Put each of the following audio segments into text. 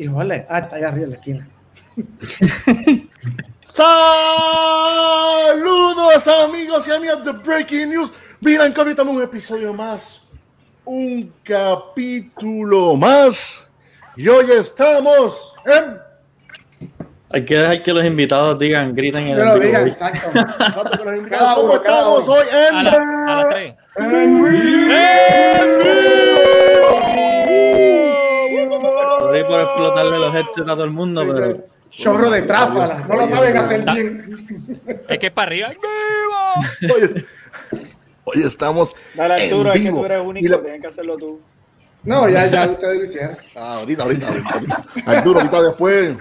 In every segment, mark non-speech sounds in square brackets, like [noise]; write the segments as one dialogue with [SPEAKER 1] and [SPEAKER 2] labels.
[SPEAKER 1] Y jole, ah, está allá arriba en la esquina. [laughs]
[SPEAKER 2] Saludos amigos y amigas de Breaking News. Miren que ahorita un episodio más, un capítulo más. Y hoy estamos en...
[SPEAKER 3] Hay que dejar que los invitados digan, griten en el
[SPEAKER 1] digan, exacto.
[SPEAKER 2] Los invitados, ¿Cómo estamos hoy en...
[SPEAKER 4] A, la- a las tres.
[SPEAKER 3] Por ahí por explotarle los headsets a todo el mundo, pero
[SPEAKER 1] Chorro de tráfala, no lo saben hacer bien.
[SPEAKER 4] Es que es para arriba. [laughs]
[SPEAKER 2] Hoy, hoy estamos
[SPEAKER 5] Dale,
[SPEAKER 2] en
[SPEAKER 5] Arturo, es que
[SPEAKER 2] vivo.
[SPEAKER 5] tú eres único,
[SPEAKER 2] la-
[SPEAKER 5] tienes que hacerlo tú.
[SPEAKER 1] No, ya, ya ustedes lo hicieron.
[SPEAKER 2] Ah, ahorita, ahorita, ahorita. ahorita. Arturo, ahorita después.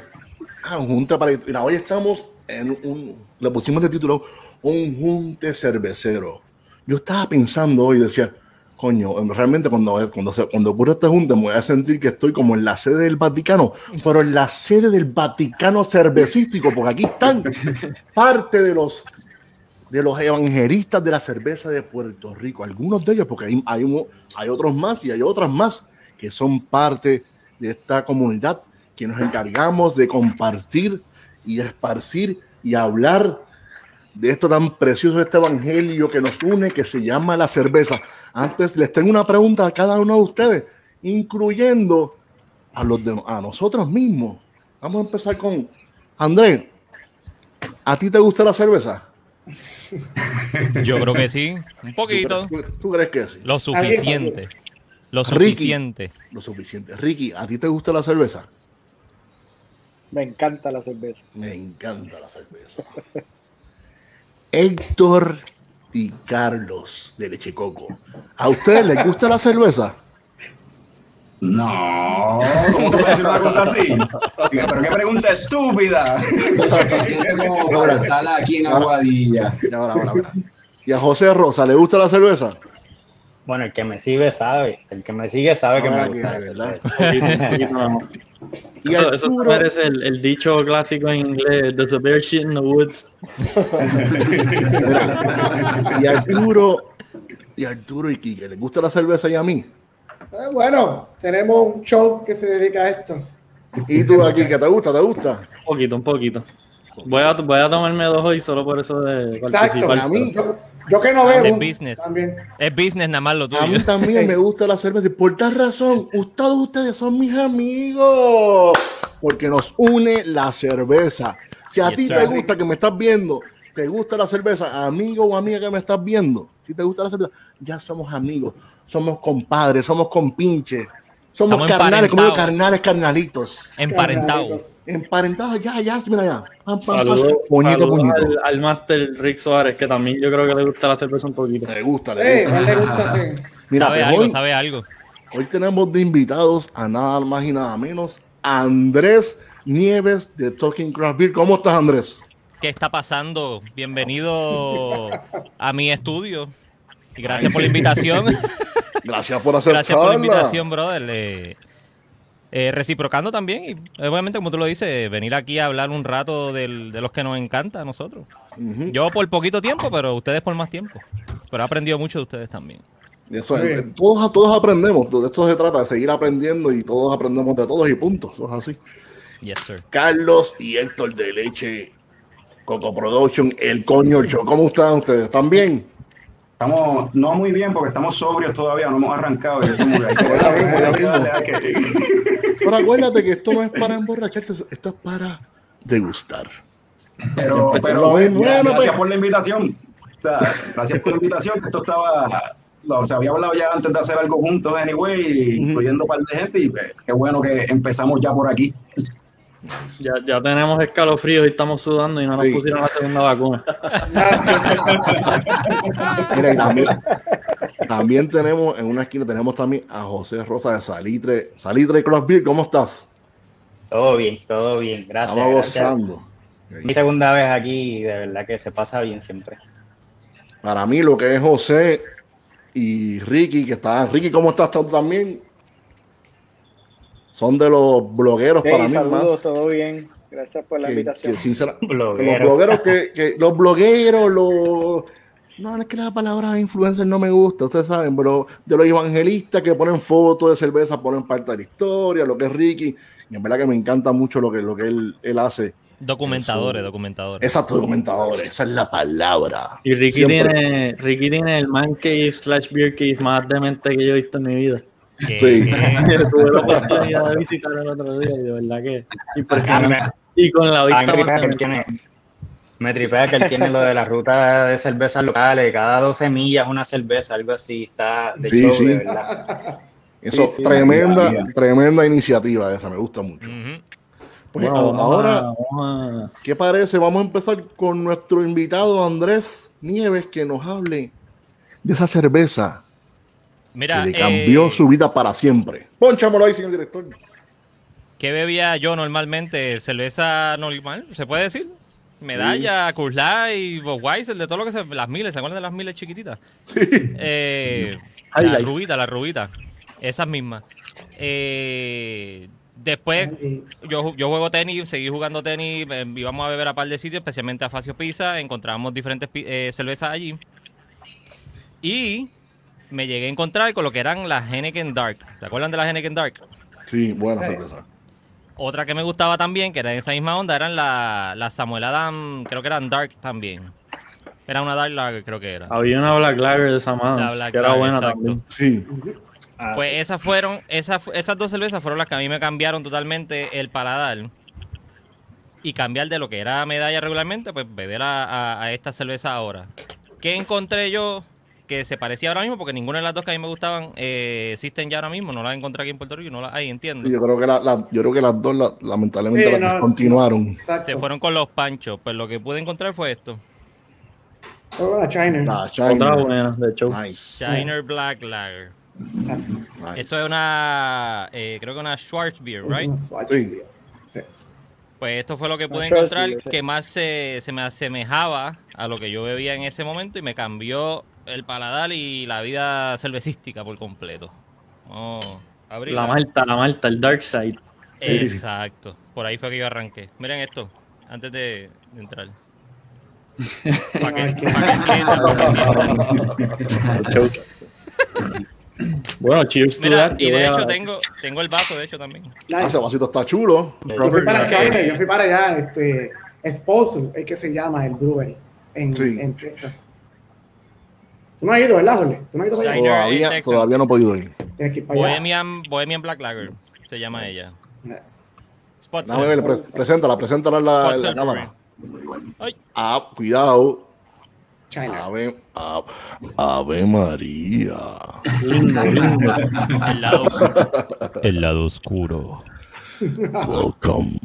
[SPEAKER 2] Ah, un junte para. Mira, hoy estamos en un. Le pusimos de título un junte cervecero. Yo estaba pensando hoy, decía, coño, realmente cuando, cuando, se, cuando ocurre este junte me voy a sentir que estoy como en la sede del Vaticano, pero en la sede del Vaticano cervecístico, porque aquí están parte de los de los evangelistas de la cerveza de Puerto Rico, algunos de ellos, porque hay, hay, uno- hay otros más y hay otras más que son parte de esta comunidad que nos encargamos de compartir y esparcir y hablar de esto tan precioso, de este evangelio que nos une, que se llama la cerveza. Antes les tengo una pregunta a cada uno de ustedes, incluyendo a, los de, a nosotros mismos. Vamos a empezar con Andrés. ¿A ti te gusta la cerveza? [laughs]
[SPEAKER 4] Yo creo que sí. Un
[SPEAKER 2] ¿Tú,
[SPEAKER 4] poquito.
[SPEAKER 2] crees- tú crees que sí?
[SPEAKER 4] Lo suficiente. Lo
[SPEAKER 2] Ricky.
[SPEAKER 4] suficiente.
[SPEAKER 2] Lo suficiente. Ricky, ¿a ti te gusta la cerveza?
[SPEAKER 5] Me encanta la cerveza.
[SPEAKER 2] Me encanta la cerveza. [laughs] Héctor y Carlos de Leche Coco. ¿A ustedes les gusta la cerveza?
[SPEAKER 6] No, ¿cómo tú puedes decir una cosa así? Pero qué pregunta estúpida.
[SPEAKER 7] como para estar aquí en Aguadilla.
[SPEAKER 2] Y ahora, ahora, ahora. ¿Y a José Rosa le gusta la cerveza?
[SPEAKER 8] Bueno, el que me sigue sabe. El que me sigue sabe que me gusta la
[SPEAKER 2] que, ¿verdad?
[SPEAKER 8] cerveza.
[SPEAKER 2] Y
[SPEAKER 3] Eso, eso merece el, el dicho clásico en inglés, there's a bear shit in the woods. [laughs]
[SPEAKER 2] y Arturo y Arturo y Quique, ¿les gusta la cerveza y a mí?
[SPEAKER 1] Eh, bueno, tenemos un show que se dedica a esto.
[SPEAKER 2] ¿Y tú aquí, que te gusta? ¿Te gusta?
[SPEAKER 3] Un poquito, un poquito. Voy a, voy a tomarme dos hoy solo por eso de
[SPEAKER 1] Exacto,
[SPEAKER 3] participar.
[SPEAKER 2] a mí-
[SPEAKER 1] Yo, yo que no veo.
[SPEAKER 4] es business.
[SPEAKER 1] También.
[SPEAKER 4] Es business nada más lo
[SPEAKER 2] A mí
[SPEAKER 4] tuyo.
[SPEAKER 2] también me gusta la cerveza y por tal razón, ustedes, ustedes son mis amigos, porque nos une la cerveza. Si a
[SPEAKER 4] Yes,
[SPEAKER 2] ti
[SPEAKER 4] sir.
[SPEAKER 2] te gusta que me estás viendo, te gusta la cerveza, amigo o amiga que me estás viendo, si te gusta la cerveza, ya somos amigos, somos compadres, somos compinches, somos
[SPEAKER 4] Estamos
[SPEAKER 2] carnales, como
[SPEAKER 4] emparentados.
[SPEAKER 2] carnales, carnalitos.
[SPEAKER 4] Emparentado.
[SPEAKER 1] Carnalitos.
[SPEAKER 2] Emparentados, ya, ya, mira ya. Pam, pam, Puñito, puñito.
[SPEAKER 3] al, al máster Rick Suárez, que también yo creo que le gusta la cerveza un poquito.
[SPEAKER 2] Le gusta, le gusta.
[SPEAKER 1] él le gusta hacer.
[SPEAKER 2] Mira,
[SPEAKER 4] sabe
[SPEAKER 2] pues
[SPEAKER 4] algo,
[SPEAKER 2] hoy-
[SPEAKER 4] sabe algo.
[SPEAKER 2] Hoy tenemos de invitados a nada más y nada menos Andrés Nieves de Talking Craft Beer. ¿Cómo estás, Andrés?
[SPEAKER 4] ¿Qué está pasando? Bienvenido a mi estudio. Y gracias por la invitación. [laughs]
[SPEAKER 2] Gracias por aceptarla.
[SPEAKER 4] Gracias por la invitación, brother. Eh, eh, reciprocando también, y obviamente, como tú lo dices, venir aquí a hablar un rato del- de los que nos encanta a nosotros. Yo por poquito tiempo, pero ustedes por más tiempo. Pero he aprendido mucho de ustedes también.
[SPEAKER 2] Eso es,
[SPEAKER 1] bien.
[SPEAKER 2] todos, todos aprendemos. De esto se trata, de seguir aprendiendo y todos aprendemos de todos y punto. Eso es así.
[SPEAKER 4] Yes, sir.
[SPEAKER 2] Carlos y Héctor de Leche Coco Production, el coño show. ¿Cómo están ustedes? ¿Están bien?
[SPEAKER 6] Estamos no muy bien porque estamos sobrios todavía, no hemos arrancado. y que- que- [laughs]
[SPEAKER 2] Pero acuérdate que esto no es para emborracharse, esto es para degustar.
[SPEAKER 6] Pero, pero pues, ya,
[SPEAKER 2] Bueno,
[SPEAKER 6] gracias
[SPEAKER 2] pues.
[SPEAKER 6] por la invitación. O sea, gracias por la invitación, que esto estaba, lo, se había hablado ya antes de hacer algo juntos, anyway, incluyendo un par de gente, y pues, qué bueno que empezamos ya por aquí.
[SPEAKER 3] Ya, ya tenemos escalofríos y estamos sudando y no nos
[SPEAKER 2] Sí.
[SPEAKER 3] pusieron la segunda vacuna. [laughs]
[SPEAKER 2] Mira, y también, también tenemos en una esquina tenemos también a José Rosa de Salitre, Salitre Craft Beer. ¿Cómo estás?
[SPEAKER 8] Todo bien, todo bien. Gracias.
[SPEAKER 2] Estamos
[SPEAKER 8] gracias.
[SPEAKER 2] gozando.
[SPEAKER 8] Mi segunda vez aquí de verdad que se pasa bien siempre.
[SPEAKER 2] Para mí lo que es José y Ricky, que está Ricky, ¿cómo estás tú también? Son de los blogueros
[SPEAKER 5] Hey,
[SPEAKER 2] para mí
[SPEAKER 5] saludos,
[SPEAKER 2] más.
[SPEAKER 5] todo bien. Gracias por la
[SPEAKER 2] que-
[SPEAKER 5] invitación.
[SPEAKER 2] que sincera- los
[SPEAKER 8] Bloguero.
[SPEAKER 2] blogueros que, que- los blogueros, los, No, es que la palabra influencer no me gusta, ustedes saben, pero de los evangelistas que ponen fotos de cerveza, ponen parte de la historia, lo que es Ricky, y en verdad que me encanta mucho lo que, lo que él, él hace.
[SPEAKER 4] Documentadores,
[SPEAKER 2] Eso.
[SPEAKER 4] documentadores.
[SPEAKER 2] Exacto, documentadores, esa es la palabra.
[SPEAKER 3] Y Ricky
[SPEAKER 2] Siempre.
[SPEAKER 3] tiene, Ricky tiene el man cave slash beer cave más demente que yo he visto en mi vida.
[SPEAKER 4] Que-
[SPEAKER 2] Sí.
[SPEAKER 4] que- [laughs]
[SPEAKER 3] Tuve la oportunidad de visitar el otro día y de verdad que impresionante.
[SPEAKER 8] me-
[SPEAKER 3] Y con la vista
[SPEAKER 8] me tripea que él tiene, me tripea que él tiene lo de la ruta de cervezas locales, cada 12 millas una cerveza, algo así, está de
[SPEAKER 2] Sí,
[SPEAKER 8] show,
[SPEAKER 2] sí.
[SPEAKER 8] de verdad.
[SPEAKER 2] Eso,
[SPEAKER 1] sí,
[SPEAKER 2] tremenda, tremenda iniciativa esa, me gusta mucho.
[SPEAKER 4] Ujú.
[SPEAKER 2] Pues,
[SPEAKER 3] Bueno, vamos
[SPEAKER 2] ahora,
[SPEAKER 3] a- vamos a-
[SPEAKER 2] ¿qué parece? Vamos a empezar con nuestro invitado Andrés Nieves que nos hable de esa cerveza
[SPEAKER 4] Mira,
[SPEAKER 2] que le cambió
[SPEAKER 4] eh,
[SPEAKER 2] su vida para siempre. Ponchámoslo ahí, señor director.
[SPEAKER 4] ¿qué bebía yo normalmente? ¿Cerveza normal? ¿Se puede decir? Medalla, Coors Light, Budweiser, de todo lo que se... Las miles, ¿se acuerdan de las miles chiquititas?
[SPEAKER 2] Sí.
[SPEAKER 4] Eh, la
[SPEAKER 3] Life.
[SPEAKER 4] rubita, la rubita. Esas mismas. Eh, después, yo, yo juego tenis, seguí jugando tenis, eh, íbamos a beber a par de sitios, especialmente a Facio Pizza, encontrábamos diferentes eh, cervezas allí. Y me llegué a encontrar con lo que eran las Henneken Dark. ¿Se acuerdan de las Henneken Dark?
[SPEAKER 2] Sí, buena cerveza.
[SPEAKER 4] Otra que me gustaba también, que era en esa misma onda, eran las la Samuel Adam, creo que eran Dark también. Era una Dark Lager, creo que era.
[SPEAKER 3] Había una Black Lager de
[SPEAKER 4] La Black
[SPEAKER 3] que era buena
[SPEAKER 4] exacto.
[SPEAKER 3] también.
[SPEAKER 2] Sí.
[SPEAKER 8] Ah,
[SPEAKER 4] Pues esas fueron, esas, esas dos cervezas fueron las que a mí me cambiaron totalmente el paladar. Y cambiar de lo que era medalla regularmente, pues beber a, a- a esta cerveza ahora. ¿Qué encontré yo que se parecía ahora mismo? Porque ninguna de las dos que a mí me gustaban eh, existen ya ahora mismo. No las encontré aquí en Puerto Rico no las hay, entiendo.
[SPEAKER 2] Sí, yo creo que la, la- yo creo que las dos la- lamentablemente
[SPEAKER 1] Sí,
[SPEAKER 2] las
[SPEAKER 1] no. Exacto.
[SPEAKER 4] Se fueron con los panchos. Pues lo que pude encontrar fue esto.
[SPEAKER 1] Fue la China.
[SPEAKER 2] La
[SPEAKER 3] Otra
[SPEAKER 2] China.
[SPEAKER 3] buena, de hecho.
[SPEAKER 2] Nice.
[SPEAKER 4] Shiner Black Lager.
[SPEAKER 1] Exacto.
[SPEAKER 2] nice.
[SPEAKER 4] Esto es una, eh, creo que una Schwarzbier, right?
[SPEAKER 2] Sí.
[SPEAKER 1] Sí.
[SPEAKER 4] Pues esto fue lo que pude encontrar que más se, se me asemejaba a lo que yo bebía en ese momento y me cambió el paladar y la vida cervecística por completo. Oh,
[SPEAKER 3] La Malta, la Malta, el Dark Side.
[SPEAKER 4] Exacto. Por ahí fue que yo arranqué. Miren esto, antes de, de entrar. [laughs] Para que. [laughs]
[SPEAKER 3] Bueno, cheers to
[SPEAKER 4] Mira,
[SPEAKER 3] that.
[SPEAKER 4] y de
[SPEAKER 3] a-
[SPEAKER 4] hecho tengo, tengo el vaso, de hecho, también.
[SPEAKER 2] Ah, ese vasito está chulo.
[SPEAKER 1] Yo fui para China, yo fui para allá, este, Esposo, es que se llama el brewery, en,
[SPEAKER 2] Sí.
[SPEAKER 1] en Texas. Tú no has ido, ¿verdad, Jorge? Tú no has ido para allá.
[SPEAKER 2] Todavía, no he podido ir.
[SPEAKER 1] Tienes que ir para allá.
[SPEAKER 4] Bohemian, Bohemian Black Lager, se llama ella. Spot
[SPEAKER 2] ver, pre- preséntala, preséntala en la, en la cámara.
[SPEAKER 4] Ay.
[SPEAKER 2] Ah, cuidado.
[SPEAKER 1] China.
[SPEAKER 2] Ave, Ave, Ave María.
[SPEAKER 3] Lindo, lindo.
[SPEAKER 4] El lado El lado oscuro.
[SPEAKER 2] Welcome.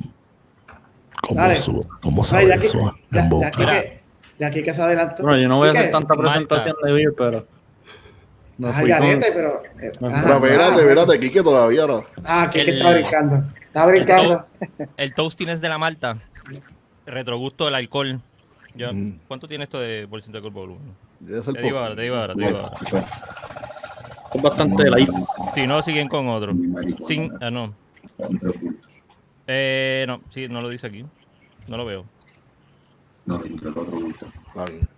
[SPEAKER 2] ¿Cómo, su- cómo
[SPEAKER 1] Ay,
[SPEAKER 2] sabe
[SPEAKER 1] ya, ya que, ya que, que se adelantó.
[SPEAKER 3] Bueno, yo no voy a
[SPEAKER 1] ¿Y
[SPEAKER 3] hacer tanta presentación de beer, pero.
[SPEAKER 1] Ah, garete,
[SPEAKER 3] con-
[SPEAKER 1] pero. eh,
[SPEAKER 3] No,
[SPEAKER 2] Pero espérate, espérate, Kike todavía no.
[SPEAKER 1] Ah, que
[SPEAKER 4] El-
[SPEAKER 1] está brincando. Está brincando.
[SPEAKER 4] El toastiness de la malta. Retrogusto del alcohol. Yo-
[SPEAKER 2] Mm.
[SPEAKER 4] ¿Cuánto tiene esto de por ciento de alcohol por volumen? Te digo ahora, te digo ahora, te digo ahora.
[SPEAKER 3] Es bastante light.
[SPEAKER 4] Si no, siguen con otro. Sin, ah, no. Eh, no, sí, no lo dice aquí. No lo veo.
[SPEAKER 2] Está bien.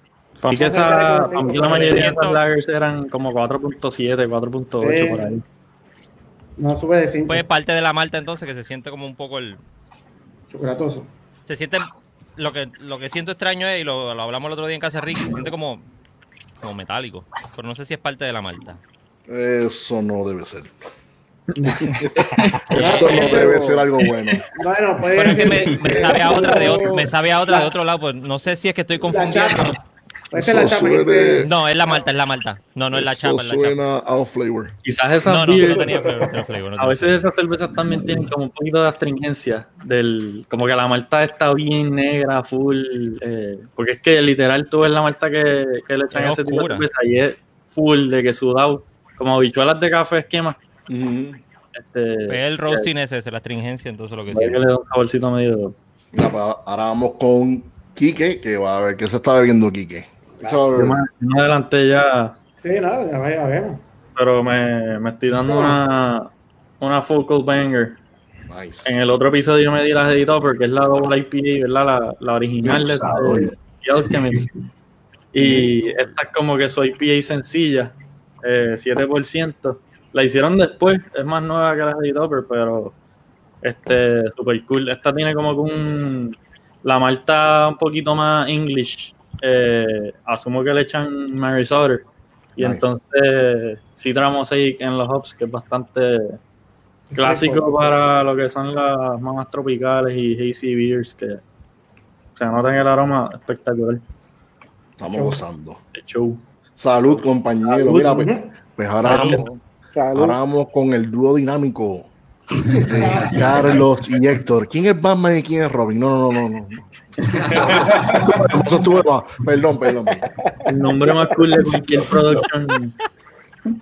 [SPEAKER 3] Para que
[SPEAKER 1] Vamos a
[SPEAKER 3] esa,
[SPEAKER 1] hacer
[SPEAKER 3] para mí la mayoría de esas lagers eran como 4.7, 4.8
[SPEAKER 1] Sí.
[SPEAKER 3] por ahí.
[SPEAKER 1] No sube de 5.
[SPEAKER 4] Pues parte de la malta entonces que se siente como un poco el...
[SPEAKER 1] Chocolatoso.
[SPEAKER 4] Se siente... Lo que, lo que siento extraño es, y lo, lo hablamos el otro día en casa de Ricky, se siente como, como metálico. Pero no sé si es parte de la malta.
[SPEAKER 2] Eso no debe ser. [laughs] Eso no debe ser algo bueno.
[SPEAKER 1] Bueno, puede
[SPEAKER 4] Pero es que me, me sabe a otra de otro, me sabe a otra de otro lado, pues no sé si es que estoy confundiendo.
[SPEAKER 1] chapa. Puede ser la chapa. te-
[SPEAKER 4] No, es la malta, es la malta. No, no es la
[SPEAKER 2] Eso
[SPEAKER 4] chapa, es la chapa.
[SPEAKER 2] suena out flavor.
[SPEAKER 3] Quizás esas
[SPEAKER 4] No, no, no tenía flavor, no tenía flavor, no
[SPEAKER 3] A veces esas cervezas también tienen como un poquito de astringencia, del, como que la malta está bien negra, full, eh, porque es que literal tú ves la malta que, que le echan a
[SPEAKER 4] Es
[SPEAKER 3] ese tipo de
[SPEAKER 4] oscura.
[SPEAKER 3] cerveza y es full de que sudado, como habichuelas de café esquema.
[SPEAKER 2] Ujú.
[SPEAKER 3] Este,
[SPEAKER 4] el roasting es ese, la astringencia, entonces lo que sí.
[SPEAKER 3] le da un saborcito medio...
[SPEAKER 2] Mira, pues, ahora vamos con Quique, que va a ver qué se está bebiendo Quique. ¿Qué se va a
[SPEAKER 3] Yo
[SPEAKER 2] beber?
[SPEAKER 3] me, yo me adelanté ya,
[SPEAKER 1] Sí, no, ya, ya vemos.
[SPEAKER 3] pero me, me estoy dando una, una Focal Banger.
[SPEAKER 2] Nice.
[SPEAKER 3] En el otro episodio me di las editó porque es la Double IPA, ¿verdad? La, la original de, Alchemist. Y esta es como que su IPA sencilla, eh, 7%. La hicieron después, es más nueva que la de Topper, pero este, super cool. Esta tiene como que un. La malta un poquito más English. eh, asumo que le echan Mary Sutter. Y
[SPEAKER 2] Nice.
[SPEAKER 3] entonces, Citra Mosaic en los hops, que es bastante clásico para lo que son las mamas tropicales y hazy beers, que se nota en el aroma espectacular.
[SPEAKER 2] Estamos gozando.
[SPEAKER 3] Show.
[SPEAKER 2] Salud, compañero.
[SPEAKER 1] Salud.
[SPEAKER 2] Mira, pues, pues ahora,
[SPEAKER 3] Vamos.
[SPEAKER 5] Salud.
[SPEAKER 2] ahora vamos con el dúo dinámico de Carlos y Héctor. ¿Quién es Batman y quién es Robin? No, no, no, no. no. Eso estuvo mal. Perdón, perdón.
[SPEAKER 3] El nombre más cool de cualquier production.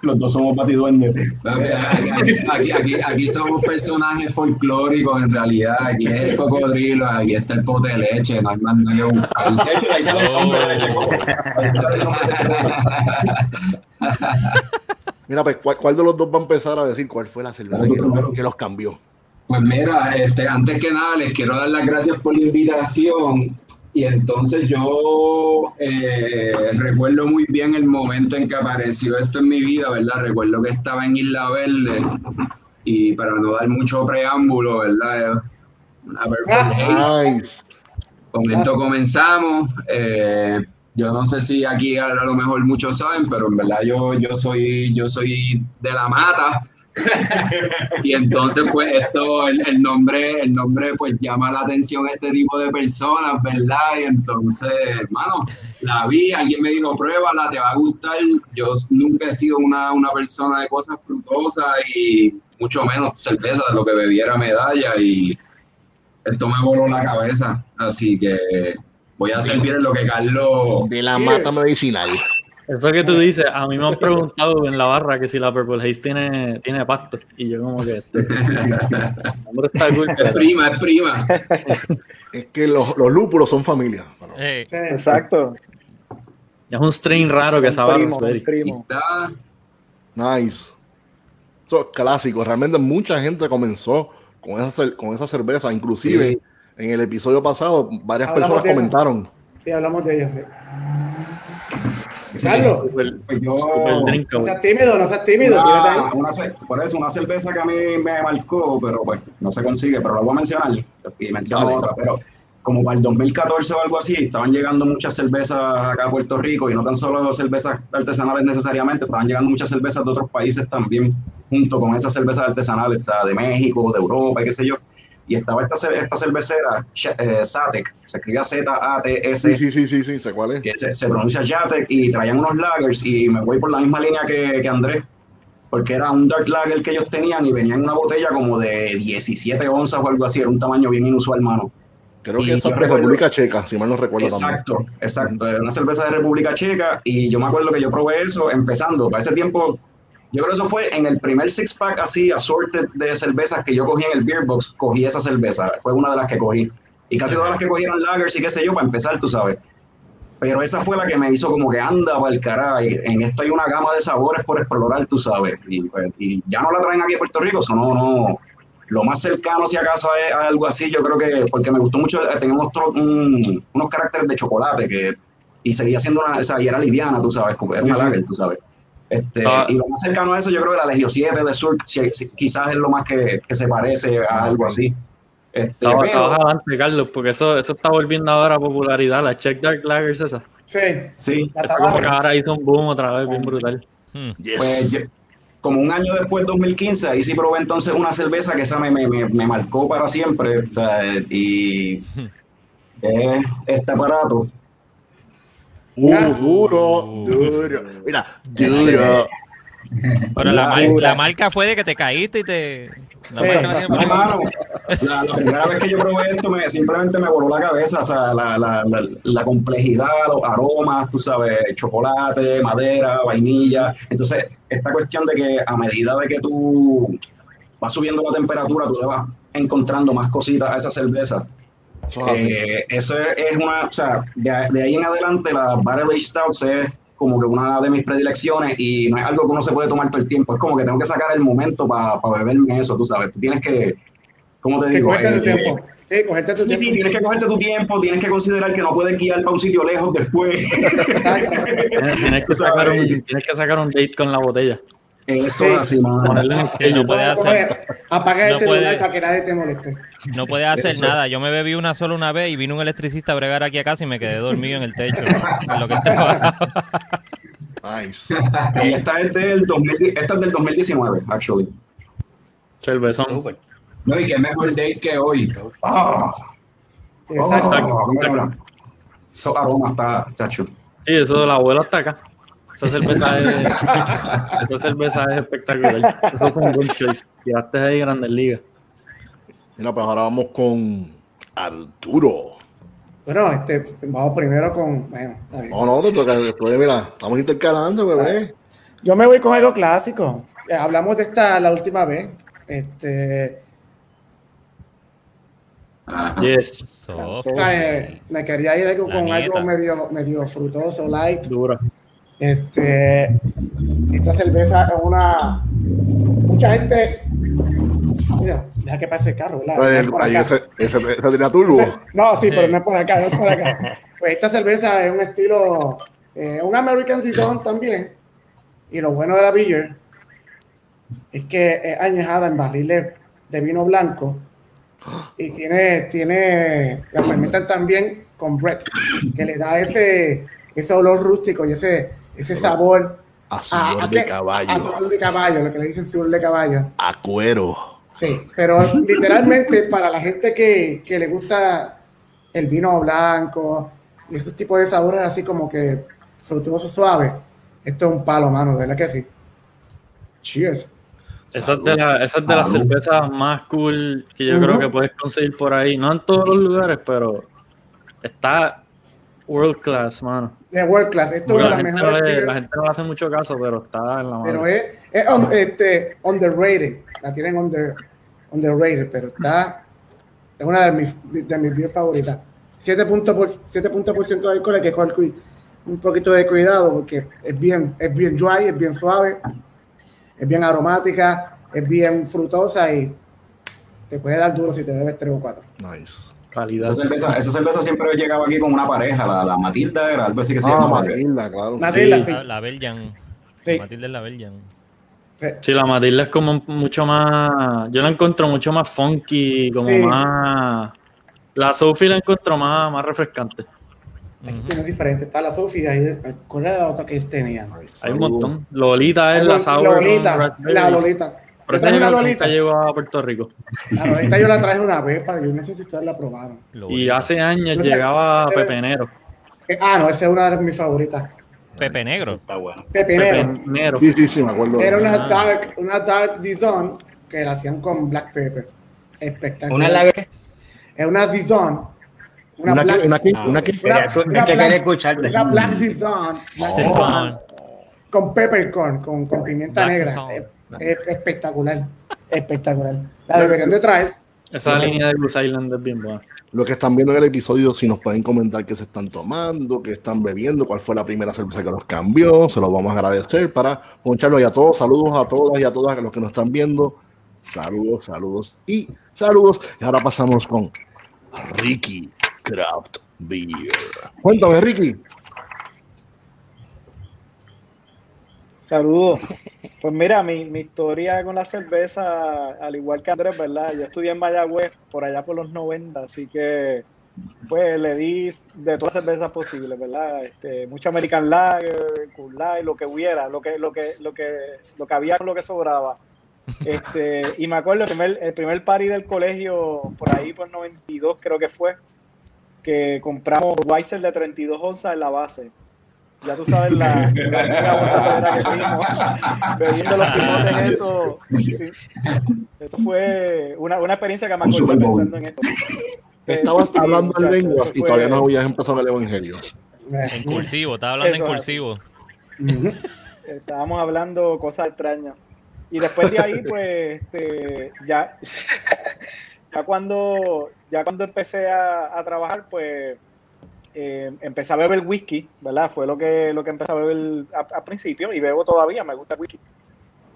[SPEAKER 6] Los dos somos batiduendes.
[SPEAKER 7] Aquí, aquí, aquí, aquí somos personajes folclóricos en realidad. Aquí es el cocodrilo, aquí está el pote de leche, no hay más nada que buscar.
[SPEAKER 6] De hecho, de ahí sale el nombre de Checo. [laughs]
[SPEAKER 2] Mira, pues, ¿cuál, cuál de los dos va a empezar a decir cuál fue la cerveza que, los- que los cambió?
[SPEAKER 7] Pues mira, este, antes que nada les quiero dar las gracias por la invitación. Y entonces yo eh, recuerdo muy bien el momento en que apareció esto en mi vida, ¿verdad? Recuerdo que estaba en Isla Verde y para no dar mucho preámbulo, ¿verdad? Una Purple Haze.
[SPEAKER 2] Nice.
[SPEAKER 7] Con esto comenzamos. eh, yo no sé si aquí a, lo mejor muchos saben, pero en verdad yo, yo soy yo soy de la mata. [laughs] y entonces pues esto el, el nombre el nombre pues llama la atención a este tipo de personas, ¿verdad? Y entonces, hermano, la vi, alguien me dijo, pruébala, te va a gustar. Yo nunca he sido una, una persona de cosas frutosas y mucho menos cerveza de lo que bebiera medalla y esto me voló la cabeza, así que voy a servir en lo que Carlos...
[SPEAKER 2] De la mata medicinal.
[SPEAKER 3] Eso que tú dices, a mí me han preguntado en la barra que si la Purple Haze tiene, tiene pasto. Y yo como que [laughs] este, está cool,
[SPEAKER 7] Es prima, es prima. [laughs]
[SPEAKER 2] Es que los, los lúpulos son familia. Bueno,
[SPEAKER 1] Sí.
[SPEAKER 5] Exacto.
[SPEAKER 3] es un strain raro que sabe
[SPEAKER 2] Nice. Eso es clásico. Realmente mucha gente comenzó con esa, con esa cerveza. Inclusive
[SPEAKER 7] Sí.
[SPEAKER 2] En el episodio pasado, varias
[SPEAKER 1] Hablamos
[SPEAKER 2] personas comentaron.
[SPEAKER 1] Sí, hablamos de ellos. Carlos,
[SPEAKER 3] Super,
[SPEAKER 6] Pues yo,
[SPEAKER 1] no seas tímido, no seas tímido.
[SPEAKER 6] una, una ce- por eso, una cerveza que a mí me marcó, pero pues no se consigue, pero la voy a mencionar y menciono
[SPEAKER 2] Dale.
[SPEAKER 6] otra, pero como para el 2014 o algo así, estaban llegando muchas cervezas acá a Puerto Rico y no tan solo cervezas artesanales necesariamente, estaban llegando muchas cervezas de otros países también, junto con esas cervezas artesanales, o sea, de México, de Europa, y qué sé yo. Y estaba esta, esta cervecera, eh, Satek, se escribía Z-A-T-S,
[SPEAKER 2] Sí, sí, sí, sí, sí, sé cuál es.
[SPEAKER 6] se, se pronuncia Jatek y traían unos lagers y me voy por la misma línea que, que Andrés, porque era un dark lager que ellos tenían y venía en una botella como de 17 onzas o algo así, era un tamaño bien inusual, mano.
[SPEAKER 2] Creo que esa es de República Checa, si mal no recuerdo también.
[SPEAKER 6] Exacto, exacto, una cerveza de República Checa y yo me acuerdo que yo probé eso empezando, para ese tiempo, yo creo que eso fue en el primer six pack así, assorted de cervezas que yo cogí en el beer box, cogí esa cerveza, fue una de las que cogí. Y casi todas las que cogí eran lagers y qué sé yo, para empezar, tú sabes. Pero esa fue la que me hizo como que anda para el caray. En esto hay una gama de sabores por explorar, tú sabes. Y, pues, y ya no la traen aquí a Puerto Rico, eso no, no. Lo más cercano, si acaso, es a algo así, yo creo que, porque me gustó mucho, eh, tenemos un- unos caracteres de chocolate que, y seguía siendo una, o sea, y era liviana, tú sabes, como era una lager, tú sabes. Este,
[SPEAKER 3] Ah.
[SPEAKER 6] y lo más cercano a eso, yo creo que la Legio 7 de Sur, si- si- quizás es lo más que, que se parece a
[SPEAKER 2] Ah,
[SPEAKER 6] algo así. Este,
[SPEAKER 3] Estaba,
[SPEAKER 6] pero-
[SPEAKER 3] estabas adelante, Carlos, porque eso, eso está volviendo ahora a popularidad, la Check Dark Lagers esa.
[SPEAKER 1] Sí,
[SPEAKER 6] sí,
[SPEAKER 3] Eso como que ahora hizo un boom otra vez, bien brutal.
[SPEAKER 4] hmm.
[SPEAKER 2] Yes.
[SPEAKER 6] Pues yo- como un año después, 2015, ahí sí probé entonces una cerveza que esa me, me, me, me marcó para siempre. O sea, y es este aparato.
[SPEAKER 2] Uh, duro, duro. Mira, duro. [laughs]
[SPEAKER 4] Pero la, mar- la marca fue de que te caíste y te. La
[SPEAKER 1] Sí.
[SPEAKER 4] ahí.
[SPEAKER 6] Hermano, la, la primera vez que yo probé esto, me, simplemente me voló la cabeza. O sea, la, la, la, la complejidad, los aromas, tú sabes, chocolate, madera, vainilla. Entonces, esta cuestión de que a medida de que tú vas subiendo la temperatura, tú le vas encontrando más cositas a esa cerveza.
[SPEAKER 2] Eso.
[SPEAKER 6] Eh, eso es una, o sea, de, de ahí en adelante la Barrel Aged Stouts es como que una de mis predilecciones y no es algo que uno se puede tomar todo el tiempo, es como que tengo que sacar el momento para beberme eso, tú sabes, tú tienes que, ¿cómo te
[SPEAKER 1] Que
[SPEAKER 6] digo? Eh,
[SPEAKER 1] tiempo. Sí, cogerte tu
[SPEAKER 6] Y sí,
[SPEAKER 1] tiempo.
[SPEAKER 6] tienes que cogerte tu tiempo, tienes que considerar que no puedes guiar para un sitio lejos después. [laughs]
[SPEAKER 3] Tienes que sacar un, tienes que sacar un date con la botella.
[SPEAKER 6] Eso
[SPEAKER 1] Sí.
[SPEAKER 6] es así, mano.
[SPEAKER 4] Sí, no puede hacer,
[SPEAKER 1] Coge, Apaga el
[SPEAKER 4] No
[SPEAKER 1] celular
[SPEAKER 4] puede.
[SPEAKER 1] para que nadie te moleste.
[SPEAKER 4] no puede hacer
[SPEAKER 6] Eso.
[SPEAKER 4] nada. Yo me bebí una sola una vez y vino un electricista a bregar aquí a casa y me quedé dormido en el techo. en lo que.
[SPEAKER 2] Nice.
[SPEAKER 6] Y [laughs] esta es del 2010 esta es del 2019, actually.
[SPEAKER 3] Cervezón.
[SPEAKER 7] No, y qué mejor date que hoy.
[SPEAKER 6] Ah,
[SPEAKER 1] Exacto.
[SPEAKER 6] mira, mira. Esos aromas está, chacho.
[SPEAKER 3] Sí, eso del abuelo hasta acá. Esa cerveza es, esa cerveza es espectacular. Eso fue un buen choice. Tiraste ahí Grandes Ligas.
[SPEAKER 2] Mira, pues ahora vamos con Arturo.
[SPEAKER 1] Bueno, este, vamos primero con. Bueno, está bien.
[SPEAKER 2] No, no, te toca después, mira, estamos intercalando, bebé.
[SPEAKER 1] Yo me voy con algo clásico. Eh, Hablamos de esta la última vez. Este,
[SPEAKER 7] Ajá.
[SPEAKER 3] Yes.
[SPEAKER 4] So,
[SPEAKER 1] o sea, eh, me quería ir algo con
[SPEAKER 4] nieta.
[SPEAKER 1] algo medio, medio frutoso, light.
[SPEAKER 3] Dura.
[SPEAKER 1] Este, esta cerveza es una. Mucha gente. Mira, deja que pase el carro, ¿verdad? No
[SPEAKER 2] ahí ese, ese, tenía turbo.
[SPEAKER 1] No, sí, pero no es por acá, no es por acá. [laughs] Pues esta cerveza es un estilo, eh, un American Saison también. Y lo bueno de la beer es que es añejada en barriles de vino blanco y tiene, tiene, la fermentan también con Brett, que le da ese, ese olor rústico y ese, ese sabor
[SPEAKER 2] A
[SPEAKER 1] a,
[SPEAKER 2] sudor
[SPEAKER 1] a
[SPEAKER 2] de caballo.
[SPEAKER 1] a sudor de caballo, lo que le dicen sudor de caballo.
[SPEAKER 2] A cuero.
[SPEAKER 1] Sí, pero [laughs] literalmente para la gente que, que le gusta el vino blanco y esos tipos de sabores así como que frutuoso suave, esto es un palo, mano, de verdad que sí. Cheers.
[SPEAKER 3] Esa es de, la- esa es de las cervezas más cool que yo creo que puedes conseguir por ahí. No en todos los lugares, pero está world class, mano.
[SPEAKER 1] De World Class, esto es
[SPEAKER 3] la,
[SPEAKER 1] una de las
[SPEAKER 3] gente no
[SPEAKER 1] mejores
[SPEAKER 3] le, la gente no le hace mucho caso, pero está en la mano.
[SPEAKER 1] pero es, es un- este, underrated, la tienen under, underrated, pero está, es una de mis, de mis beers favoritas. 7 puntos por, 7 puntos por ciento de alcohol, hay que coger un poquito de cuidado porque es bien, es bien dry, es bien suave, es bien aromática, es bien frutosa y te puede dar duro si te bebes 3 o 4.
[SPEAKER 2] Nice.
[SPEAKER 3] Calidad.
[SPEAKER 6] Esa cerveza, esa cerveza siempre llegaba aquí con una pareja, la, la Matilda era algo así que se
[SPEAKER 2] Ah,
[SPEAKER 6] llama.
[SPEAKER 2] Matilda, claro.
[SPEAKER 1] Matilda,
[SPEAKER 3] Sí.
[SPEAKER 1] sí.
[SPEAKER 4] la, la Belgian.
[SPEAKER 1] Sí.
[SPEAKER 4] Matilde es la Belgian.
[SPEAKER 1] Sí.
[SPEAKER 3] La Matilda es como mucho más. Yo la encuentro mucho más funky, como
[SPEAKER 1] Sí.
[SPEAKER 3] más. La Sophie la encuentro más, más refrescante.
[SPEAKER 1] Aquí tienes diferente. Está la Sofía y ¿cuál era la otra que ellos tenían?
[SPEAKER 3] Hay un montón. Lolita es la Sour. con
[SPEAKER 1] Lolita, la Lolita.
[SPEAKER 3] Pero
[SPEAKER 1] ¿Te traes
[SPEAKER 3] esta llegó a Puerto Rico.
[SPEAKER 1] La Lolita yo la traje una vez, para yo no sé si ustedes la probaron.
[SPEAKER 3] Y hace años llegaba
[SPEAKER 1] este-
[SPEAKER 3] Pepenero.
[SPEAKER 1] Eh, Ah, no, esa es una de mis favoritas.
[SPEAKER 4] Pepe Negro.
[SPEAKER 8] Está bueno.
[SPEAKER 1] Pepinero.
[SPEAKER 3] Pepenero.
[SPEAKER 2] Sí, sí, sí, me acuerdo.
[SPEAKER 1] Era una
[SPEAKER 4] Ah.
[SPEAKER 1] dark, una dark Dizon que la hacían con black pepper. Espectacular.
[SPEAKER 8] Una lager.
[SPEAKER 1] Es una Dizon. Una,
[SPEAKER 2] Una,
[SPEAKER 1] black,
[SPEAKER 2] que- una, una
[SPEAKER 1] una-
[SPEAKER 8] que
[SPEAKER 1] una
[SPEAKER 8] quería
[SPEAKER 1] black-
[SPEAKER 8] escucharte.
[SPEAKER 1] una black Dizon. black
[SPEAKER 4] Sí,
[SPEAKER 1] Dizon
[SPEAKER 4] con-
[SPEAKER 1] peppercorn, con, con pimienta
[SPEAKER 4] Black
[SPEAKER 1] negra. Es, es espectacular. Espectacular. La deberían de traer.
[SPEAKER 3] Esa línea de Goose Island es bien buena.
[SPEAKER 2] Los que están viendo en el episodio, si nos pueden comentar qué se están tomando, qué están bebiendo, cuál fue la primera cerveza que los cambió, se los vamos a agradecer para poncharlo y a todos. Saludos a todas y a todas los que nos están viendo. Saludos, saludos y saludos. Y ahora pasamos con Ricky Craft Beer. Cuéntame, Ricky.
[SPEAKER 5] Saludos. Pues mira, mi, mi historia con la cerveza, al igual que Andrés, ¿verdad? Yo estudié en Mayagüez por allá por los 90, así que pues le di de todas las cervezas posibles, ¿verdad? Este, mucha American Lager, Cool Light, lo que hubiera, lo que, lo que, lo que, lo que había, lo que sobraba. Este, [laughs] y me acuerdo el primer, el primer party del colegio, por ahí por 92 creo que fue, que compramos Weiser de 32 onzas en la base. Ya tú sabes la, la, [laughs] la que fuimos, bebiendo los pimotes, eso, sí. eso fue una, una experiencia que me
[SPEAKER 6] Bowl.
[SPEAKER 5] pensando en esto.
[SPEAKER 2] Estabas
[SPEAKER 5] Sí,
[SPEAKER 2] hablando en lenguas y
[SPEAKER 5] fue-
[SPEAKER 2] todavía no habías empezado el evangelio.
[SPEAKER 4] En cursivo, estaba hablando
[SPEAKER 5] Eso
[SPEAKER 4] en cursivo.
[SPEAKER 5] Estábamos hablando cosas extrañas. Y después de ahí, pues, este, ya, [laughs] ya cuando, ya cuando empecé a, a trabajar, pues, eh, empecé a beber whisky, ¿verdad? Fue lo que, lo que empecé a beber al principio y bebo todavía, me gusta el whisky.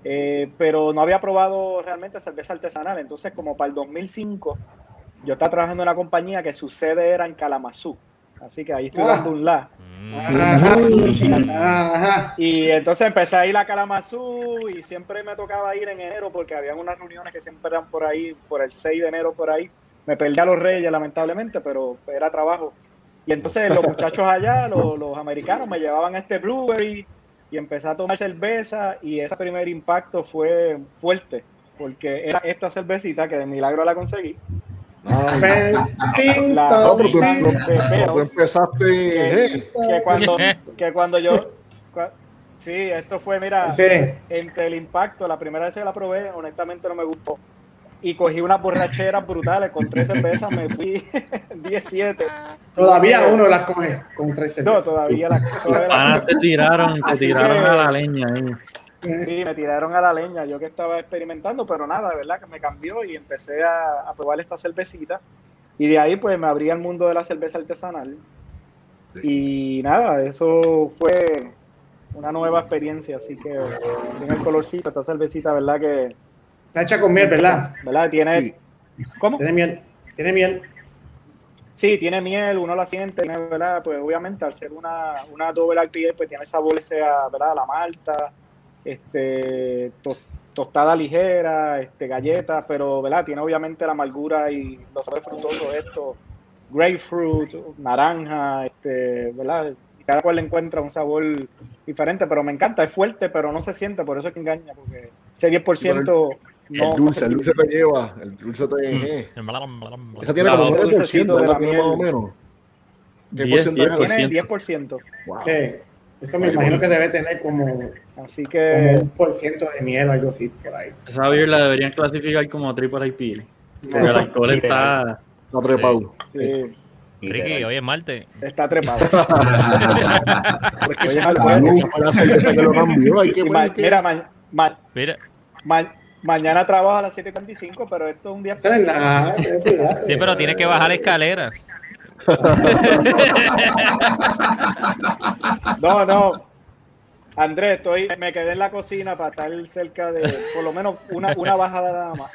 [SPEAKER 5] Eh, pero no había probado realmente cerveza artesanal. Entonces, como para el 2005, yo estaba trabajando en una compañía que su sede era en Kalamazoo. Así que ahí estoy
[SPEAKER 1] Ah.
[SPEAKER 5] dando un la.
[SPEAKER 1] Ajá. Ajá.
[SPEAKER 5] Y entonces empecé a ir a Kalamazoo y siempre me tocaba ir en enero porque había unas reuniones que siempre eran por ahí, por el 6 de enero por ahí. Me perdí a los reyes lamentablemente, pero era trabajo. Y entonces los muchachos allá, los, los americanos, me llevaban a este brewery y empecé a tomar cerveza y ese primer impacto fue fuerte porque era esta cervecita que de milagro la conseguí.
[SPEAKER 2] Ay,
[SPEAKER 1] Tin,
[SPEAKER 5] La-
[SPEAKER 2] no, pero tú,
[SPEAKER 1] tin,
[SPEAKER 2] no,
[SPEAKER 5] de
[SPEAKER 2] no, tú
[SPEAKER 5] Beatles.
[SPEAKER 2] empezaste.
[SPEAKER 5] que cuando, que cuando yo... cua- sí, esto fue, mira,
[SPEAKER 1] Sí.
[SPEAKER 5] entre el impacto, la primera vez que la probé, honestamente no me gustó. Y cogí unas borracheras brutales, con tres cervezas me fui [laughs] 17.
[SPEAKER 1] Todavía uno las coge con tres
[SPEAKER 5] No,
[SPEAKER 1] cervezas.
[SPEAKER 5] todavía la, todavía la-
[SPEAKER 3] Panas te tiraron, te
[SPEAKER 5] Así
[SPEAKER 3] tiraron
[SPEAKER 5] que-
[SPEAKER 3] a la leña ahí.
[SPEAKER 5] Sí, me tiraron a la leña, yo que estaba experimentando, pero nada, de verdad que me cambió y empecé a, a probar esta cervecita. Y de ahí pues me abrí al mundo de la cerveza artesanal. Y nada, eso fue una nueva experiencia, así que tiene el colorcito, esta cervecita, ¿verdad? Que,
[SPEAKER 1] Está hecha con miel, ¿verdad?
[SPEAKER 5] ¿verdad? Tiene. ¿cómo?
[SPEAKER 1] Tiene miel. Tiene miel.
[SPEAKER 5] Sí, tiene miel, uno la siente, tiene, ¿verdad? Pues obviamente al ser una, una doble IPA, pues tiene sabor ese, a, ¿verdad? La malta, este, to- tostada ligera, este, galletas, pero, ¿verdad? Tiene obviamente la amargura y los sabores frutosos estos, grapefruit, naranja, este, ¿verdad? Y cada cual le encuentra un sabor diferente, pero me encanta, es fuerte, pero no se siente, por eso es que engaña, porque ese 10% no...
[SPEAKER 2] el dulce,
[SPEAKER 5] no
[SPEAKER 2] el dulce te lleva. El dulce te. eh. Esa tiene
[SPEAKER 3] La
[SPEAKER 2] como
[SPEAKER 5] otra
[SPEAKER 2] 9%,
[SPEAKER 5] dulcecito de
[SPEAKER 2] ¿verdad?
[SPEAKER 5] la
[SPEAKER 2] Tiene
[SPEAKER 5] miel.
[SPEAKER 2] más o menos. ¿Qué
[SPEAKER 3] 10,
[SPEAKER 2] porcentaje?
[SPEAKER 3] 10%.
[SPEAKER 5] Tiene 10%.
[SPEAKER 2] Wow.
[SPEAKER 1] Sí. Eso me imagino que debe tener como,
[SPEAKER 5] Así
[SPEAKER 1] como
[SPEAKER 5] que
[SPEAKER 1] un por ciento de miel, algo así, por ahí.
[SPEAKER 3] Esa beer la deberían clasificar como triple IPA. Porque el alcohol está...
[SPEAKER 2] Está trepado.
[SPEAKER 5] sí,
[SPEAKER 4] Ricky, hoy es martes.
[SPEAKER 5] está trepado. [laughs] Oye, mira, ma- ma-
[SPEAKER 4] Mira,
[SPEAKER 5] ma- mañana trabajo a las 7.45, pero esto es un día
[SPEAKER 1] no es nada,
[SPEAKER 4] sí, pero tienes que bajar la escalera. [laughs]
[SPEAKER 5] No, no. Andrés, estoy, me quedé en la cocina para estar cerca de por lo menos una, una bajada nada más.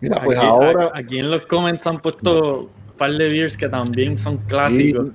[SPEAKER 2] Mira, pues
[SPEAKER 3] aquí,
[SPEAKER 2] ahora.
[SPEAKER 3] aquí en los comments han puesto un par de beers que también son clásicos.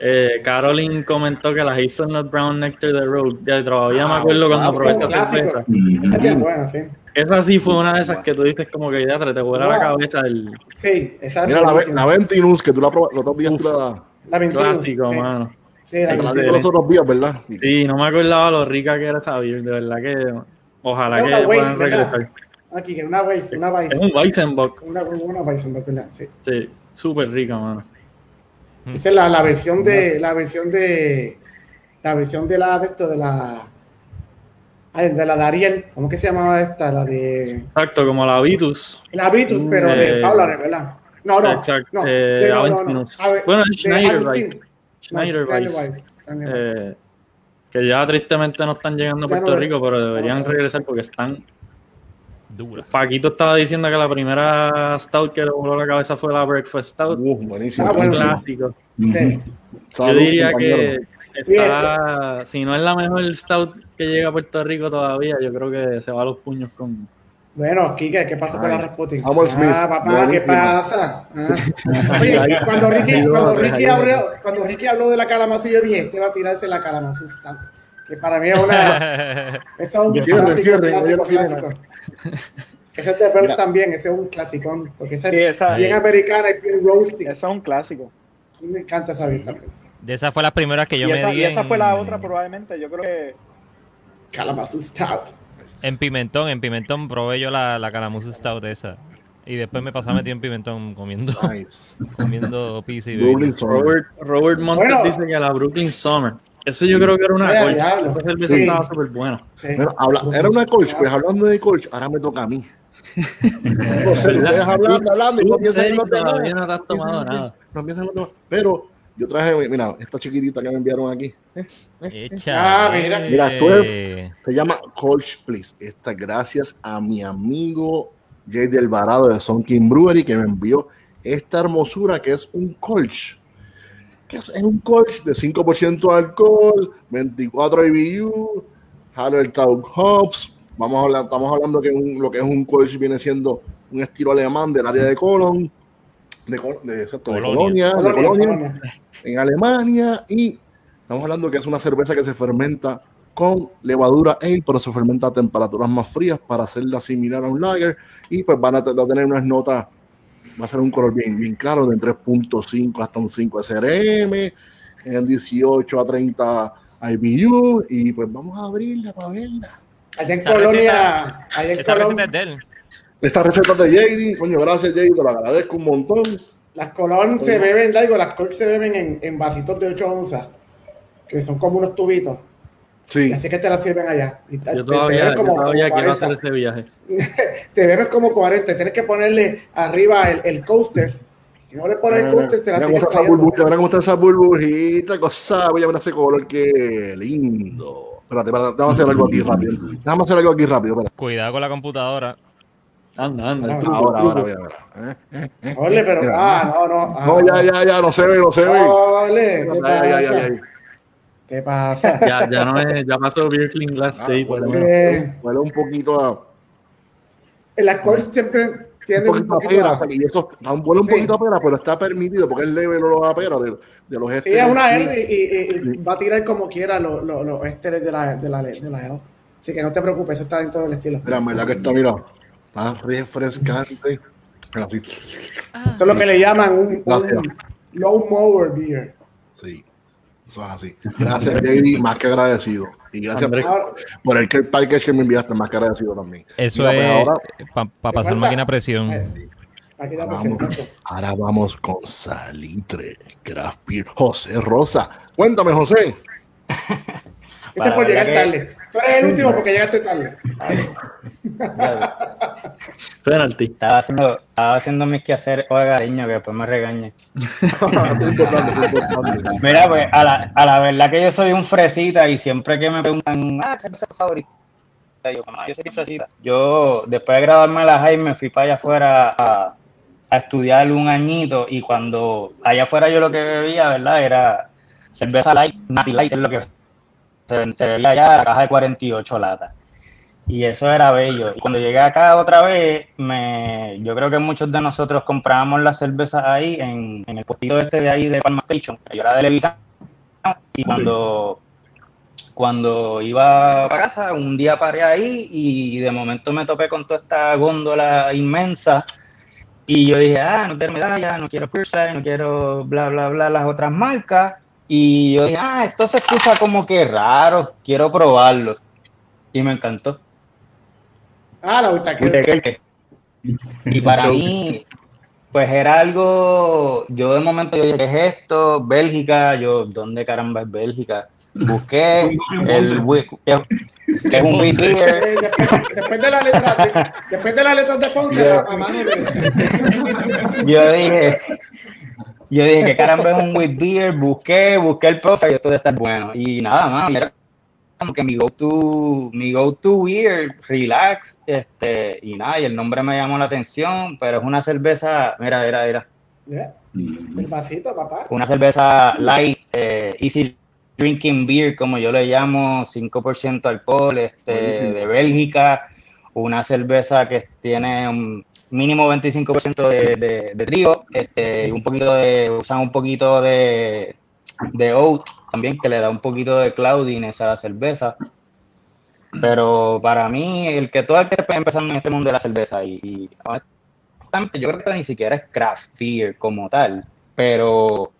[SPEAKER 3] Eh, Caroline comentó que la Hazelnut Brown Nectar de Road. Ya todavía me acuerdo cuando
[SPEAKER 1] Ah,
[SPEAKER 3] probé
[SPEAKER 1] clásicos.
[SPEAKER 3] cerveza.
[SPEAKER 1] Esa es bien buena, sí.
[SPEAKER 3] Esa sí fue una de esas que tú dices como que ya te te vuela la
[SPEAKER 1] No.
[SPEAKER 3] cabeza el
[SPEAKER 1] Sí, esa es
[SPEAKER 2] Mira, la, la Ventinus, que tú la probaste los otros días.
[SPEAKER 3] Uf.
[SPEAKER 2] Tú la,
[SPEAKER 1] La 21,
[SPEAKER 3] clásico,
[SPEAKER 1] sí.
[SPEAKER 3] mano.
[SPEAKER 1] Sí, la
[SPEAKER 2] la viste los otros días, ¿verdad?
[SPEAKER 3] Sí, no me acordaba lo rica que era esa beer, de verdad que ojalá que
[SPEAKER 1] una Weiss,
[SPEAKER 3] puedan
[SPEAKER 1] ¿verdad?
[SPEAKER 3] regresar.
[SPEAKER 1] Aquí, que una Weiss, una Weiss.
[SPEAKER 3] Es un Weizenbock,
[SPEAKER 1] Una, una Weiss, ¿verdad? Sí.
[SPEAKER 3] sí, súper rica, mano.
[SPEAKER 1] Esa es la, la versión de la versión de la versión de la de esto de la de la de Ariel, ¿cómo que se llamaba esta? La de
[SPEAKER 3] Exacto, como la Vitus.
[SPEAKER 1] la Vitus, pero de
[SPEAKER 3] Eh,
[SPEAKER 1] Paula, ¿verdad? No, no,
[SPEAKER 3] exacto,
[SPEAKER 1] no,
[SPEAKER 3] eh,
[SPEAKER 1] de- no, no, no.
[SPEAKER 3] Aventinus.
[SPEAKER 1] A ver,
[SPEAKER 3] Bueno, es
[SPEAKER 1] de
[SPEAKER 3] Schneider. Weiss. Schneider Weiss. Eh, que ya tristemente no están llegando a Puerto Rico, pero deberían regresar porque están.
[SPEAKER 4] Dura.
[SPEAKER 3] Paquito estaba diciendo que la primera Stout que le voló la cabeza fue la Breakfast Stout.
[SPEAKER 2] Uh, buenísimo.
[SPEAKER 1] Ah.
[SPEAKER 3] Clásico.
[SPEAKER 1] Sí.
[SPEAKER 3] Yo
[SPEAKER 2] Salud,
[SPEAKER 3] diría que está, si no es la mejor Stout que llega a Puerto Rico todavía, yo creo que se va a los puños con.
[SPEAKER 1] Bueno, Kike, ¿qué pasó con la. Rasputin?
[SPEAKER 2] Samuel Smith,
[SPEAKER 1] Ah, papá, ¿qué pasa? Ah. [laughs] Oye, cuando Ricky, cuando Ricky habló, cuando Ricky habló de la Kalamazoo, yo dije, este va a tirarse la Kalamazoo Stout. Que para mí es una, [laughs] es un. Ese es de Burns también, ese es un clasicón, porque ese
[SPEAKER 5] Sí,
[SPEAKER 1] es
[SPEAKER 5] esa,
[SPEAKER 1] bien americana y bien roasty.
[SPEAKER 5] esa es un clásico.
[SPEAKER 1] A mí me encanta esa beer también.
[SPEAKER 4] De esas fue las primeras que yo
[SPEAKER 5] y
[SPEAKER 4] me
[SPEAKER 5] esa,
[SPEAKER 4] di
[SPEAKER 5] y esa
[SPEAKER 4] en-
[SPEAKER 5] fue la otra probablemente. Yo creo que
[SPEAKER 1] Kalamazoo Stout.
[SPEAKER 4] En Pimentón, en Pimentón probé yo la, la stout esa. Y después me pasaba metido en Pimentón comiendo,
[SPEAKER 2] Nice. [laughs]
[SPEAKER 4] comiendo pizza y.
[SPEAKER 3] Robert, Robert Montes
[SPEAKER 1] Bueno.
[SPEAKER 3] dice que la Brooklyn Summer. Eso yo creo que era una. Esa cerveza
[SPEAKER 1] Sí.
[SPEAKER 3] estaba súper buena.
[SPEAKER 1] Sí.
[SPEAKER 2] Bueno, habla- era una coach, pues hablando de coach, ahora me toca a mí. [laughs] No sé, ustedes hablando, hablando, y no piensan
[SPEAKER 3] no nada.
[SPEAKER 2] No piensan en. Pero yo traje, mira, esta chiquitita que me enviaron aquí.
[SPEAKER 4] Echa,
[SPEAKER 1] Ah, mira.
[SPEAKER 2] Mira,
[SPEAKER 4] eh,
[SPEAKER 2] Se llama Colch Please. Esta gracias a mi amigo Jay del Alvarado de Son King Brewery que me envió esta hermosura que es un Colch. Que es un Colch de 5% de alcohol, 24 IBU, Harold Talk Hops, Vamos a hablar, estamos hablando que un- lo que es un Kolsch viene siendo un estilo alemán del área de Colón, de, Col- de, exacto, de
[SPEAKER 4] Colonia.
[SPEAKER 2] Colonia, de
[SPEAKER 1] Colonia,
[SPEAKER 2] en Alemania y estamos hablando que es una cerveza que se fermenta con levadura ale, pero se fermenta a temperaturas más frías para hacerla similar a un lager y pues van a, te- va a tener unas notas, va a ser un color bien, bien claro de 3.5 hasta un 5 SRM, en 18 a 30 IBU y pues vamos a abrirla para verla.
[SPEAKER 1] Allá en
[SPEAKER 4] Esa
[SPEAKER 1] Colonia, allá en
[SPEAKER 4] Esta receta es de él.
[SPEAKER 2] Esta receta es de JD, coño, gracias JD, te lo agradezco un montón.
[SPEAKER 1] las Colón se beben, digo, las Colón se beben en, en vasitos de 8 onzas, que son como unos tubitos.
[SPEAKER 2] Sí,
[SPEAKER 1] Así que te las sirven allá. Y te,
[SPEAKER 3] Yo
[SPEAKER 1] te- te
[SPEAKER 3] todavía,
[SPEAKER 1] bebes
[SPEAKER 3] yo
[SPEAKER 1] como,
[SPEAKER 3] todavía
[SPEAKER 1] como
[SPEAKER 3] quiero
[SPEAKER 1] 40.
[SPEAKER 3] hacer ese viaje. [laughs]
[SPEAKER 1] Te bebes como 40. Tienes que ponerle arriba el, el coaster. Si no le pones el coaster, se la
[SPEAKER 2] Mira
[SPEAKER 1] sigues
[SPEAKER 2] cómo está esa
[SPEAKER 1] trayendo.
[SPEAKER 2] burbujita, mira cómo está esa burbujita, cosa, voy a ver ese color, qué lindo. Espérate, espérate, déjame hacer algo aquí rápido. Déjame hacer algo aquí rápido, espérate.
[SPEAKER 4] Cuidado con la computadora.
[SPEAKER 3] Anda, anda.
[SPEAKER 1] Ah,
[SPEAKER 3] truco,
[SPEAKER 2] Ahora,
[SPEAKER 3] truco.
[SPEAKER 2] ahora, mira. Eh, eh, eh.
[SPEAKER 1] Ole, pero.
[SPEAKER 2] Mira,
[SPEAKER 1] Ah, no, no. ah,
[SPEAKER 2] No, ya, ya, ya, no se ve, no se ve.
[SPEAKER 1] Ole, ¿qué
[SPEAKER 2] Ay, ay, ay,
[SPEAKER 1] pasa? ¿Qué pasa?
[SPEAKER 3] Ya, ya no es, ya pasó Beer Clean Glass
[SPEAKER 2] Ah,
[SPEAKER 3] Day, por lo
[SPEAKER 2] huele,
[SPEAKER 3] menos.
[SPEAKER 1] Sí.
[SPEAKER 2] huele un poquito a,
[SPEAKER 1] El alcohol siempre
[SPEAKER 2] un
[SPEAKER 1] tiene un
[SPEAKER 2] poquito a
[SPEAKER 1] poquito
[SPEAKER 2] pera,
[SPEAKER 1] de.
[SPEAKER 2] y eso huele un
[SPEAKER 1] Sí.
[SPEAKER 2] poquito a pera, pero está permitido porque es leve el olor a pera de, de los
[SPEAKER 1] Sí,
[SPEAKER 2] ésteres.
[SPEAKER 1] es una L y, y- y va a tirar como quiera los los- los ésteres de la, de la, de la L. Así que no te preocupes, eso está dentro del estilo.
[SPEAKER 2] Mira, verdad que está, mira, está refrescante. Así.
[SPEAKER 1] Eso es lo que le llaman un, un low mower beer.
[SPEAKER 2] Sí, eso es así. Gracias, JD, más que agradecido. Y gracias.
[SPEAKER 1] Ahora,
[SPEAKER 2] por el care package que me enviaste, más que agradecido también.
[SPEAKER 4] Eso
[SPEAKER 2] Mira, pues
[SPEAKER 4] es
[SPEAKER 2] ahora,
[SPEAKER 4] para pasar
[SPEAKER 1] falta-
[SPEAKER 4] máquina a presión.
[SPEAKER 1] eh,
[SPEAKER 2] Vamos.
[SPEAKER 1] por
[SPEAKER 2] ahora vamos con Salitre, Craft Beer. José Rosa. Cuéntame, José. [laughs]
[SPEAKER 8] Para
[SPEAKER 1] por llegar tarde. Tú eres el último porque llegaste tarde. [laughs]
[SPEAKER 3] Penalty.
[SPEAKER 8] Estaba haciendo, estaba haciendo mis quehaceres hogareños que después me regañe. [laughs] Mira, pues a la, a la verdad que yo soy un fresita y siempre que me preguntan, ah, ¿qué es tu favorito? Yo, "Ah, yo soy un fresita. Yo, después de graduarme de la high, me fui para allá afuera a, a estudiar un añito y cuando allá afuera yo lo que bebía, ¿verdad? Era cerveza light, natty light es lo que se, se bebía allá, la caja de 48 latas. Y eso era bello. Y cuando llegué acá otra vez, me, yo creo que muchos de nosotros comprábamos las cervezas ahí en, en el postito este de ahí de Palma Station, que yo era de Levitán. Y cuando, cuando iba para casa, un día paré ahí y de momento me topé con toda esta góndola inmensa. Y yo dije, ah, no quiero medalla, no quiero Purslane, no quiero bla, bla, bla, las otras marcas. Y yo dije, ah, esto se escucha como que raro, quiero probarlo. Y me encantó.
[SPEAKER 1] Ah, la vuelta que.
[SPEAKER 8] Butequerque. Y para [laughs] mí, pues era algo, yo de momento yo dije, ¿qué es esto? Bélgica, yo, ¿dónde caramba es Bélgica? Busqué [laughs] el que es un.
[SPEAKER 1] Eh, [laughs] después, de la letra de, después de la letra de Ponce.
[SPEAKER 8] Yo dije, yo dije, ¿qué caramba es un wheat beer? Busqué, busqué el profe y esto debe estar bueno. Y nada más, era como que mi go-to, mi go-to beer, relax, este, y nada, y el nombre me llamó la atención, pero es una cerveza, mira, mira, mira.
[SPEAKER 1] Yeah, El vasito, papá.
[SPEAKER 8] una cerveza light, eh, easy drinking beer, como yo le llamo, 5% alcohol, este, de Bélgica, una cerveza que tiene un mínimo 25% de, de, de trigo, este, un poquito de, usan un poquito de, de oat también, que le da un poquito de cloudiness a la cerveza. Pero para mí, el que todo el que esté empezando en este mundo de la cerveza, y, y honestamente, yo creo que ni siquiera es craft beer como tal, pero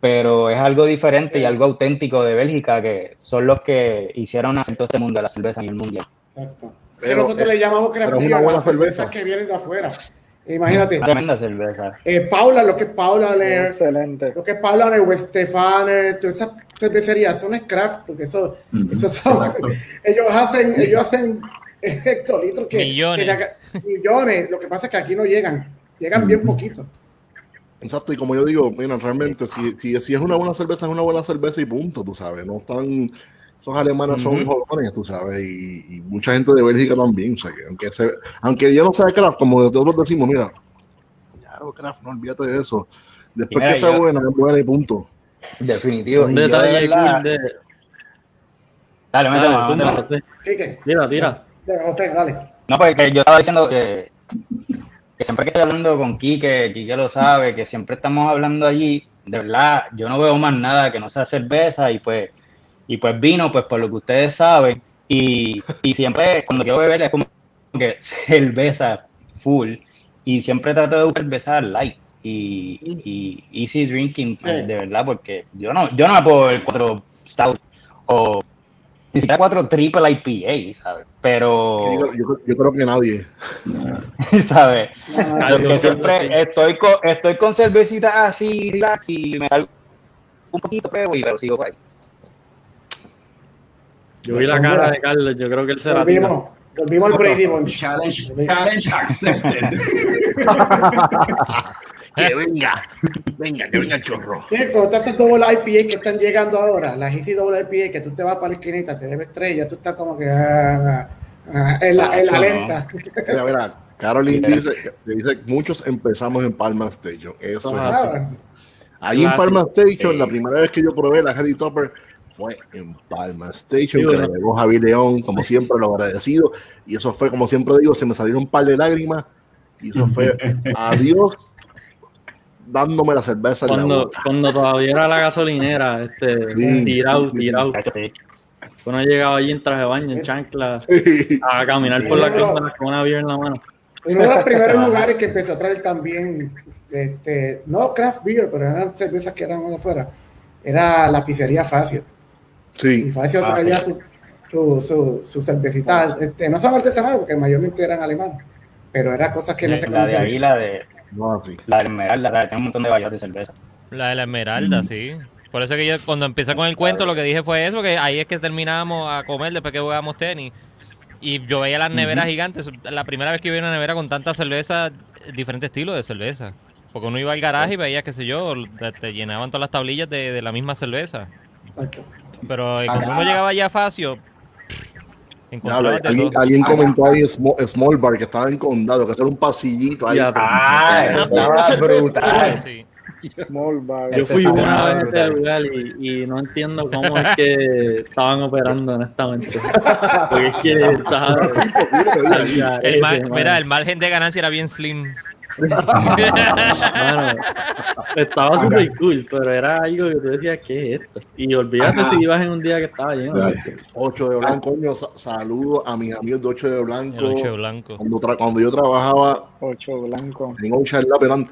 [SPEAKER 8] pero es algo diferente y algo auténtico de Bélgica que son los que hicieron hacer todo este mundo de la cerveza en el mundial.
[SPEAKER 1] Exacto.
[SPEAKER 2] Pero,
[SPEAKER 1] nosotros
[SPEAKER 2] eh,
[SPEAKER 1] le llamamos
[SPEAKER 2] es
[SPEAKER 1] beer
[SPEAKER 2] una
[SPEAKER 1] a
[SPEAKER 2] buena
[SPEAKER 1] las cervezas
[SPEAKER 2] cerveza.
[SPEAKER 1] que vienen de afuera. Imagínate,
[SPEAKER 8] Tremenda cerveza.
[SPEAKER 1] eh, Paula, lo que es Paula Lair,
[SPEAKER 5] Excelente.
[SPEAKER 1] lo que es Paula Lair, West Stefaner, todas esas cervecerías son craft, porque eso, eso son, [laughs] ellos hacen, ellos hacen [laughs] hectolitros que
[SPEAKER 4] Millones.
[SPEAKER 1] que millones. Lo que pasa es que aquí no llegan, llegan bien poquito.
[SPEAKER 2] Exacto, y como yo digo, mira, realmente, si, si, si es una buena cerveza, es una buena cerveza y punto, tú sabes. No están. Esos alemanes son jóvenes, tú sabes, y, y mucha gente de Bélgica también. O sea, que aunque, se, aunque yo no sea craft, como nosotros decimos, mira, ya no craft, no olvídate de eso. Después
[SPEAKER 8] Mira,
[SPEAKER 2] que sea
[SPEAKER 8] yo-
[SPEAKER 2] buena, es buena y punto.
[SPEAKER 8] Definitivo.
[SPEAKER 3] Un detalle cool de.
[SPEAKER 8] Dale, mételo,
[SPEAKER 3] Tira, tira.
[SPEAKER 1] José, dale.
[SPEAKER 8] No, porque yo estaba diciendo que, que siempre que estoy hablando con Quique, Quique lo sabe, que siempre estamos hablando allí, de verdad, yo no veo más nada que no sea cerveza y pues, y pues vino, pues por lo que ustedes saben, y, y siempre cuando quiero beber es como que [laughs] cerveza full, y siempre trato de buscar cerveza light y, y easy drinking, pues, de verdad, porque yo no, yo no me puedo beber cuatro stout o ni siquiera cuatro triple IPA, ¿sabes? Pero...
[SPEAKER 2] Yo, yo- yo creo que nadie. [laughs]
[SPEAKER 8] ¿sabes?
[SPEAKER 1] No,
[SPEAKER 8] Porque
[SPEAKER 3] yo-
[SPEAKER 8] siempre estoy con, estoy con cervecitas así, relax, y me salgo un poquito, pero, y pero sigo por ahí.
[SPEAKER 3] Yo vi la cara de Carlos, yo creo que él se la tira.
[SPEAKER 1] Volvimos, al Brady Bunch.
[SPEAKER 6] Challenge, challenge accepted. [laughs]
[SPEAKER 2] Que venga, venga, que venga el chorro.
[SPEAKER 1] Sí, cuando te haces doble IPA que están llegando ahora, las Easy doble IPA, que tú te vas para la esquinita, te bebes tres, ya tú estás como que ah, ah, en la, en la
[SPEAKER 8] Nacho,
[SPEAKER 1] lenta.
[SPEAKER 2] Mira, mira, Caroline [laughs] dice, dice, muchos empezamos en Palma Station. Eso es así.
[SPEAKER 1] Ah,
[SPEAKER 2] Ahí en. Palma Station, la primera vez que yo probé la Heady Topper fue en Palma Station,
[SPEAKER 3] Sí,
[SPEAKER 2] que
[SPEAKER 3] bueno.
[SPEAKER 2] la llegó Javi León, como siempre, lo agradecido. Y eso fue, como siempre digo, se me salieron un par de lágrimas. Y eso fue [laughs] adiós, dándome la cerveza en la
[SPEAKER 3] Cuando,
[SPEAKER 2] boca.
[SPEAKER 3] cuando todavía era la gasolinera, este,
[SPEAKER 2] Sí.
[SPEAKER 3] tirado, tirado.
[SPEAKER 8] Sí.
[SPEAKER 3] Uno llegaba allí en traje de baño, en chancla,
[SPEAKER 2] Sí.
[SPEAKER 3] a caminar por la cámara con una beer en la mano.
[SPEAKER 1] Uno de los [laughs] primeros lugares que empezó a traer también, este, no craft beer, pero eran cervezas que eran de afuera, era la pizzería Facio. Y
[SPEAKER 2] Sí,
[SPEAKER 1] Facio
[SPEAKER 8] Ah,
[SPEAKER 1] traía su, su, su, su cervecita, este, no son artesanales porque mayormente eran alemanes, pero eran cosas que no se
[SPEAKER 8] La de ahí,
[SPEAKER 1] conocían.
[SPEAKER 8] la de
[SPEAKER 2] no
[SPEAKER 8] la de Esmeralda, la de- tiene un montón de vallas de cerveza.
[SPEAKER 4] La de la Esmeralda, sí. Por eso que yo cuando empecé con el cuento lo que dije fue eso, que ahí es que terminábamos a comer después que jugábamos tenis. Y yo veía las neveras gigantes. La primera vez que vi una nevera con tanta cerveza, diferentes estilos de cerveza. Porque uno iba al garaje y veía, qué sé yo, te, te llenaban todas las tablillas de, de la misma cerveza.
[SPEAKER 1] Exacto.
[SPEAKER 4] Pero eh, como uno llegaba allá a Facio,
[SPEAKER 2] Ya,
[SPEAKER 4] de
[SPEAKER 2] alguien, comentó ahí Small, Small Bar que estaba en condado, que era un pasillito ahí.
[SPEAKER 3] Ya,
[SPEAKER 8] Ah, eso estaba brutal.
[SPEAKER 4] Sí.
[SPEAKER 5] Small bar.
[SPEAKER 3] Yo fui una vez a ese lugar y, y no entiendo cómo es que estaban operando honestamente. Porque es que estaba...
[SPEAKER 4] El mar- mira, el margen de ganancia era bien slim.
[SPEAKER 3] Mano, estaba súper cool, pero era algo que tú decías, ¿qué es esto? Y olvídate si ibas en un día que estaba lleno. porque-
[SPEAKER 2] 8 de Blanco, coño, sa- saludos a mis amigos de 8 de Blanco.
[SPEAKER 4] El ocho blanco.
[SPEAKER 2] Cuando, tra- cuando yo trabajaba
[SPEAKER 5] Ocho blanco.
[SPEAKER 2] en Ocean Lab eran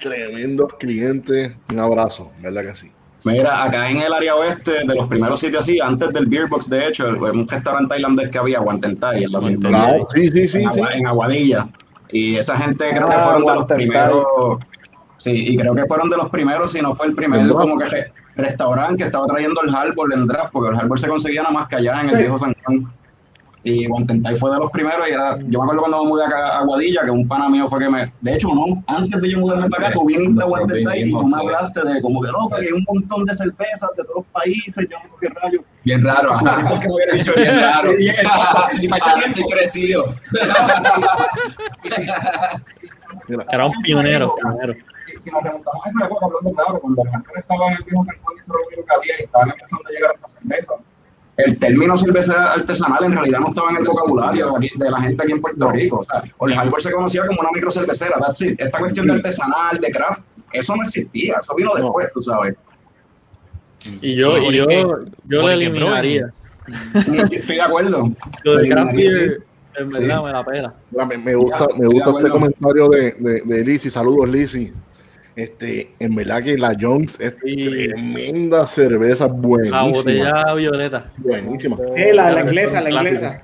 [SPEAKER 2] tremendos clientes. Un abrazo, ¿verdad que sí?
[SPEAKER 6] Mira, acá en el área oeste, de los primeros sitios así, antes del Beer Box, de hecho, un restaurante tailandés que había, Guantentai, en la cintura,
[SPEAKER 2] Claro, sí, sí, sí,
[SPEAKER 6] en,
[SPEAKER 2] sí.
[SPEAKER 6] Agua- en Aguadilla. Y esa gente creo que
[SPEAKER 5] Ah,
[SPEAKER 6] fueron de los primeros, sí, y creo que fueron de los primeros, si no fue el primer
[SPEAKER 2] En draft.
[SPEAKER 6] como que re- restaurante que estaba trayendo el Harbor en draft, porque el Harbor se conseguía nada más que allá en el
[SPEAKER 1] Sí.
[SPEAKER 6] viejo San Juan. Y Guantentai fue de los primeros y era, yo me acuerdo cuando me mudé acá a Aguadilla, que un pana mío fue que me, de hecho no, antes de yo mudarme para acá, tú viniste a Guantentai y tú me hablaste de como que loco, que hay un montón de cervezas de todos los países, yo no sé qué rayo.
[SPEAKER 7] Bien raro, ajá.
[SPEAKER 6] me hubiera dicho
[SPEAKER 7] Bien raro.
[SPEAKER 6] Y [laughs]
[SPEAKER 7] estoy crecido. [laughs]
[SPEAKER 3] Era un pionero, pionero.
[SPEAKER 6] si, nos remontamos a esa época, hablando claro, cuando la gente estaba en el San Juan y eso era lo único que había y estaban empezando a llegar estas cervezas. El término cerveza artesanal en realidad no estaba en el vocabulario aquí- de la gente aquí en Puerto Rico. O sea, Old Harbor se conocía como una microcervecera, that's it. Esta cuestión de artesanal, de craft, eso no existía, eso vino
[SPEAKER 2] No.
[SPEAKER 6] después, tú sabes.
[SPEAKER 3] Y yo, y yo, yo lo eliminaría.
[SPEAKER 6] Estoy de acuerdo.
[SPEAKER 3] Lo de craft beer, en verdad, me la pela.
[SPEAKER 2] me, me gusta, me gusta este comentario de, de, de Lizzy. Saludos, Lizzy. Este, en verdad que la Jones es
[SPEAKER 3] Sí.
[SPEAKER 2] tremenda cerveza,
[SPEAKER 3] La
[SPEAKER 2] buenísima.
[SPEAKER 3] botella violeta.
[SPEAKER 2] Buenísima.
[SPEAKER 1] Sí, la, la inglesa, la inglesa.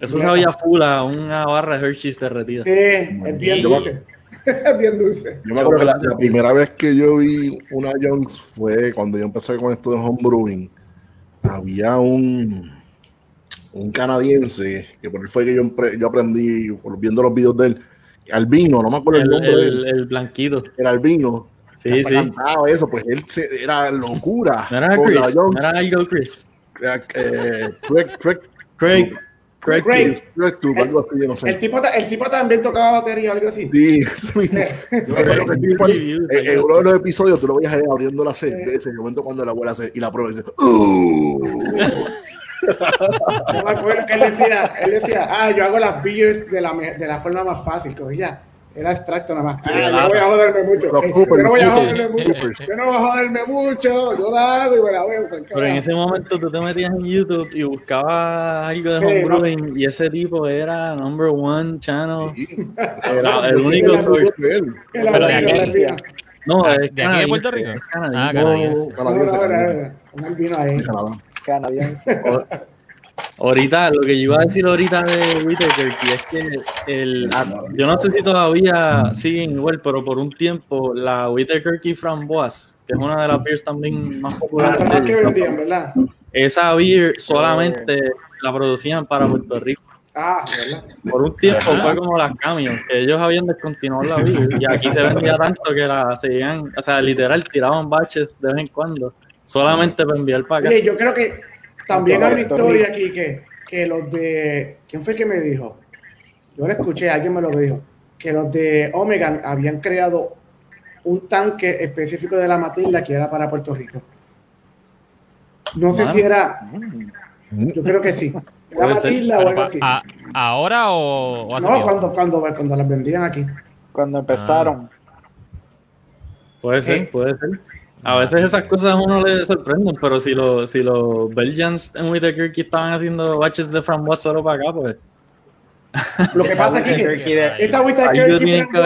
[SPEAKER 3] Eso sabía full a una barra de Hershey's derretida.
[SPEAKER 1] Sí, es bien dulce. Es [laughs] bien dulce.
[SPEAKER 2] Yo me acuerdo que la, la primera vez que yo vi una Jones fue cuando yo empecé con esto de homebrewing. Había un, un canadiense que por él fue que yo, yo aprendí por viendo los videos de él. Albino, no me acuerdo el,
[SPEAKER 3] El,
[SPEAKER 2] nombre de él.
[SPEAKER 3] el, el blanquito.
[SPEAKER 2] El albino.
[SPEAKER 3] Sí, sí.
[SPEAKER 2] cantaba eso, pues él se- era locura.
[SPEAKER 3] No era Chris, no era algo Chris.
[SPEAKER 2] Eh, Craig, Craig,
[SPEAKER 3] Craig, Craig,
[SPEAKER 1] Craig.
[SPEAKER 2] Craig Tube, algo así, yo no sé.
[SPEAKER 1] El tipo, el tipo también tocaba batería o algo así.
[SPEAKER 2] Sí, eso mismo. Eh, [laughs] en uno de los episodios tú lo veías abriendo la cerveza y de momento cuando la abuela hace y la prueba y dice "Uh". [laughs]
[SPEAKER 1] Yo me acuerdo que él decía, él decía, ah, yo hago las beers de la, de la forma más fácil, ya era extracto nada más. Ah, yo no voy a joderme mucho.
[SPEAKER 2] Los
[SPEAKER 1] Eh,
[SPEAKER 2] Cooper,
[SPEAKER 1] yo no voy a joderme mucho. Yo no voy a joderme mucho. Yo la hago y me la veo. pues,
[SPEAKER 3] Pero en ese momento tú te metías en YouTube y buscabas algo de
[SPEAKER 1] Sí,
[SPEAKER 3] homebrewing y ese tipo era number one channel.
[SPEAKER 2] Sí.
[SPEAKER 3] Era el único source.
[SPEAKER 4] Pero de aquí-.
[SPEAKER 3] No,
[SPEAKER 4] Ah,
[SPEAKER 3] es
[SPEAKER 4] ¿de aquí de Puerto Rico? Ah,
[SPEAKER 3] canadiense.
[SPEAKER 1] No, no, no, no, un albino ahí.
[SPEAKER 5] Canadiense.
[SPEAKER 3] O- Ahorita, lo que yo iba a decir ahorita de Whittaker es que el, yo no sé si todavía siguen igual, pero por un tiempo la Whittaker Framboise, que es una de las beers también más populares,
[SPEAKER 1] que vendían, ¿verdad?
[SPEAKER 3] esa beer solamente la producían para Puerto Rico.
[SPEAKER 1] Ah, ¿verdad?
[SPEAKER 3] Por un tiempo fue como las Camion, que ellos habían descontinuado la beer y aquí se vendía tanto que la seguían, o sea, literal tiraban baches de vez en cuando, solamente para enviar para acá.
[SPEAKER 1] Yo creo que también hay una historia aquí que, que los de. ¿Quién fue el que me dijo? Yo lo escuché, alguien me lo dijo. Que los de Omega habían creado un tanque específico de la Matilda que era para Puerto Rico. No sé si era. Yo creo que sí. Era Matilda o algo así.
[SPEAKER 4] a- ¿Ahora o,
[SPEAKER 1] No,
[SPEAKER 4] tiempo?
[SPEAKER 1] cuando, cuando, cuando las vendían aquí.
[SPEAKER 5] Cuando empezaron.
[SPEAKER 3] Puede ser,
[SPEAKER 1] Eh.
[SPEAKER 3] puede ser. A veces esas cosas a uno le sorprenden, pero si, lo, si los Belgians en Whittaker estaban haciendo baches de frambuesa solo para acá, pues
[SPEAKER 1] Lo que pasa es que, esta
[SPEAKER 3] que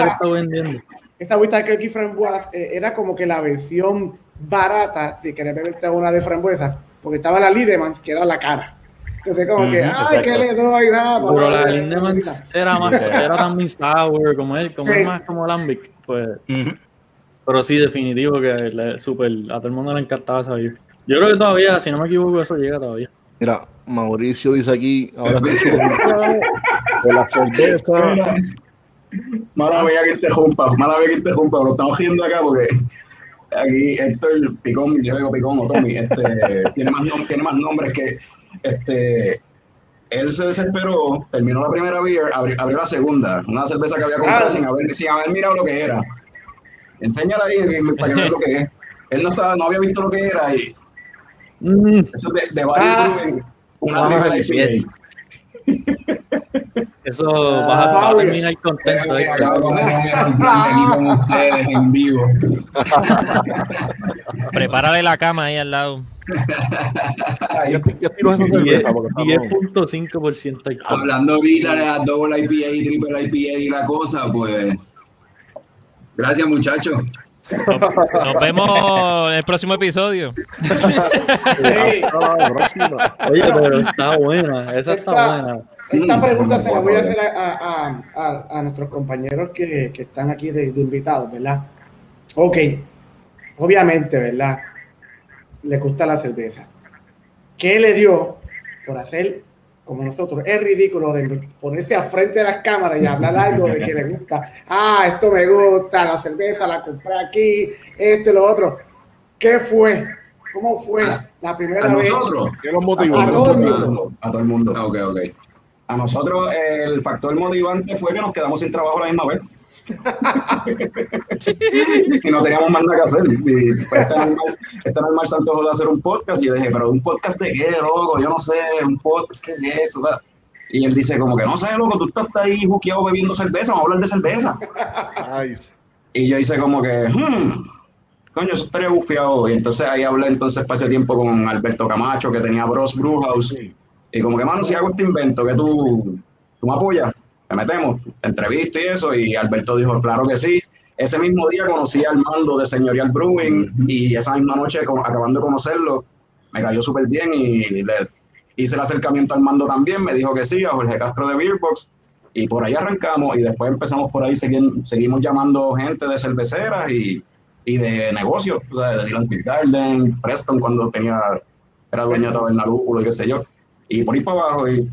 [SPEAKER 3] estado vendiendo.
[SPEAKER 1] esta Kirky frambuesa eh, era como que la versión barata, si querés beberte una de frambuesa, porque estaba la Lidemans, que era la cara. Entonces, como que,
[SPEAKER 8] Ujú,
[SPEAKER 1] ay,
[SPEAKER 8] exacto.
[SPEAKER 1] ¿qué le doy? Nada,
[SPEAKER 3] Pero
[SPEAKER 1] papá,
[SPEAKER 3] la Lindemans era más, era también sour, como él, como
[SPEAKER 1] Sí.
[SPEAKER 3] es más como Lambic, pues,
[SPEAKER 8] Ujú.
[SPEAKER 3] Pero sí, definitivo que le, super, a todo el mundo le encantaba esa beer. Yo creo que todavía, si no me equivoco, eso llega todavía.
[SPEAKER 2] Mira, Mauricio dice aquí, ahora [laughs] la cerveza.
[SPEAKER 6] Mala mía que interrumpa, mala mía que interrumpa, pero estamos riendo acá porque aquí Héctor Picón, yo digo Picón o Tommy, este, [laughs] tiene, más nom- tiene más nombres que este. Él se desesperó, terminó la primera beer, abri- abrió, la segunda, una cerveza que había comprado
[SPEAKER 1] Ah.
[SPEAKER 6] sin, haber, sin haber mirado lo que era. Enséñala ahí para que vean lo que es. [laughs] Él no, estaba, no había visto lo que era y
[SPEAKER 3] Mm,
[SPEAKER 6] eso de, de
[SPEAKER 1] Ah.
[SPEAKER 6] Una
[SPEAKER 3] Ah, yes. [laughs] Eso vas, a, vas a terminar contento.
[SPEAKER 7] Eh,
[SPEAKER 3] ¿eh?
[SPEAKER 7] acabo de aquí con ustedes en vivo. [laughs]
[SPEAKER 4] Prepárale la cama ahí al lado.
[SPEAKER 2] Ya, ya tiro esa cerveza porque estamos-
[SPEAKER 3] 10.5% alcohol.
[SPEAKER 7] Hablando ahorita de la double IPA y triple IPA y la cosa, pues. Gracias, muchachos.
[SPEAKER 4] Nos vemos en el próximo episodio.
[SPEAKER 1] Sí.
[SPEAKER 3] Oye, pero está buena, esa está
[SPEAKER 1] Esta-
[SPEAKER 3] buena.
[SPEAKER 1] Esta
[SPEAKER 6] Mm,
[SPEAKER 1] pregunta se la voy a hacer a, a- a- a nuestros compañeros que, que están aquí de, de invitados, ¿verdad? Ok, obviamente, ¿verdad? Le gusta la cerveza. ¿Qué le dio por hacer como nosotros? Es ridículo de ponerse al frente de las cámaras y hablar algo de que le gusta. Ah, esto me gusta, la cerveza la compré aquí, esto y lo otro. ¿Qué fue? ¿Cómo fue la primera
[SPEAKER 7] A
[SPEAKER 1] vez?
[SPEAKER 7] nosotros.
[SPEAKER 2] ¿Qué los motivó?
[SPEAKER 1] A
[SPEAKER 2] ¿Qué los
[SPEAKER 1] todo el mundo.
[SPEAKER 6] A todo el mundo.
[SPEAKER 7] Ah.
[SPEAKER 6] A nosotros el factor motivante fue que nos quedamos sin trabajo la misma vez. [laughs] y no teníamos más nada que hacer. Y pues, este normal, este normal se antojó de hacer un podcast y yo dije, pero un podcast de qué, loco, yo no sé, un podcast, ¿qué es eso? Y él dice como que no sé, loco, tú estás ahí juqueado bebiendo cerveza, vamos a hablar de cerveza.
[SPEAKER 2] Ay,
[SPEAKER 6] Y yo hice como que, hmm, coño, eso estaría bufiado. Y entonces ahí hablé entonces para ese tiempo con Alberto Camacho, que tenía Bros Brewhouse. Y como que, mano, si hago este invento, que tú, tú me apoyas, me metemos, te entrevisto y eso. Y Alberto dijo, claro que sí. Ese mismo día conocí al mando de Señorial Brewing y esa misma noche, acabando de conocerlo, me cayó súper bien y le hice el acercamiento al mando también. Me dijo que sí, a Jorge Castro de Beerbox. Y por ahí arrancamos y después empezamos por ahí, segui- seguimos llamando gente de cerveceras y, y de negocios, o sea, de Beer Garden, Preston cuando tenía, era dueño de Taberna Lúpulo y qué sé yo. Y por ahí para abajo, y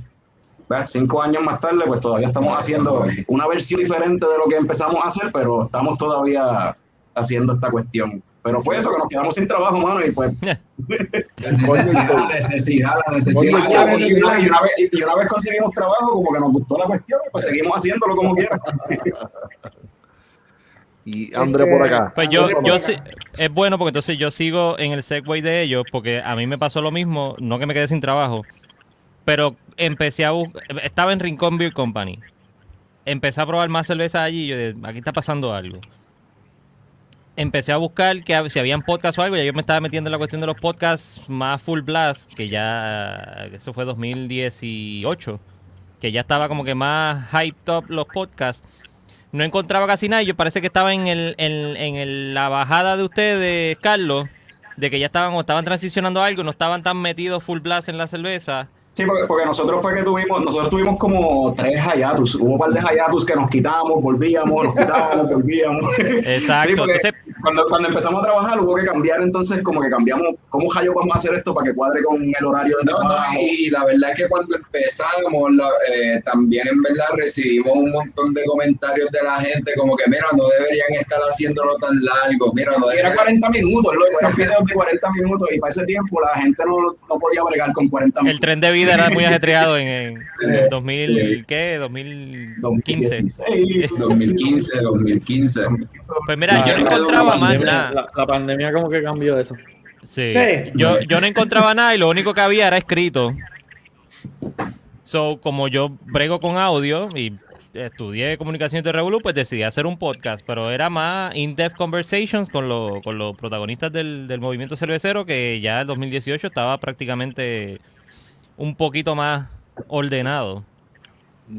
[SPEAKER 6] ¿ves? cinco años más tarde, pues todavía estamos haciendo una versión diferente de lo que empezamos a hacer, pero estamos todavía haciendo esta cuestión. Pero fue eso, que nos quedamos sin trabajo, mano, y pues [laughs]
[SPEAKER 7] La necesidad, la necesidad, la necesidad.
[SPEAKER 6] Y una, vez, y una vez conseguimos trabajo, como que nos gustó la cuestión, y pues seguimos haciéndolo como quiera. [laughs]
[SPEAKER 2] Y André
[SPEAKER 1] Este,
[SPEAKER 2] por acá.
[SPEAKER 4] Pues yo,
[SPEAKER 1] por
[SPEAKER 4] yo
[SPEAKER 1] acá.
[SPEAKER 4] sí, es bueno porque entonces yo sigo en el segway de ellos, porque a mí me pasó lo mismo, no que me quedé sin trabajo, Pero empecé a buscar, estaba en Rincón Beer Company. Empecé a probar más cerveza allí y yo dije, aquí está pasando algo. Empecé a buscar que si habían podcasts o algo, ya yo me estaba metiendo en la cuestión de los podcasts más full blast, que ya, eso fue 2018, que ya estaba como que más hyped up los podcasts. No encontraba casi nada y yo parece que estaba en, el, en, en la bajada de ustedes, Carlos, de que ya estaban o estaban transicionando algo, no estaban tan metidos full blast en la cerveza.
[SPEAKER 6] Sí, porque, porque nosotros fue que tuvimos, nosotros tuvimos como tres hiatus. Hubo un par de hiatus que nos quitamos, volvíamos, nos quitábamos, volvíamos. [laughs]
[SPEAKER 4] Exacto,
[SPEAKER 6] Sí,
[SPEAKER 4] entonces
[SPEAKER 6] cuando, cuando empezamos a trabajar hubo que cambiar entonces como que cambiamos, ¿cómo Jayo vamos a hacer esto para que cuadre con el horario de
[SPEAKER 7] No, no,
[SPEAKER 6] trabajo?
[SPEAKER 7] y, y la verdad es que cuando empezamos, la- eh, también en verdad recibimos un montón de comentarios de la gente como que, mira, no deberían estar haciéndolo tan largo, mira, no
[SPEAKER 6] Y era
[SPEAKER 7] deberían...
[SPEAKER 6] 40 minutos, loco, eran [laughs] videos de 40 minutos y para ese tiempo la gente no, no podía bregar con 40
[SPEAKER 4] el
[SPEAKER 6] minutos.
[SPEAKER 4] tren de vida era muy ajetreado en, en, en [laughs] el
[SPEAKER 6] Eh,
[SPEAKER 4] 2000, ¿qué? 2015.
[SPEAKER 6] 2016,
[SPEAKER 7] 2015, 2015.
[SPEAKER 4] Pues mira, yo no encontraba más nada.
[SPEAKER 3] La, la pandemia como que cambió eso.
[SPEAKER 4] Sí.
[SPEAKER 1] Sí.
[SPEAKER 4] Yo, yo no encontraba nada y lo único que había era escrito. So, como yo brego con audio y estudié comunicación de Revolu, pues decidí hacer un podcast, pero era más in-depth conversations con, lo- con los protagonistas del, del movimiento cervecero, que ya el 2018 estaba prácticamente un poquito más ordenado.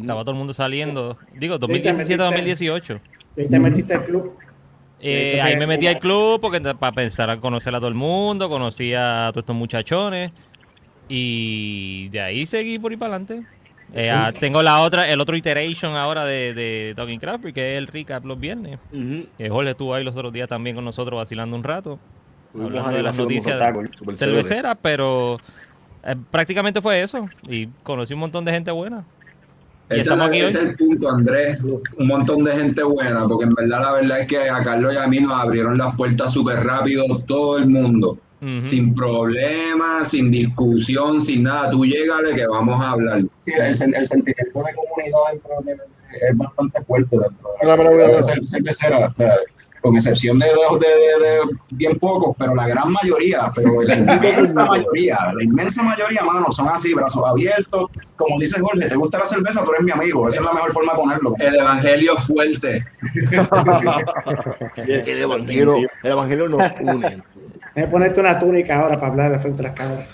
[SPEAKER 4] Estaba todo el mundo saliendo. Digo, 2017-2018.
[SPEAKER 1] Y te metiste al club.
[SPEAKER 4] Eh, ahí me metí al club porque para pensar a conocer a todo el mundo, conocí a todos estos muchachones y de ahí seguí por ahí para adelante. Eh, ah, tengo la otra, el otro iteration ahora de, de Talking Craft, que es el recap los viernes. Que Jorge estuvo ahí los otros días también con nosotros vacilando un rato, hablando de las noticias cerveceras, pero eh, prácticamente fue eso y conocí un montón de gente buena.
[SPEAKER 7] Ese es,
[SPEAKER 4] estamos
[SPEAKER 7] la-
[SPEAKER 4] aquí
[SPEAKER 7] ese es
[SPEAKER 4] hoy.
[SPEAKER 7] el punto, Andrés. Un montón de gente buena, porque en verdad la verdad es que a Carlos y a mí nos abrieron las puertas súper rápido todo el mundo. Sin problemas, sin discusión, sin nada. Tú llégale que vamos a hablar.
[SPEAKER 6] Sí, el, el sentimiento de comunidad dentro de, de- es bastante fuerte dentro de
[SPEAKER 2] mira.
[SPEAKER 6] la cervecera, o sea, con excepción de, de- de- de bien pocos, pero la gran mayoría, pero la [laughs] inmensa mayoría, la inmensa mayoría, mano, son así, brazos abiertos. Como dice Jorge, te gusta la cerveza, tú eres mi amigo, esa es la mejor forma de ponerlo.
[SPEAKER 7] El evangelio fuerte. [laughs] [laughs]
[SPEAKER 2] El evangelio, el evangelio nos une.
[SPEAKER 1] Déjame ponerte una túnica ahora para hablar de frente a las cámaras.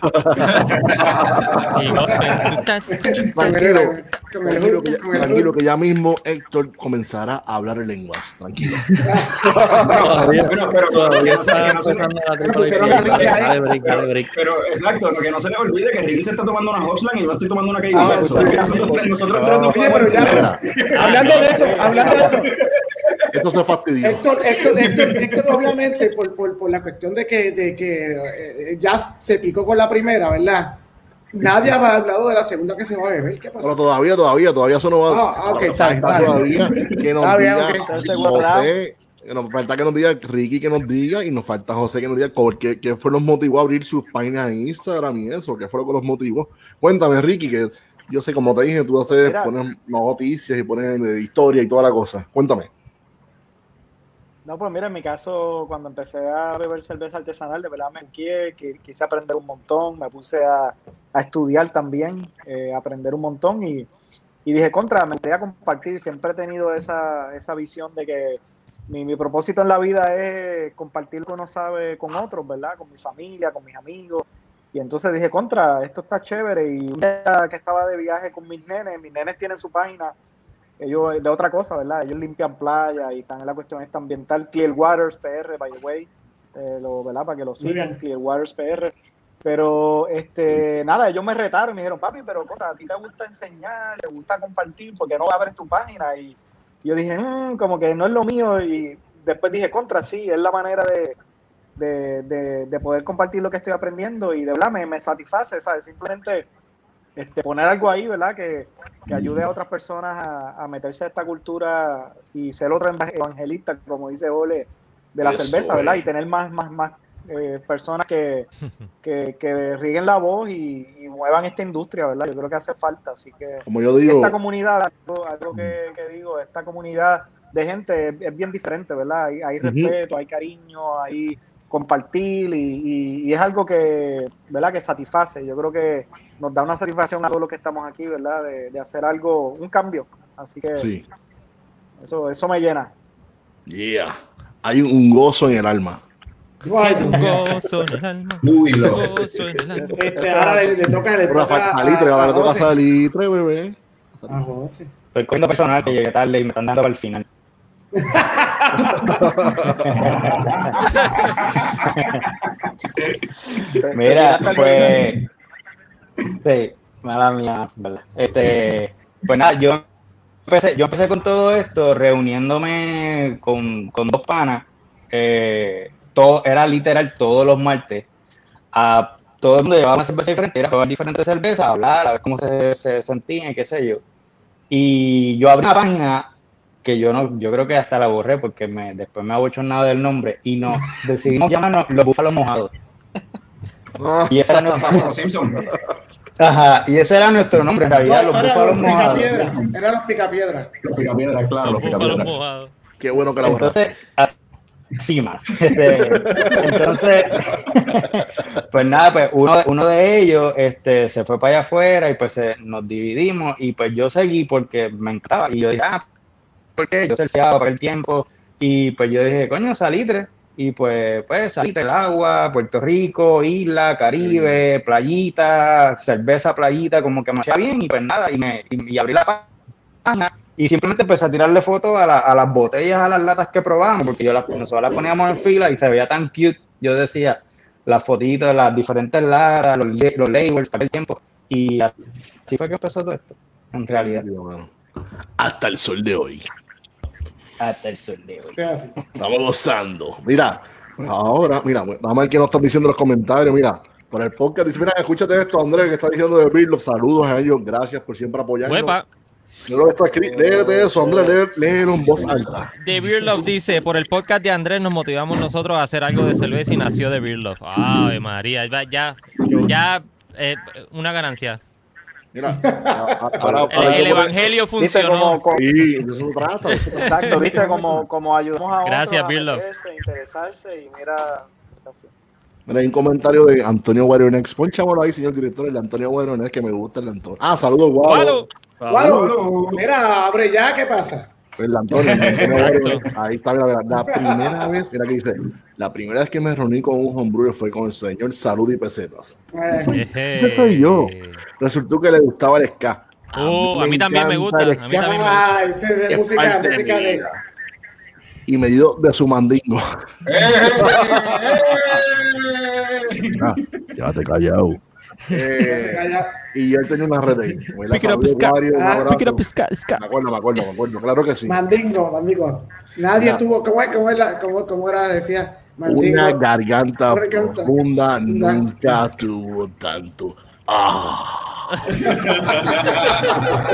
[SPEAKER 2] Tranquilo, que ya, tranquilo que ya mismo Héctor comenzará a hablar en lenguas. Tranquilo. [laughs]
[SPEAKER 6] Bueno, pero,
[SPEAKER 3] Todavía
[SPEAKER 1] a
[SPEAKER 6] exacto, lo que no se le olvide que Ricky se está tomando una Hopsland y yo estoy tomando una Key
[SPEAKER 1] Ah, pues,
[SPEAKER 6] nosotros tres,
[SPEAKER 1] hablando de eso, hablando de eso,
[SPEAKER 2] Esto se fastidió.
[SPEAKER 1] Héctor, Héctor, Héctor, Héctor, obviamente, por, por, por la cuestión de que, de que eh, ya se picó con la primera, ¿verdad? Nadie habrá hablado de la segunda que se va a beber. ¿Qué
[SPEAKER 2] Pero
[SPEAKER 1] pasó?
[SPEAKER 2] todavía, todavía, todavía eso no va
[SPEAKER 1] Ah, ah, ok, está
[SPEAKER 2] todavía que nos diga. José, que nos falta que nos diga Ricky que nos diga y nos falta José que nos diga qué, qué fue los motivó a abrir sus páginas en Instagram y eso, qué fue lo que los motivó. Cuéntame, Ricky, que yo sé, como te dije, tú haces,
[SPEAKER 5] Mira.
[SPEAKER 2] pones noticias y pones historia y toda la cosa. Cuéntame.
[SPEAKER 5] No, pues mira, en mi caso, cuando empecé a beber cerveza artesanal, de verdad me enquié, quise aprender un montón, me puse a, a estudiar también, eh, aprender un montón y, y dije, contra, me quería compartir, siempre he tenido esa, esa visión de que mi, mi propósito en la vida es compartir lo que uno sabe con otros, ¿verdad? Con mi familia, con mis amigos. Y entonces dije, contra, esto está chévere. Y un día que estaba de viaje con mis nenes, mis nenes tienen su página ellos de otra cosa, ¿verdad? Ellos limpian playa y están en la cuestión esta ambiental. Clear Waters PR, by the way, eh, lo, ¿verdad? Para que lo sigan,
[SPEAKER 1] bien.
[SPEAKER 5] Clear Waters PR. Pero, este, nada, ellos me retaron, me dijeron, papi, pero contra, a ti te gusta enseñar, te gusta compartir, porque no abres tu página? Y yo dije, "Mm, como que no es lo mío. Y después dije, contra, sí, es la manera de, de, de- de poder compartir lo que estoy aprendiendo y de verdad me, me satisface, ¿sabes? Simplemente este, poner algo ahí, ¿verdad? Que, que ayude a otras personas a, a meterse a esta cultura y ser otro eva- evangelista, como dice Ole, de la
[SPEAKER 2] Eso
[SPEAKER 5] cerveza, ¿verdad? Y tener más, más, más eh, personas que, [laughs] que, que rieguen la voz y, y muevan esta industria, ¿verdad? Yo creo que hace falta, así que
[SPEAKER 2] Como yo digo,
[SPEAKER 5] esta comunidad, algo, algo que, que digo, esta comunidad de gente es, es bien diferente, ¿verdad? Hay, respeto, hay cariño, hay compartir y, y- y es algo que, ¿verdad? Que satisface. Yo creo que nos da una satisfacción a todos los que estamos aquí, ¿verdad? De, de hacer algo, un cambio. Así que
[SPEAKER 2] Sí.
[SPEAKER 5] eso, eso me llena.
[SPEAKER 2] Yeah. Hay un gozo en el alma.
[SPEAKER 1] Ay,
[SPEAKER 4] Un gozo en el alma.
[SPEAKER 7] Uy, lo.
[SPEAKER 4] Gozo en el alma.
[SPEAKER 1] este, ahora le, le toca, le
[SPEAKER 2] Rafael
[SPEAKER 1] toca
[SPEAKER 2] Salitre, ahora le toca
[SPEAKER 1] José.
[SPEAKER 2] Salitre, bebé.
[SPEAKER 1] A José.
[SPEAKER 8] Estoy cogiendo personal que llegué tarde y me están dando para el final. [laughs] Mira, pues. Sí, mala mía, ¿verdad? Este, pues nada, yo empecé, yo empecé con todo esto reuniéndome con, con dos panas. eh, todo, era literal todos los martes. A todo el mundo llevaba una cerveza diferente, era probar diferentes cervezas, hablar, a ver cómo se, se sentían qué sé yo. Y yo abrí una página que yo no, yo creo que hasta la borré porque me, después me abochornado del nombre y nos decidimos llamarnos los búfalos mojados.
[SPEAKER 2] Ah,
[SPEAKER 8] Y ese era nuestro,
[SPEAKER 6] Simpson.
[SPEAKER 8] ajá, y ese era nuestro nombre en realidad,
[SPEAKER 1] No,
[SPEAKER 8] los búfalos
[SPEAKER 1] los picapiedras.
[SPEAKER 8] mojados.
[SPEAKER 1] Eran los picapiedras.
[SPEAKER 6] Los picapiedras, claro,
[SPEAKER 4] Los
[SPEAKER 6] los picapiedras.
[SPEAKER 4] mojados.
[SPEAKER 2] qué bueno que la borraste.
[SPEAKER 8] Entonces, mano. Este, entonces, [laughs] pues nada, pues uno, uno de ellos este, se fue para allá afuera y pues eh, nos dividimos y pues yo seguí porque me encantaba y yo dije, ah, ¿por qué? Yo surfeaba para el tiempo y pues yo dije, coño, salitre. Y pues, pues salitre, el agua, Puerto Rico, isla, Caribe, playita, cerveza, playita, como que me hacía bien y pues nada, y, me, y, y abrí la página y simplemente empecé a tirarle fotos a, la- a las botellas, a las latas que probamos, porque yo las, nosotros las poníamos en fila y se veía tan cute. Yo decía las fotitos las diferentes latas, los, los labels, para el tiempo. Y así fue que empezó todo esto, en realidad.
[SPEAKER 2] Hasta el sol de hoy.
[SPEAKER 8] Hasta el sol de hoy.
[SPEAKER 2] Estamos gozando. Mira, ahora, mira, vamos a ver qué nos están diciendo en los comentarios. Mira, por el podcast dice, mira, escúchate esto, Andrés, que está diciendo de Bill. Los saludos a ellos. Gracias por siempre apoyarnos.
[SPEAKER 4] Huepa.
[SPEAKER 2] Yo lo está escrito. Léete eso, Andrés, léelo, en voz alta.
[SPEAKER 4] The Beer Love dice, por el podcast de Andrés nos motivamos nosotros a hacer algo de cerveza y nació The Beer Love. Ave María, ya, ya, ya, eh, una ganancia.
[SPEAKER 2] Mira, [laughs] ahora,
[SPEAKER 4] El, el evangelio
[SPEAKER 5] Viste
[SPEAKER 4] funcionó.
[SPEAKER 5] como, como-
[SPEAKER 2] Sí, eso
[SPEAKER 5] exacto, viste como, como ayudamos a
[SPEAKER 4] Gracias,
[SPEAKER 5] otros a interesarse y mira, así.
[SPEAKER 2] Mira, hay un comentario de Antonio Guaronex. Ponchámoslo ahí, señor director, el de Antonio Guaronex, que me gusta el de Antonio. Ah, saludos.
[SPEAKER 4] Gualo.
[SPEAKER 1] Guau, mira, abre ya, ¿qué pasa?
[SPEAKER 2] El de Antonio. [laughs] el. Ahí está, mira, mira, la primera vez, mira que dice, la primera vez que me reuní con un homebrewer fue con el señor Salud y Pesetas.
[SPEAKER 1] Eh,
[SPEAKER 2] Ese soy yo. Resultó que le gustaba el ska.
[SPEAKER 4] Oh, a mí también me gusta,
[SPEAKER 2] el
[SPEAKER 4] a mí también me
[SPEAKER 1] de
[SPEAKER 2] Es
[SPEAKER 1] música, música de.
[SPEAKER 2] Y me dio de su mandingo. [laughs] Ah, llévate callado. Eh, y él tenía una red ahí. Como
[SPEAKER 4] Pick it up, ska.
[SPEAKER 1] Ah,
[SPEAKER 2] abrazo.
[SPEAKER 4] Pick it up, ska, ska.
[SPEAKER 2] Me acuerdo, me acuerdo, me acuerdo. Claro que sí.
[SPEAKER 1] Mandingo, amigo. Nadie tuvo, ¿cómo, es- cómo, es la- cómo, cómo era? Decía, Mandingo.
[SPEAKER 2] Una garganta
[SPEAKER 1] Garganta.
[SPEAKER 2] profunda nunca tuvo tanto. Ah. [laughs]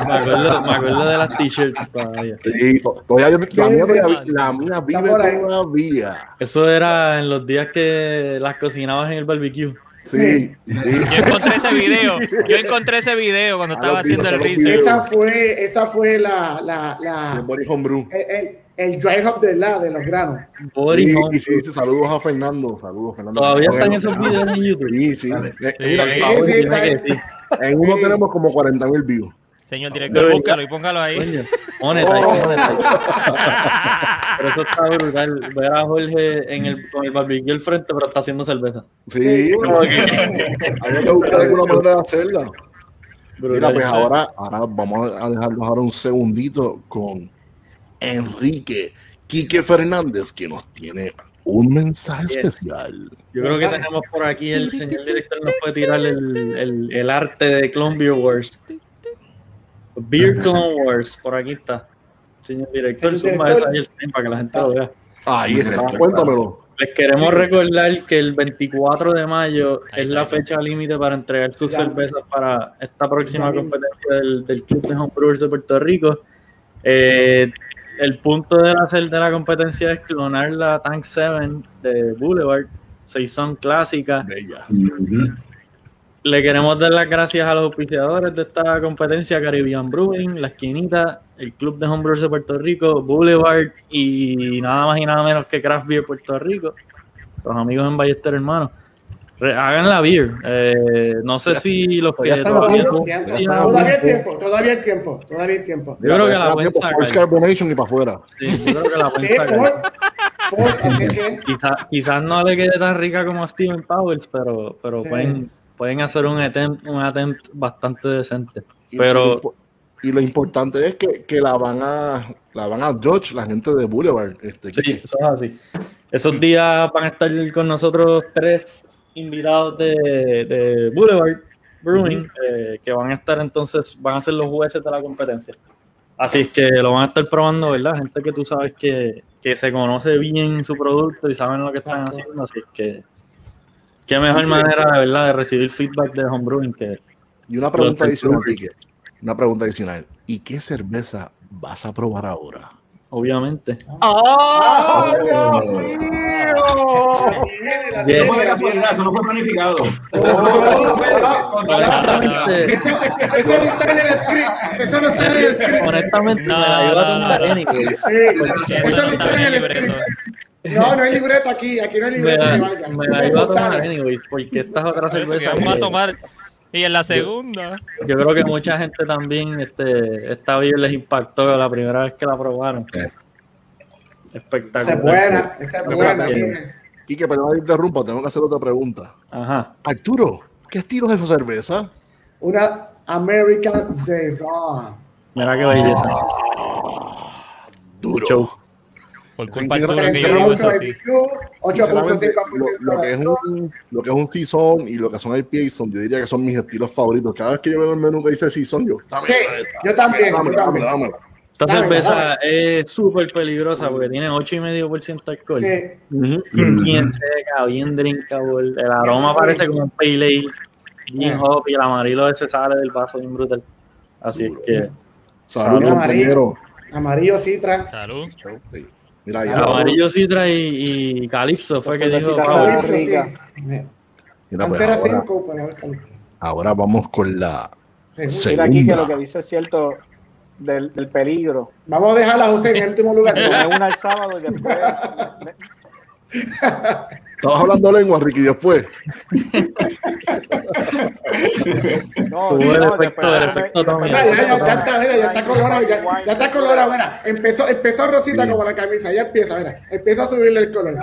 [SPEAKER 3] Me acuerdo, me acuerdo de las t-shirts todavía.
[SPEAKER 2] Sí, to- todavía yo- la, mía todavía, la mía vive todavía.
[SPEAKER 3] Eso era en los días que las cocinabas en el barbecue.
[SPEAKER 2] Sí, sí.
[SPEAKER 4] Yo encontré ese [laughs] video, yo encontré ese video cuando
[SPEAKER 2] A
[SPEAKER 4] estaba haciendo el research.
[SPEAKER 1] Esa fue, esa fue la, la,
[SPEAKER 2] El
[SPEAKER 1] la, el, el, el dry hop de la, de los granos.
[SPEAKER 3] Body
[SPEAKER 2] Sí,
[SPEAKER 3] Home.
[SPEAKER 2] y sí, sí, saludos a Fernando. Saludos, Fernando.
[SPEAKER 3] Todavía están esos videos en YouTube.
[SPEAKER 2] Sí, sí. Eh,
[SPEAKER 4] sí.
[SPEAKER 2] En uno tenemos como 40 mil views.
[SPEAKER 4] Señor director, búscalo y póngalo ahí. [laughs]
[SPEAKER 3] Monetize, monetize. [laughs] Pero eso está brutal. Ver a Jorge en el, con el barbecue al frente, pero está haciendo cerveza.
[SPEAKER 2] Sí,
[SPEAKER 3] que-
[SPEAKER 2] había que buscar alguna manera de hacerla. Mira, pues ahora, ahora vamos a dejarlos ahora un segundito con Enrique Quique Fernández, que nos tiene un mensaje
[SPEAKER 3] Yes.
[SPEAKER 2] especial.
[SPEAKER 3] Yo creo que tenemos por aquí el señor director nos puede tirar el, el, el arte de Clone Beer Wars. Beer Clone Wars, por aquí está. Señor director, suma
[SPEAKER 1] director.
[SPEAKER 3] esa el stream para que la gente lo vea.
[SPEAKER 2] Ahí está, cuéntamelo.
[SPEAKER 3] Les queremos recordar que el 24 de mayo
[SPEAKER 4] Ahí
[SPEAKER 3] es la
[SPEAKER 4] ahí
[SPEAKER 3] fecha límite para entregar sus
[SPEAKER 1] Ya.
[SPEAKER 3] cervezas para esta próxima competencia del, del Club de Homebrewers de Puerto Rico. Eh, el punto de hacer de la competencia es clonar la Tank 7 de Boulevard, Saison clásica.
[SPEAKER 2] Bella.
[SPEAKER 3] Le queremos dar las gracias a los auspiciadores de esta competencia, Caribbean Brewing, La Esquinita, el Club de Homebrewers de Puerto Rico, Boulevard y nada más y nada menos que Craft Beer Puerto Rico. los amigos en Ballester Hermanos. Hagan la beer. Eh, no sé si los que todavía
[SPEAKER 1] Todavía hay tiempo, todavía hay tiempo, todavía hay tiempo.
[SPEAKER 3] Yo creo que la pueden
[SPEAKER 2] Force
[SPEAKER 3] sacar.
[SPEAKER 2] Carbonation y para afuera.
[SPEAKER 3] Sí, yo creo que la
[SPEAKER 1] Sí,
[SPEAKER 3] pueden sacar.
[SPEAKER 1] Ford, Ford, así que
[SPEAKER 3] Quizá- quizás no le quede tan rica como a Steven Powers, pero, pero
[SPEAKER 1] Sí.
[SPEAKER 3] pueden, pueden hacer un attempt, un attempt bastante decente.
[SPEAKER 2] Y,
[SPEAKER 3] Pero
[SPEAKER 2] y lo importante es que, que la van a la van a judge la gente de Boulevard. Este,
[SPEAKER 3] sí, eso es así. Esos días van a estar con nosotros tres invitados de, de Boulevard Brewing, eh, que van a estar entonces, van a ser los jueces de la competencia. Así es que lo van a estar probando, ¿verdad? Gente que tú sabes que, que se conoce bien su producto y saben lo que están haciendo. Así es que, qué mejor manera, de verdad, de recibir feedback de homebrewing que
[SPEAKER 2] Y una pregunta adicional. Quique. Una pregunta adicional. ¿Y qué cerveza vas a probar ahora?
[SPEAKER 3] obviamente.
[SPEAKER 2] ¡Ah!
[SPEAKER 6] fue de
[SPEAKER 1] tiene,
[SPEAKER 6] casualidad, eso no fue planificado.
[SPEAKER 3] Honestamente, [laughs]
[SPEAKER 1] Eso, no está en el script, eso no está en el script.
[SPEAKER 3] honestamente
[SPEAKER 4] No,
[SPEAKER 3] me la iba a
[SPEAKER 4] Eso no
[SPEAKER 1] no
[SPEAKER 4] está
[SPEAKER 1] en
[SPEAKER 4] el
[SPEAKER 1] script. No, no hay libreto aquí, aquí no hay
[SPEAKER 3] Me
[SPEAKER 1] libreto
[SPEAKER 3] la,
[SPEAKER 1] que
[SPEAKER 3] me la iba a tomar anyways, porque esta es otra
[SPEAKER 4] Eso que
[SPEAKER 3] cerveza
[SPEAKER 4] vamos a
[SPEAKER 3] que
[SPEAKER 4] tomar. Y en la segunda.
[SPEAKER 3] yo creo que mucha gente también, este, esta beer les impactó la primera vez que la probaron.
[SPEAKER 7] Eh.
[SPEAKER 3] Espectacular.
[SPEAKER 1] Esa es buena, esa es buena.
[SPEAKER 3] Espérate.
[SPEAKER 1] tiene.
[SPEAKER 2] Quique, perdón que interrumpa, tengo que hacer otra pregunta.
[SPEAKER 3] Ajá.
[SPEAKER 2] Arturo, ¿qué estilo es esa cerveza?
[SPEAKER 1] Una American Saison.
[SPEAKER 3] Mira qué belleza.
[SPEAKER 2] Duro.
[SPEAKER 3] Show.
[SPEAKER 4] Por culpa
[SPEAKER 2] creo
[SPEAKER 4] que
[SPEAKER 2] que
[SPEAKER 4] yo digo eso
[SPEAKER 1] Sinceramente,
[SPEAKER 4] así.
[SPEAKER 2] Sinceramente,
[SPEAKER 1] 8.5%
[SPEAKER 2] lo, lo que es un, lo que es un season y lo que son IPA son, yo diría que son mis estilos favoritos. Cada vez que yo veo el menú que dice season, yo, dame,
[SPEAKER 1] Sí, yo también, también.
[SPEAKER 2] dámela, dámela.
[SPEAKER 3] Esta
[SPEAKER 1] Dame,
[SPEAKER 3] cerveza
[SPEAKER 1] dame.
[SPEAKER 3] es súper peligrosa porque tiene 8,5% de alcohol.
[SPEAKER 1] Sí.
[SPEAKER 3] Bien seca, bien drinkable. El aroma parece como un pale ale. Bien hop y el amarillo ese sale del vaso bien brutal. Así es que
[SPEAKER 2] Salud,
[SPEAKER 1] Amarillo.
[SPEAKER 2] compañero.
[SPEAKER 1] amarillo citra.
[SPEAKER 4] Salud.
[SPEAKER 2] Sí. Mira,
[SPEAKER 3] el
[SPEAKER 2] ya,
[SPEAKER 3] amarillo Citra y, y Calypso fue que dijo
[SPEAKER 1] sí.
[SPEAKER 2] pues
[SPEAKER 1] Antes era
[SPEAKER 2] ahora,
[SPEAKER 1] 5, pero ahora es calipso.
[SPEAKER 2] ahora vamos con la
[SPEAKER 1] Sí.
[SPEAKER 5] Mira aquí que lo que dice es cierto del, del peligro.
[SPEAKER 1] Vamos a dejar a José en el último lugar.
[SPEAKER 5] Una el sábado y después.
[SPEAKER 2] Estabas hablando lengua, Ricky, después. [laughs]
[SPEAKER 5] No,
[SPEAKER 3] el
[SPEAKER 5] no,
[SPEAKER 3] efecto-
[SPEAKER 5] después-
[SPEAKER 3] el
[SPEAKER 5] después-
[SPEAKER 3] efecto Tommy.
[SPEAKER 1] Ya, ya, ya, ya está, mira, ya está colorado, ya, ya está colorado, mira, empezó, empezó rosita
[SPEAKER 2] Sí.
[SPEAKER 1] como la camisa, ya empieza, mira, empieza a subirle el color. [laughs]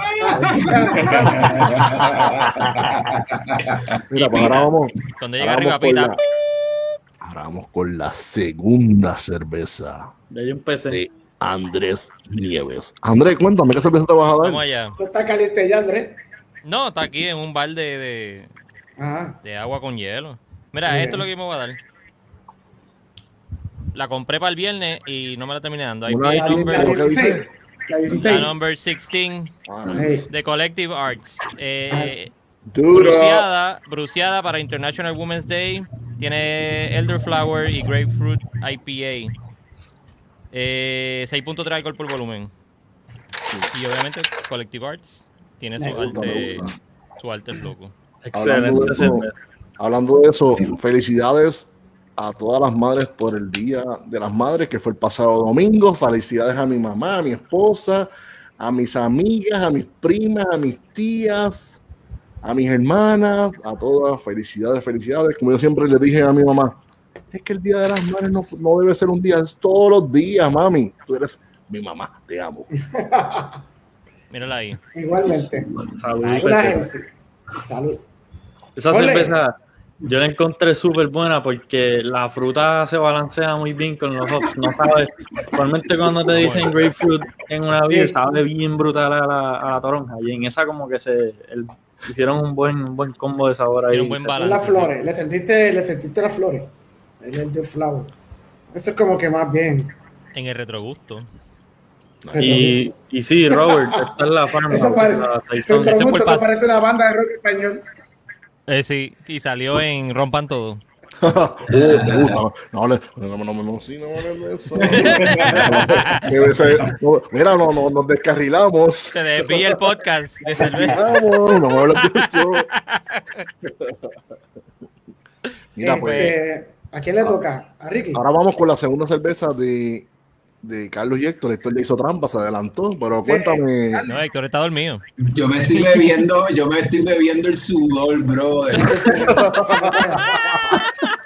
[SPEAKER 2] Mira, pues ahora vamos,
[SPEAKER 4] Cuando llega Ricapita.
[SPEAKER 2] la, ahora vamos con la segunda cerveza
[SPEAKER 3] Ya yo empecé.
[SPEAKER 2] de Andrés Nieves. Andrés, cuéntame, ¿qué cerveza te vas a dar?
[SPEAKER 4] Vamos allá.
[SPEAKER 1] Eso está caliente ya, Andrés.
[SPEAKER 4] No, está aquí en un balde de,
[SPEAKER 1] Ajá.
[SPEAKER 4] de agua con hielo. Mira, esto es lo que me voy a dar. La compré para el viernes y no me la terminé dando. IPA
[SPEAKER 2] IPA,
[SPEAKER 4] number,
[SPEAKER 1] La
[SPEAKER 2] ¿Lo que
[SPEAKER 1] 16.
[SPEAKER 2] dice?
[SPEAKER 1] La
[SPEAKER 4] la
[SPEAKER 1] 16.
[SPEAKER 4] number 16
[SPEAKER 2] Ah,
[SPEAKER 1] Hey,
[SPEAKER 4] de Collective Arts. Eh,
[SPEAKER 2] Duro.
[SPEAKER 4] bruciada, bruciada para International Women's Day. Tiene Elderflower y Grapefruit IPA. Eh, 6.3 alcohol por volumen. Y obviamente Collective Arts tiene su
[SPEAKER 2] gusta,
[SPEAKER 4] arte, su arte loco.
[SPEAKER 2] Hablando
[SPEAKER 3] Excelente
[SPEAKER 2] de eso. Hablando de eso, felicidades a todas las madres por el Día de las Madres, que fue el pasado domingo. Felicidades a mi mamá, a mi esposa, a mis amigas, a mis primas, a mis tías, a mis hermanas, a todas. Felicidades, felicidades. Como yo siempre le dije a mi mamá, es que el Día de las Madres no, no debe ser un día, es todos los días, mami. Tú eres mi mamá, te amo. [laughs]
[SPEAKER 4] Mírala ahí.
[SPEAKER 1] igualmente.
[SPEAKER 3] Salud.
[SPEAKER 1] Genesis. Salud.
[SPEAKER 3] Esa cerveza yo la encontré súper buena porque la fruta se balancea muy bien con los hops. No sabes, usualmente cuando te dicen grapefruit en una beer,
[SPEAKER 1] Sí.
[SPEAKER 3] sabe bien brutal a la, a la toronja. Y en esa como que se el- hicieron un buen, un buen combo de sabor ahí.
[SPEAKER 4] Tiene un buen balance.
[SPEAKER 1] Las flores, le sentiste, le sentiste las flores. El el de flower. Eso es como que más bien.
[SPEAKER 4] En el retrogusto.
[SPEAKER 3] Y, y sí, Robert, [laughs] esta es la farma.
[SPEAKER 1] Eso parece-
[SPEAKER 3] la
[SPEAKER 4] pas-
[SPEAKER 1] parece una banda de rock español.
[SPEAKER 4] Eh, sí, y salió en Rompan Todo. [laughs]
[SPEAKER 2] Uh, uh, no, no, no, no, no, no, no, sí, no hables eso. [laughs] Mira, no, no, nos descarrilamos.
[SPEAKER 4] Se desvía el podcast de cerveza.
[SPEAKER 2] No hables de eso. Mira, pues,
[SPEAKER 1] Este, ¿A quién le toca? ¿A Ricky?
[SPEAKER 2] ahora vamos con la segunda cerveza de de Carlos y Héctor. Héctor le hizo trampa, se adelantó, pero cuéntame.
[SPEAKER 4] No, Héctor está dormido.
[SPEAKER 7] Yo me estoy bebiendo, yo me estoy bebiendo el sudor, brother.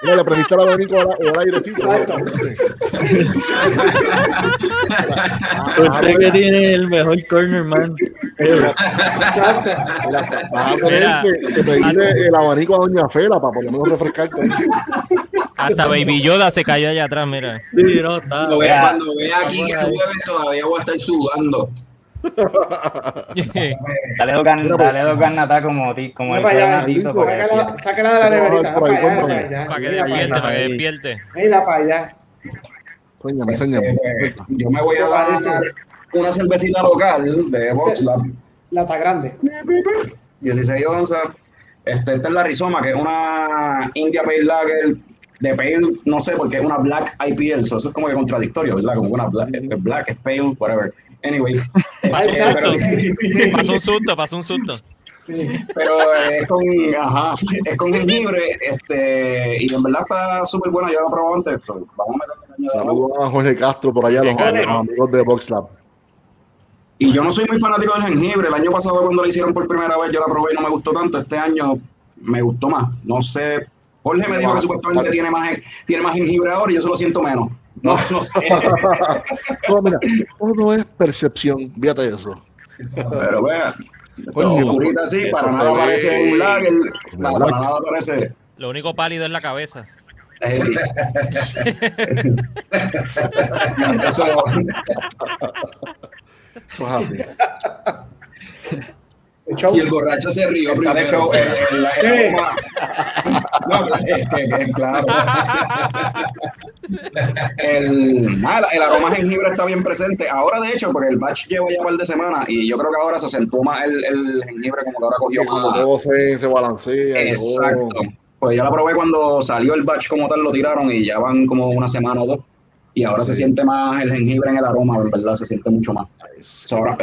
[SPEAKER 2] Mira, le prendiste el abanico al, al airecito.
[SPEAKER 3] Usted que tiene el mejor corner man.
[SPEAKER 2] Vas a tener que pedirle el abanico a Doña Fela para por lo menos refrescarte.
[SPEAKER 4] Hasta Baby Yoda se cayó allá atrás, mira.
[SPEAKER 3] Sí, no, está.
[SPEAKER 7] Cuando vea, cuando vea aquí que llueve, todavía voy a estar sudando. [laughs]
[SPEAKER 8] Dale dos, gan- dale dos garnatas como, ti- como el
[SPEAKER 1] Mira para allá,
[SPEAKER 8] Natito para que
[SPEAKER 1] Sácala, de la neverita. Para
[SPEAKER 4] que despierte, para que despierte.
[SPEAKER 1] Mira para allá.
[SPEAKER 2] Enséñame, enséñame.
[SPEAKER 6] Eh, yo me voy a
[SPEAKER 1] ¿Qué
[SPEAKER 6] dar una cervecita local de VoxLab,
[SPEAKER 1] Lata grande.
[SPEAKER 6] 16 onzas. Este, esta es la Rizoma, que es una India Pale Lager de Pale, no sé, porque es una Black IPL, so eso es como que contradictorio, ¿verdad? Como que una Black, black es Pale, whatever. Anyway, [laughs] pero,
[SPEAKER 1] exacto.
[SPEAKER 4] Pasó un susto, pasó un susto.
[SPEAKER 6] Pero es con, ajá, es con jengibre, este, y en verdad está súper buena, yo la probé antes, so, vamos a meterle.
[SPEAKER 2] Saludos a Jorge Castro por allá, los, amigos de VoxLab.
[SPEAKER 6] Y yo no soy muy fanático del jengibre. El año pasado cuando la hicieron por primera vez yo la probé y no me gustó tanto. Este año me gustó más. No sé. Jorge me dijo que supuestamente tiene más, tiene más jengibre ahora y yo se lo siento menos. [laughs] No, no sé.
[SPEAKER 2] No, mira, todo es percepción, fíjate eso.
[SPEAKER 6] Pero vea,
[SPEAKER 2] Coño,
[SPEAKER 6] oscurita así, para nada parece un lager. Para, nada parece.
[SPEAKER 4] Lo único pálido es la cabeza.
[SPEAKER 6] eh, eso, [laughs]
[SPEAKER 2] Eso es así.
[SPEAKER 1] El show.
[SPEAKER 7] Y el borracho se rió
[SPEAKER 6] de
[SPEAKER 7] primero.
[SPEAKER 6] hecho el, el- el aroma- No, es que- que- claro. El, nada, el aroma a jengibre está bien presente. Ahora, de hecho, porque el batch lleva ya un par de semanas y yo creo que ahora se acentuó más el, el jengibre, como que ahora cogió
[SPEAKER 2] Como todo se, se balancea.
[SPEAKER 6] Exacto.
[SPEAKER 2] todo.
[SPEAKER 6] Pues yo la probé cuando salió el batch como tal, lo tiraron y ya van como una semana o dos. Y ahora se siente más el jengibre en el aroma, en verdad, se siente mucho más. So, ahora,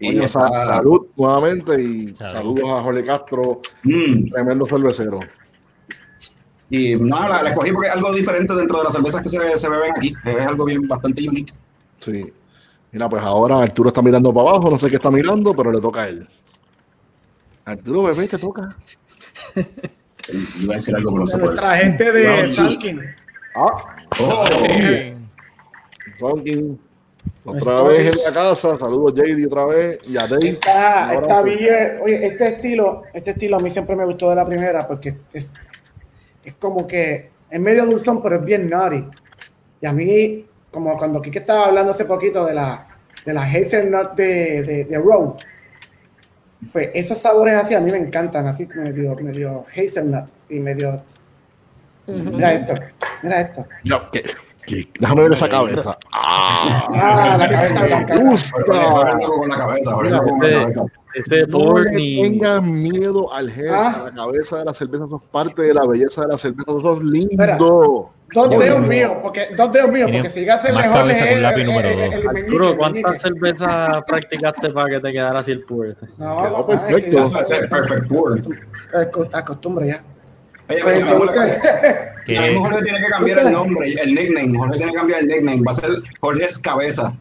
[SPEAKER 2] Coño, salud nuevamente y
[SPEAKER 4] Salud.
[SPEAKER 2] saludos a Jorge Castro,
[SPEAKER 6] Mm.
[SPEAKER 2] tremendo cervecero.
[SPEAKER 6] Y nada, la, la escogí porque es algo diferente dentro de las cervezas que se, se beben aquí. Es algo bien bastante unique.
[SPEAKER 2] Sí. Mira, pues ahora Arturo está mirando para abajo, no sé qué está mirando, pero le toca a él. Arturo, bebé, te toca. [laughs]
[SPEAKER 6] Iba a decir algo, pero no
[SPEAKER 1] nuestra gente de
[SPEAKER 6] No,
[SPEAKER 1] Salkin.
[SPEAKER 2] Ah,
[SPEAKER 6] Oh,
[SPEAKER 2] Sonkin. Otra vez en la casa, saludos JD otra vez y a Dave.
[SPEAKER 1] Esta, esta beer, oye, este estilo, este estilo a mí siempre me gustó de la primera porque es, es como que es medio dulzón, pero es bien naughty. Y a mí, como cuando Kike estaba hablando hace poquito de la, de la hazelnut de, de, de pues esos sabores así a mí me encantan, así medio, medio hazelnut y medio... Mira esto, mira esto.
[SPEAKER 2] Ya, ¿qué? ¿Qué? Déjame ver esa cabeza. Ah,
[SPEAKER 1] Ah, la cabeza blanca.
[SPEAKER 2] gusta.
[SPEAKER 6] Con la cabeza.
[SPEAKER 3] Ese
[SPEAKER 2] No le tengan miedo al head,
[SPEAKER 1] Ah.
[SPEAKER 2] a la cabeza de la cerveza, eso es parte de la belleza de la cerveza,
[SPEAKER 1] Espera.
[SPEAKER 2] lindo.
[SPEAKER 1] Dos dedos míos, porque dos dedos míos, porque si
[SPEAKER 4] más
[SPEAKER 1] mejor
[SPEAKER 4] cabeza
[SPEAKER 1] es
[SPEAKER 4] que
[SPEAKER 1] el-
[SPEAKER 4] lápiz
[SPEAKER 1] el-
[SPEAKER 4] número
[SPEAKER 1] el-
[SPEAKER 4] dos.
[SPEAKER 1] el meñique,
[SPEAKER 3] Arturo. ¿cuántas cervezas practicaste para que te quedara así el pur?
[SPEAKER 1] No,
[SPEAKER 2] Quedó
[SPEAKER 1] no,
[SPEAKER 2] perfecto.
[SPEAKER 1] es
[SPEAKER 6] Eso es el perfect pour.
[SPEAKER 1] que acu- Acostumbre ya.
[SPEAKER 6] Oye,
[SPEAKER 1] Pues entonces,
[SPEAKER 6] a lo mejor Jorge tiene que cambiar el nombre, el nickname. Jorge tiene que cambiar el nickname. Va a ser Jorge es Cabeza.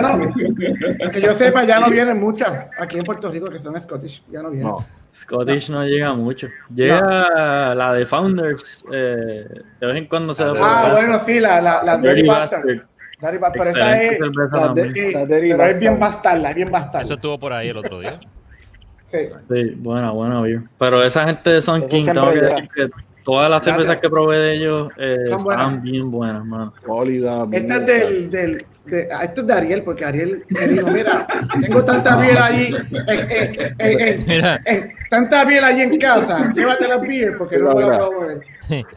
[SPEAKER 1] no, que yo sepa, ya no vienen muchas aquí en Puerto Rico que son Scottish, ya no vienen.
[SPEAKER 2] No,
[SPEAKER 3] Scottish no llega mucho. Llega la de Founders. eh, de vez en cuando se
[SPEAKER 1] Ah, bueno, sí, la, la, la Dirty
[SPEAKER 3] Dirty
[SPEAKER 1] Bastard.
[SPEAKER 3] Bastard.
[SPEAKER 1] Bastard, pero esa es,
[SPEAKER 3] cerveza
[SPEAKER 5] la
[SPEAKER 3] también.
[SPEAKER 1] sí,
[SPEAKER 5] La Dirty
[SPEAKER 1] pero es bien
[SPEAKER 5] Bastard.
[SPEAKER 1] bastarda, es bien
[SPEAKER 4] eso
[SPEAKER 1] bastarda.
[SPEAKER 4] estuvo por ahí el otro día.
[SPEAKER 1] Sí.
[SPEAKER 3] Sí, buena, buena beer. Pero esa gente de Son
[SPEAKER 5] Eso
[SPEAKER 3] King, tengo que decir que todas las cervezas que probé de ellos eh, estaban bien buenas, mano.
[SPEAKER 2] sólida.
[SPEAKER 1] Esta es
[SPEAKER 2] bien
[SPEAKER 1] del, del, de, esto es de Ariel, porque Ariel me dijo, mira, tengo tanta miel allí, eh, eh, eh, eh,
[SPEAKER 4] Mira,
[SPEAKER 1] eh, tanta miel allí en casa, llévate la beer porque no me la puedo beber.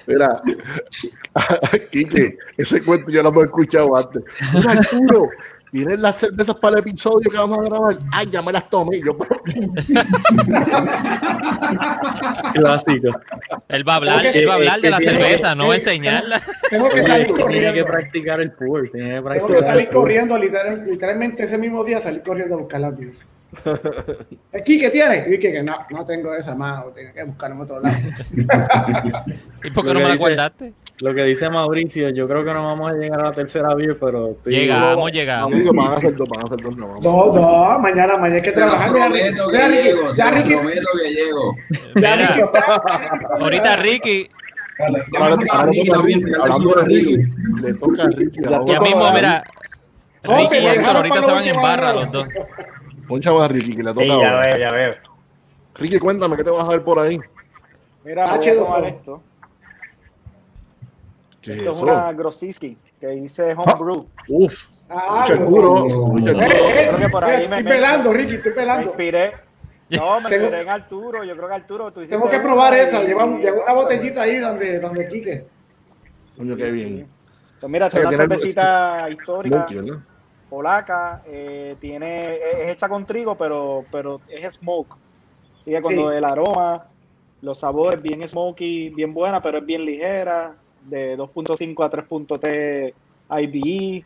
[SPEAKER 2] Mira, [laughs] Quique, ese cuento yo lo hemos escuchado antes. Mira, Arturo, ¿tienes las cervezas para el episodio que vamos a grabar? Ay, ya me las tomé. Yo,
[SPEAKER 3] Clásico. [laughs]
[SPEAKER 4] él va a hablar, él va a hablar de la cerveza, no va a enseñarla.
[SPEAKER 1] Tengo que salir
[SPEAKER 3] tiene que
[SPEAKER 1] corriendo.
[SPEAKER 3] practicar el que
[SPEAKER 1] Tengo que salir corriendo, literal- literalmente ese mismo día salir corriendo a buscar las beers. [laughs] Aquí que tiene. Y dije que no, no tengo esa mano, tengo que buscar en otro lado. [laughs]
[SPEAKER 4] ¿Y por qué
[SPEAKER 3] Lo
[SPEAKER 4] no me la guardaste?
[SPEAKER 3] Lo que dice Mauricio, yo creo que no vamos a llegar a la tercera beer, pero estoy-
[SPEAKER 4] Llegamos, llegamos.
[SPEAKER 2] Van a hacer dos, van a hacer dos. no,
[SPEAKER 1] dos, mañana, mañana hay que trabajar. Mira, Ricky, ya Ricky,
[SPEAKER 7] prometo que llego.
[SPEAKER 1] ya. Ricky.
[SPEAKER 4] Ahorita Ricky.
[SPEAKER 1] Ya
[SPEAKER 4] ya mismo, mira,
[SPEAKER 1] José,
[SPEAKER 4] Ricky y Héctor ahorita se van en barra los dos. [laughs]
[SPEAKER 2] Poncha más a Ricky, que le toca
[SPEAKER 8] Sí, ya
[SPEAKER 2] ahora.
[SPEAKER 8] veo, ya veo.
[SPEAKER 2] Ricky, cuéntame, ¿qué te vas a ver por ahí?
[SPEAKER 5] Mira, voy a
[SPEAKER 1] H2O.
[SPEAKER 5] tomar esto.
[SPEAKER 2] ¿Qué es
[SPEAKER 5] Esto es
[SPEAKER 2] eso?
[SPEAKER 5] una Grosiski que hice homebrew.
[SPEAKER 2] Uf,
[SPEAKER 1] Ah,
[SPEAKER 2] mucho
[SPEAKER 1] no.
[SPEAKER 2] duro, mucho
[SPEAKER 1] Eh, eh,
[SPEAKER 5] me-
[SPEAKER 1] estoy
[SPEAKER 5] me-
[SPEAKER 1] pelando, Ricky, estoy
[SPEAKER 5] Me
[SPEAKER 1] pelando.
[SPEAKER 5] inspiré. No, me
[SPEAKER 1] Tengo-
[SPEAKER 5] inspiré en Arturo. Yo creo que Arturo, tú hiciste
[SPEAKER 1] Tenemos que probar esa. Lleva, lleva una botellita ahí donde, donde Quique.
[SPEAKER 2] Coño, qué bien.
[SPEAKER 5] Pues mira,
[SPEAKER 2] O sea,
[SPEAKER 5] es una cervecita histórica,
[SPEAKER 2] Monkey, ¿verdad?
[SPEAKER 5] Polaca. eh, tiene, es hecha con trigo, pero, pero es smoke. Así que cuando
[SPEAKER 1] Sí.
[SPEAKER 5] el aroma, los sabores, bien smoky, bien buena, pero es bien ligera. De 2.5 a 3.3 IBE.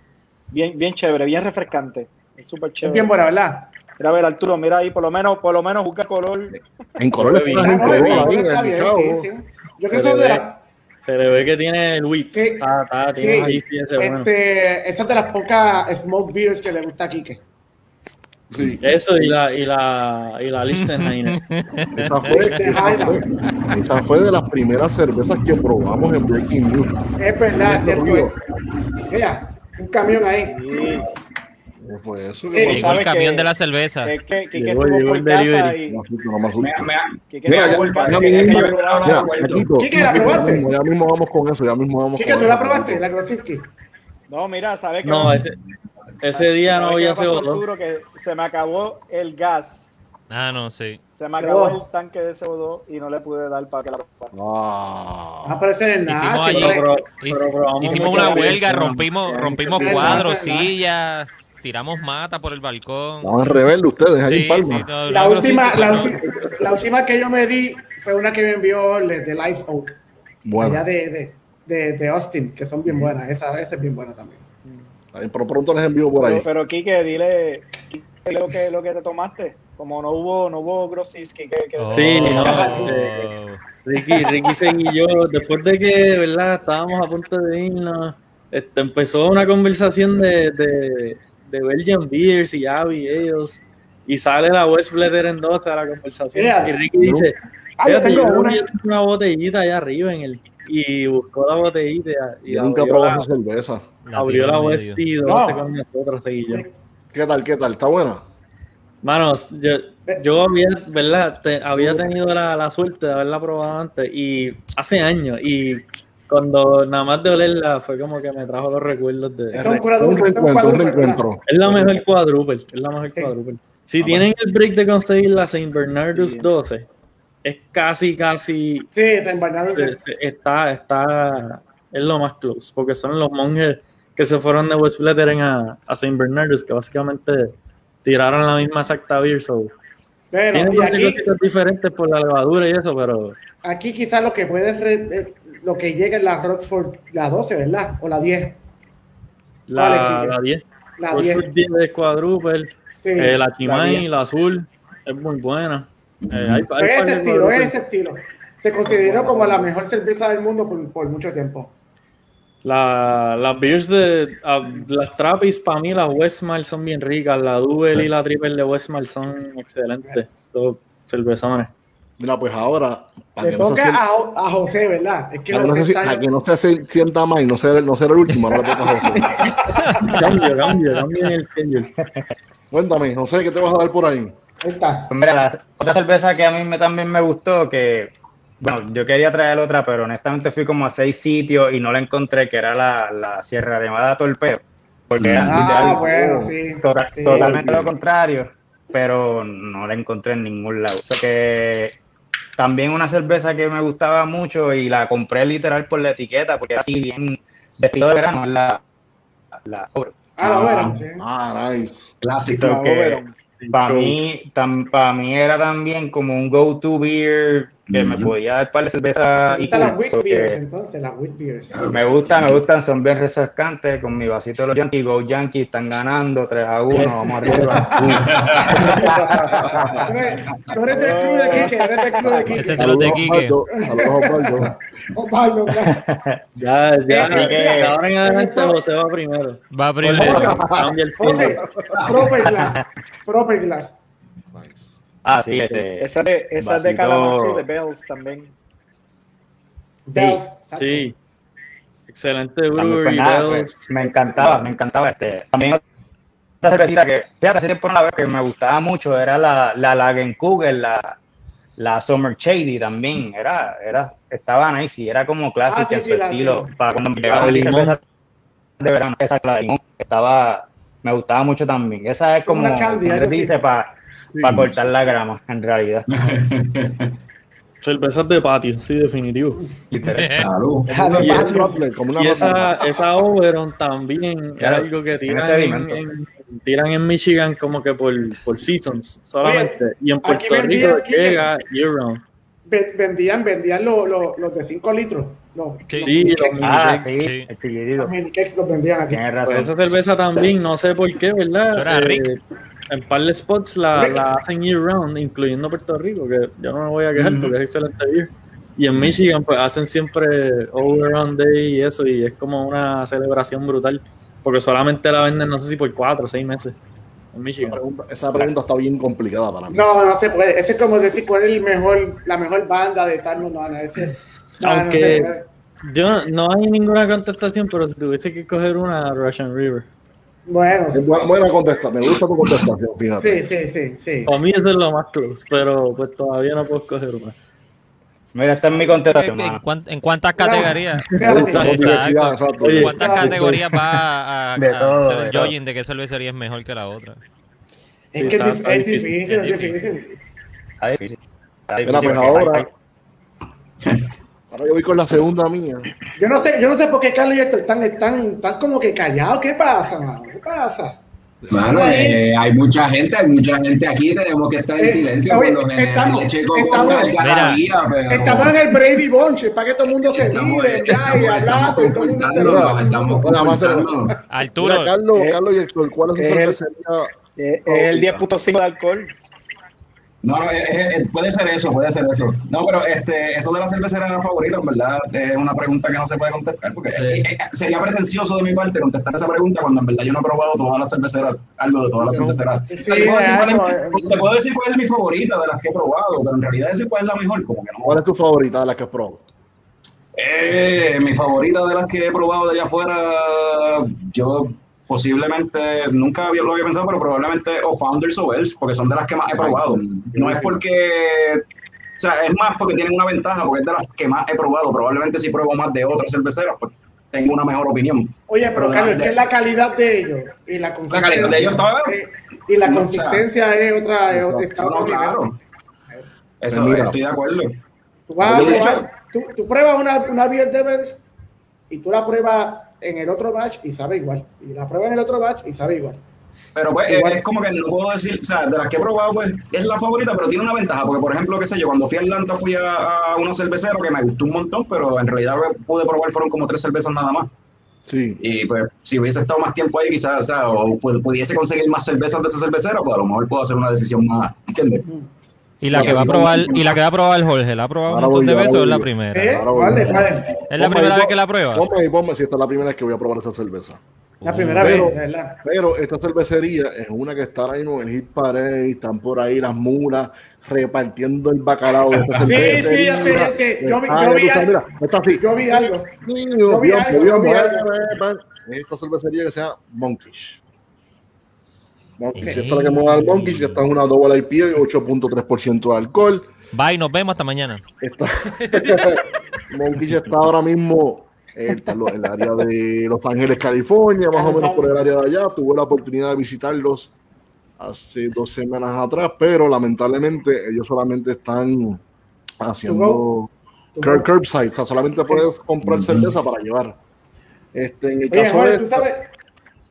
[SPEAKER 5] Bien, bien chévere, bien refrescante. Es súper
[SPEAKER 1] Es
[SPEAKER 5] chévere.
[SPEAKER 1] bien buena, ¿verdad?
[SPEAKER 5] Mira, a ver, Arturo, mira ahí, por lo menos, por lo menos busca color.
[SPEAKER 2] En color en color
[SPEAKER 1] está bien, sí, sí. Yo creo que de la-
[SPEAKER 3] se le ve que tiene el wheat.
[SPEAKER 1] Sí.
[SPEAKER 3] Está, está, tiene
[SPEAKER 1] Sí.
[SPEAKER 3] el GC ese bueno.
[SPEAKER 1] Este, esa es de las pocas smoke beers que le gusta a Quique.
[SPEAKER 2] Sí,
[SPEAKER 3] Eso y la, y la, y la [laughs]
[SPEAKER 2] esa fue,
[SPEAKER 1] Este
[SPEAKER 2] esa [laughs] fue, esa fue de las primeras cervezas que probamos en Breaking News.
[SPEAKER 1] Es verdad, es cierto.
[SPEAKER 2] Río.
[SPEAKER 1] Mira, un camión ahí.
[SPEAKER 5] Y
[SPEAKER 2] ¿Qué fue eso? ¿Qué
[SPEAKER 4] Llegó el
[SPEAKER 5] ¿Sabes
[SPEAKER 4] camión de la cerveza.
[SPEAKER 5] es que
[SPEAKER 3] Llegó- llegó
[SPEAKER 5] por
[SPEAKER 3] el delivery.
[SPEAKER 5] y...
[SPEAKER 2] No no Mira,
[SPEAKER 6] que- que que
[SPEAKER 2] mira,
[SPEAKER 1] Quique, ¿la probaste?
[SPEAKER 2] ya mismo vamos con eso, ya mismo vamos
[SPEAKER 1] Quique,
[SPEAKER 2] con
[SPEAKER 1] ¿tú la
[SPEAKER 2] eso.
[SPEAKER 1] probaste? La Grosiski.
[SPEAKER 5] No, mira, ¿sabes qué?
[SPEAKER 3] No, ese, ese día
[SPEAKER 5] ¿Sabes
[SPEAKER 3] no había
[SPEAKER 5] me pasó,
[SPEAKER 3] CO2.
[SPEAKER 5] Arturo? Que se me acabó el gas.
[SPEAKER 4] Ah, no, sí.
[SPEAKER 5] Se me
[SPEAKER 1] CO2.
[SPEAKER 5] acabó el tanque de CO2 y no le pude dar para que la probara.
[SPEAKER 2] Ah.
[SPEAKER 1] Va a aparecer en
[SPEAKER 4] Hicimos
[SPEAKER 1] nada.
[SPEAKER 4] allí-
[SPEAKER 3] Pero,
[SPEAKER 1] siempre.
[SPEAKER 3] pero,
[SPEAKER 4] Hici-
[SPEAKER 3] pero probamos
[SPEAKER 4] Hicimos una huelga,
[SPEAKER 3] ¿no?
[SPEAKER 4] rompimos, rompimos cuadros, sillas, tiramos mata por el balcón.
[SPEAKER 2] Estaban rebeldes ustedes ahí
[SPEAKER 4] Sí,
[SPEAKER 2] en Palma.
[SPEAKER 4] sí, no,
[SPEAKER 1] La última,
[SPEAKER 4] sí,
[SPEAKER 1] la,
[SPEAKER 4] no.
[SPEAKER 1] ulti- la última que yo me di fue una que me envió de Life Oak,
[SPEAKER 2] Bueno,
[SPEAKER 1] allá de, de, de, de Austin, que son bien buenas. Esa, esa es bien buena también.
[SPEAKER 2] pero pronto les envío por ahí.
[SPEAKER 5] pero Quique, dile Quique, lo que, lo que te tomaste. Como no hubo, no hubo Grosiski, que, que
[SPEAKER 3] Sí,
[SPEAKER 4] Oh.
[SPEAKER 3] no, eh, Ricky, Ricky seguí yo, después de que, ¿verdad? Estábamos a punto de irnos, este, empezó una conversación de, de, de Belgian Beers y Abbey y ellos, y sale la West Fletter en 12 a la conversación,
[SPEAKER 1] Yeah.
[SPEAKER 3] y Ricky dice,
[SPEAKER 1] Ah, yo tengo una.
[SPEAKER 3] una botellita allá arriba en el, y buscó la botellita y
[SPEAKER 2] Yo nunca probé esa cerveza.
[SPEAKER 3] Abrió la West y 12
[SPEAKER 1] No.
[SPEAKER 3] con nosotros, seguí yo.
[SPEAKER 2] ¿Qué tal, qué tal? ¿Está buena?
[SPEAKER 3] Manos, yo, yo había, ¿verdad? Te- había tenido la, la suerte de haberla probado antes y hace años y cuando nada más de olerla fue como que me trajo los recuerdos de...
[SPEAKER 1] Es un
[SPEAKER 2] un
[SPEAKER 1] cuadruple, es un
[SPEAKER 2] reencuentro, un
[SPEAKER 1] cuadruple,
[SPEAKER 2] reencuentro.
[SPEAKER 3] Es la mejor cuádruple, es la mejor
[SPEAKER 1] Sí.
[SPEAKER 3] cuádruple. Si
[SPEAKER 2] Ah,
[SPEAKER 3] tienen el break de conseguir la Saint Bernardus
[SPEAKER 5] Sí.
[SPEAKER 3] 12, es casi, casi,
[SPEAKER 1] Sí, San Bernardo.
[SPEAKER 3] se- se- está, está, es lo más close, porque son los monjes que se fueron de West Flettering a, a Saint Bernardus, que básicamente tiraron la misma exacta beer, so...
[SPEAKER 1] Pero,
[SPEAKER 3] Tiene
[SPEAKER 1] y aquí,
[SPEAKER 3] diferentes por la levadura y eso, pero
[SPEAKER 1] aquí quizás lo que puede, re- eh, lo que llega es la Rockford, la 12, ¿verdad? O la 10.
[SPEAKER 3] la, la 10,
[SPEAKER 1] La
[SPEAKER 3] Oxford
[SPEAKER 1] 10.
[SPEAKER 3] 10 de quadruple,
[SPEAKER 1] Sí.
[SPEAKER 3] eh, la Chimay,
[SPEAKER 5] diez.
[SPEAKER 3] la azul, es muy buena. Eh, hay- hay
[SPEAKER 1] es ese estilo, es ese estilo. Se consideró como la mejor cerveza del mundo por, por mucho tiempo.
[SPEAKER 3] La, las beers de ah, las Trappist, para mí, las Westmar son bien ricas. La Double y la Triple de Westmar son excelentes. Son cervezones.
[SPEAKER 2] Mira, pues ahora, para
[SPEAKER 1] Le
[SPEAKER 2] que no se
[SPEAKER 1] toca
[SPEAKER 2] sienta-
[SPEAKER 1] a, Jo- a José, ¿verdad? Es que
[SPEAKER 2] para que no se-
[SPEAKER 1] está-
[SPEAKER 2] que no se sienta mal y no ser, no ser el último, le toca a José. [laughs]
[SPEAKER 3] Cambio, cambio, cambio en el schedule.
[SPEAKER 2] Cuéntame, José, ¿qué te vas a dar por ahí?
[SPEAKER 1] Ahí está.
[SPEAKER 8] Pues mira, la otra cerveza que a mí me, también me gustó, que bueno, yo quería traer otra, pero honestamente fui como a seis sitios y no la encontré, que era la, la Sierra Nevada Torpedo. Porque era
[SPEAKER 1] Ah, bueno, sí.
[SPEAKER 8] tota-
[SPEAKER 1] Sí.
[SPEAKER 8] totalmente lo contrario, pero no la encontré en ningún lado. O sea que también una cerveza que me gustaba mucho y la compré literal por la etiqueta, porque era así bien vestido de verano, es la, la
[SPEAKER 1] Ah, no, bueno, sí.
[SPEAKER 2] Ah, nice.
[SPEAKER 6] Clásico.
[SPEAKER 8] Que para mí, para mí era también como un go-to beer que me
[SPEAKER 7] Ujú.
[SPEAKER 8] podía dar par de cerveza
[SPEAKER 1] ¿Te
[SPEAKER 8] y
[SPEAKER 1] gustan las wheat
[SPEAKER 8] so
[SPEAKER 1] beers,
[SPEAKER 8] que
[SPEAKER 1] entonces, las wheat beers.
[SPEAKER 8] me gustan, me gustan, son bien refrescantes con mi vasito de los Yankees, Go Yankees, están ganando 3 a 1, vamos arriba. [laughs]
[SPEAKER 1] Tú eres- del club de Quique, eres del club de
[SPEAKER 4] Ese
[SPEAKER 1] Quique.
[SPEAKER 4] es de los de Quique.
[SPEAKER 2] Osvaldo.
[SPEAKER 1] Claro. [laughs]
[SPEAKER 3] Ya, ya.
[SPEAKER 8] Así que-
[SPEAKER 3] ahora en adelante José va primero.
[SPEAKER 4] Va primero.
[SPEAKER 3] Cambia el
[SPEAKER 1] José, proper glass, proper glass.
[SPEAKER 8] Ah, sí, este,
[SPEAKER 5] Esa de, esa de
[SPEAKER 8] vasito-
[SPEAKER 5] calabazo de Bells también.
[SPEAKER 1] Bells.
[SPEAKER 3] Sí. Excelente
[SPEAKER 8] También,
[SPEAKER 3] brewery.
[SPEAKER 8] pues, nada,
[SPEAKER 3] Bells.
[SPEAKER 8] pues, me encantaba, me encantaba. Este, también otra cervecita que, fíjate, hace tiempo no la veo, que me gustaba mucho era la, la Lagenkugel, la, la Summer Shady también. Era, era, estaba nice y era como clásica
[SPEAKER 1] Ah, sí,
[SPEAKER 8] en
[SPEAKER 1] sí,
[SPEAKER 8] su estilo.
[SPEAKER 1] sí.
[SPEAKER 8] Para cuando me
[SPEAKER 3] La
[SPEAKER 8] llegaba
[SPEAKER 3] de
[SPEAKER 8] la
[SPEAKER 3] limón.
[SPEAKER 8] cerveza de verano, esa la de limón, estaba, me gustaba mucho también. Esa es
[SPEAKER 1] Como
[SPEAKER 8] como,
[SPEAKER 1] una chandy,
[SPEAKER 8] dice, para
[SPEAKER 2] Sí.
[SPEAKER 8] cortar la grama, en realidad. [laughs]
[SPEAKER 3] Cervezas de patio, sí, definitivo. [laughs]
[SPEAKER 1] Claro,
[SPEAKER 3] Y
[SPEAKER 2] como una
[SPEAKER 3] Y esa, esa Oberon también es algo que tiran en, en- tiran en Michigan como que por, por seasons solamente. y en
[SPEAKER 1] aquí
[SPEAKER 3] Puerto
[SPEAKER 1] vendían,
[SPEAKER 3] Rico llega year round.
[SPEAKER 1] Ve- Vendían, vendían los, los, los de 5 litros. Los,
[SPEAKER 4] Sí.
[SPEAKER 3] Sí, los
[SPEAKER 8] Ah,
[SPEAKER 3] mini
[SPEAKER 8] sí,
[SPEAKER 4] Sí.
[SPEAKER 1] los mini cakes los vendían aquí.
[SPEAKER 3] Pues
[SPEAKER 8] razón.
[SPEAKER 3] esa cerveza también, no sé por qué, ¿verdad?
[SPEAKER 4] Era Rick.
[SPEAKER 3] Eh, en par de spots la, la hacen year round, incluyendo Puerto Rico, que yo no me voy a quejar
[SPEAKER 8] Ujú.
[SPEAKER 3] porque es excelente beer. Y en Michigan, pues hacen siempre Overrun Day y eso, y es como una celebración brutal, porque solamente la venden, no sé si por cuatro o seis meses en
[SPEAKER 2] Esa
[SPEAKER 3] Michigan.
[SPEAKER 2] pregunta, esa pregunta está bien complicada para mí.
[SPEAKER 1] No, no se puede. Ese es como decir cuál es el mejor, la mejor banda de tal. No, no, no, ese, no, no
[SPEAKER 3] Aunque-
[SPEAKER 1] se puede.
[SPEAKER 3] Yo no hay ninguna contestación, pero si tuviese que coger una Russian River.
[SPEAKER 1] Bueno,
[SPEAKER 2] Es buena, buena contestación. Me gusta tu contestación, fíjate.
[SPEAKER 1] sí, sí, sí, sí.
[SPEAKER 3] Para mí eso es lo más close, pero pues todavía no puedo escoger una.
[SPEAKER 8] Mira, esta es mi contestación,
[SPEAKER 4] ¿En,
[SPEAKER 8] mano.
[SPEAKER 4] cuán- en cuántas categorías? [laughs]
[SPEAKER 3] Oye,
[SPEAKER 4] ¿Cuántas categorías va a, a-
[SPEAKER 8] De
[SPEAKER 4] a
[SPEAKER 8] todo,
[SPEAKER 4] hacer el de qué cervecería es mejor que la otra?
[SPEAKER 1] Es
[SPEAKER 3] Sí,
[SPEAKER 1] que es,
[SPEAKER 3] está-
[SPEAKER 1] dif-
[SPEAKER 3] está
[SPEAKER 1] es
[SPEAKER 3] difícil,
[SPEAKER 1] difícil,
[SPEAKER 4] es difícil.
[SPEAKER 1] difícil.
[SPEAKER 8] Está difícil. Está difícil.
[SPEAKER 2] pues ahora, ahora yo voy con la segunda mía.
[SPEAKER 1] Yo no sé, yo no sé por qué Carlos y Héctor están, están, están como que callados. ¿Qué pasa, mano? ¿Qué pasa?
[SPEAKER 7] Mano, eh, hay mucha gente, hay mucha gente aquí, tenemos que estar en
[SPEAKER 1] Eh,
[SPEAKER 7] silencio
[SPEAKER 1] oye,
[SPEAKER 7] lo general.
[SPEAKER 1] estamos- estamos-
[SPEAKER 7] pero-
[SPEAKER 1] Estamos en el Brady Bunch, para que todo el mundo se mire, ya, y
[SPEAKER 7] estamos-
[SPEAKER 1] hablando, y todo el mundo.
[SPEAKER 4] Arturo,
[SPEAKER 2] Carlos,
[SPEAKER 5] Eh,
[SPEAKER 2] Carlos y Héctor, ¿cuál es su
[SPEAKER 5] es el-
[SPEAKER 2] cervecería?
[SPEAKER 5] Es es el 10.5 de alcohol.
[SPEAKER 6] No, no, eh, eh, puede ser eso, puede ser eso. No, pero este, eso de la cervecera favorita, en verdad, es una pregunta que no se puede contestar, porque
[SPEAKER 7] Sí.
[SPEAKER 6] eh, eh, sería pretencioso de mi parte contestar esa pregunta cuando en verdad yo no he probado todas las cerveceras, algo de todas las cerveceras.
[SPEAKER 1] Sí,
[SPEAKER 6] te, puedo decir cuál
[SPEAKER 1] algo,
[SPEAKER 6] es,
[SPEAKER 1] eh,
[SPEAKER 6] te puedo decir cuál es mi favorita de las que he probado, pero en realidad decir cuál es la mejor, como que no.
[SPEAKER 2] ¿Cuál es tu favorita de las que has probado?
[SPEAKER 6] Eh, mi favorita de las que he probado de allá afuera, yo posiblemente, nunca había, lo había pensado, pero probablemente o Founders o Wells, porque son de las que más he probado. No es porque, o sea, es más porque tienen una ventaja, porque es de las que más he probado. Probablemente si pruebo más de otras cerveceras, pues tengo una mejor opinión.
[SPEAKER 1] Oye, pero
[SPEAKER 6] Pero
[SPEAKER 1] Carlos,
[SPEAKER 6] de-
[SPEAKER 1] es que es la calidad de ellos y la
[SPEAKER 6] calidad
[SPEAKER 1] consistencia.
[SPEAKER 6] de ellos está bien.
[SPEAKER 1] eh, y la
[SPEAKER 6] No, o
[SPEAKER 1] consistencia es otra, es otra, está
[SPEAKER 6] No, claro. Eso,
[SPEAKER 2] Pues mira.
[SPEAKER 6] estoy de acuerdo.
[SPEAKER 1] Tú vas a
[SPEAKER 6] De hecho-
[SPEAKER 1] probar, tú, tú pruebas una, una beer Devils y tú la pruebas en el otro batch y sabe igual. Y la pruebas en el otro batch y sabe igual.
[SPEAKER 6] Pero pues
[SPEAKER 1] Igual.
[SPEAKER 6] es como que no puedo decir, o sea, de las que he probado, pues es la favorita, pero tiene una ventaja, porque por ejemplo, qué sé yo, cuando fui a Atlanta fui a, a una cervecera que me gustó un montón, pero en realidad pude probar, fueron como tres cervezas nada más.
[SPEAKER 2] Sí.
[SPEAKER 6] Y pues si hubiese estado más tiempo ahí, quizás, o sea, o pu- pudiese conseguir más cervezas de esa cervecera, pues a lo mejor puedo hacer una decisión más, ¿entiendes?
[SPEAKER 4] Y la que va a probar, y la que va a probar Jorge, ¿la ha probado un
[SPEAKER 2] Ahora
[SPEAKER 4] montón
[SPEAKER 2] voy
[SPEAKER 4] de veces o es la primera?
[SPEAKER 1] ¿Sí?
[SPEAKER 2] Ahora voy
[SPEAKER 1] ¿Cuál es?
[SPEAKER 2] yo.
[SPEAKER 1] ¿Cuál es?
[SPEAKER 4] ¿Es la primera vez que la prueba?
[SPEAKER 2] Ponme ahí, ponme si esta es la primera vez que voy a probar esta cerveza.
[SPEAKER 1] La primera
[SPEAKER 2] Pero-
[SPEAKER 1] vez, verdad.
[SPEAKER 2] Pero esta cervecería es una que está ahora mismo en el Hit Parade, están por ahí las mulas repartiendo el bacalao de esta
[SPEAKER 1] Sí, sí, ya sé, ya sé. Yo vi- yo vi algo.
[SPEAKER 2] mira, está así.
[SPEAKER 1] Yo vi algo.
[SPEAKER 2] Niño,
[SPEAKER 1] yo vi algo.
[SPEAKER 2] Esta cervecería que se llama Monkish. Monkish,
[SPEAKER 4] Ok.
[SPEAKER 2] esta es la que me da el Monkish, que está en una doble IPA y 8.3% de alcohol.
[SPEAKER 4] Bye, nos vemos hasta mañana.
[SPEAKER 2] Está, [laughs] Monkish está ahora mismo eh, en el área de Los Ángeles, California, más o menos por el área de allá. Tuve la oportunidad de visitarlos hace dos semanas atrás, pero lamentablemente ellos solamente están haciendo
[SPEAKER 1] Tú-
[SPEAKER 2] cur- curbside, o sea, solamente puedes comprar cerveza para llevar. Este, en el
[SPEAKER 1] Oye,
[SPEAKER 2] caso
[SPEAKER 1] Jorge,
[SPEAKER 2] de
[SPEAKER 1] tú sabes,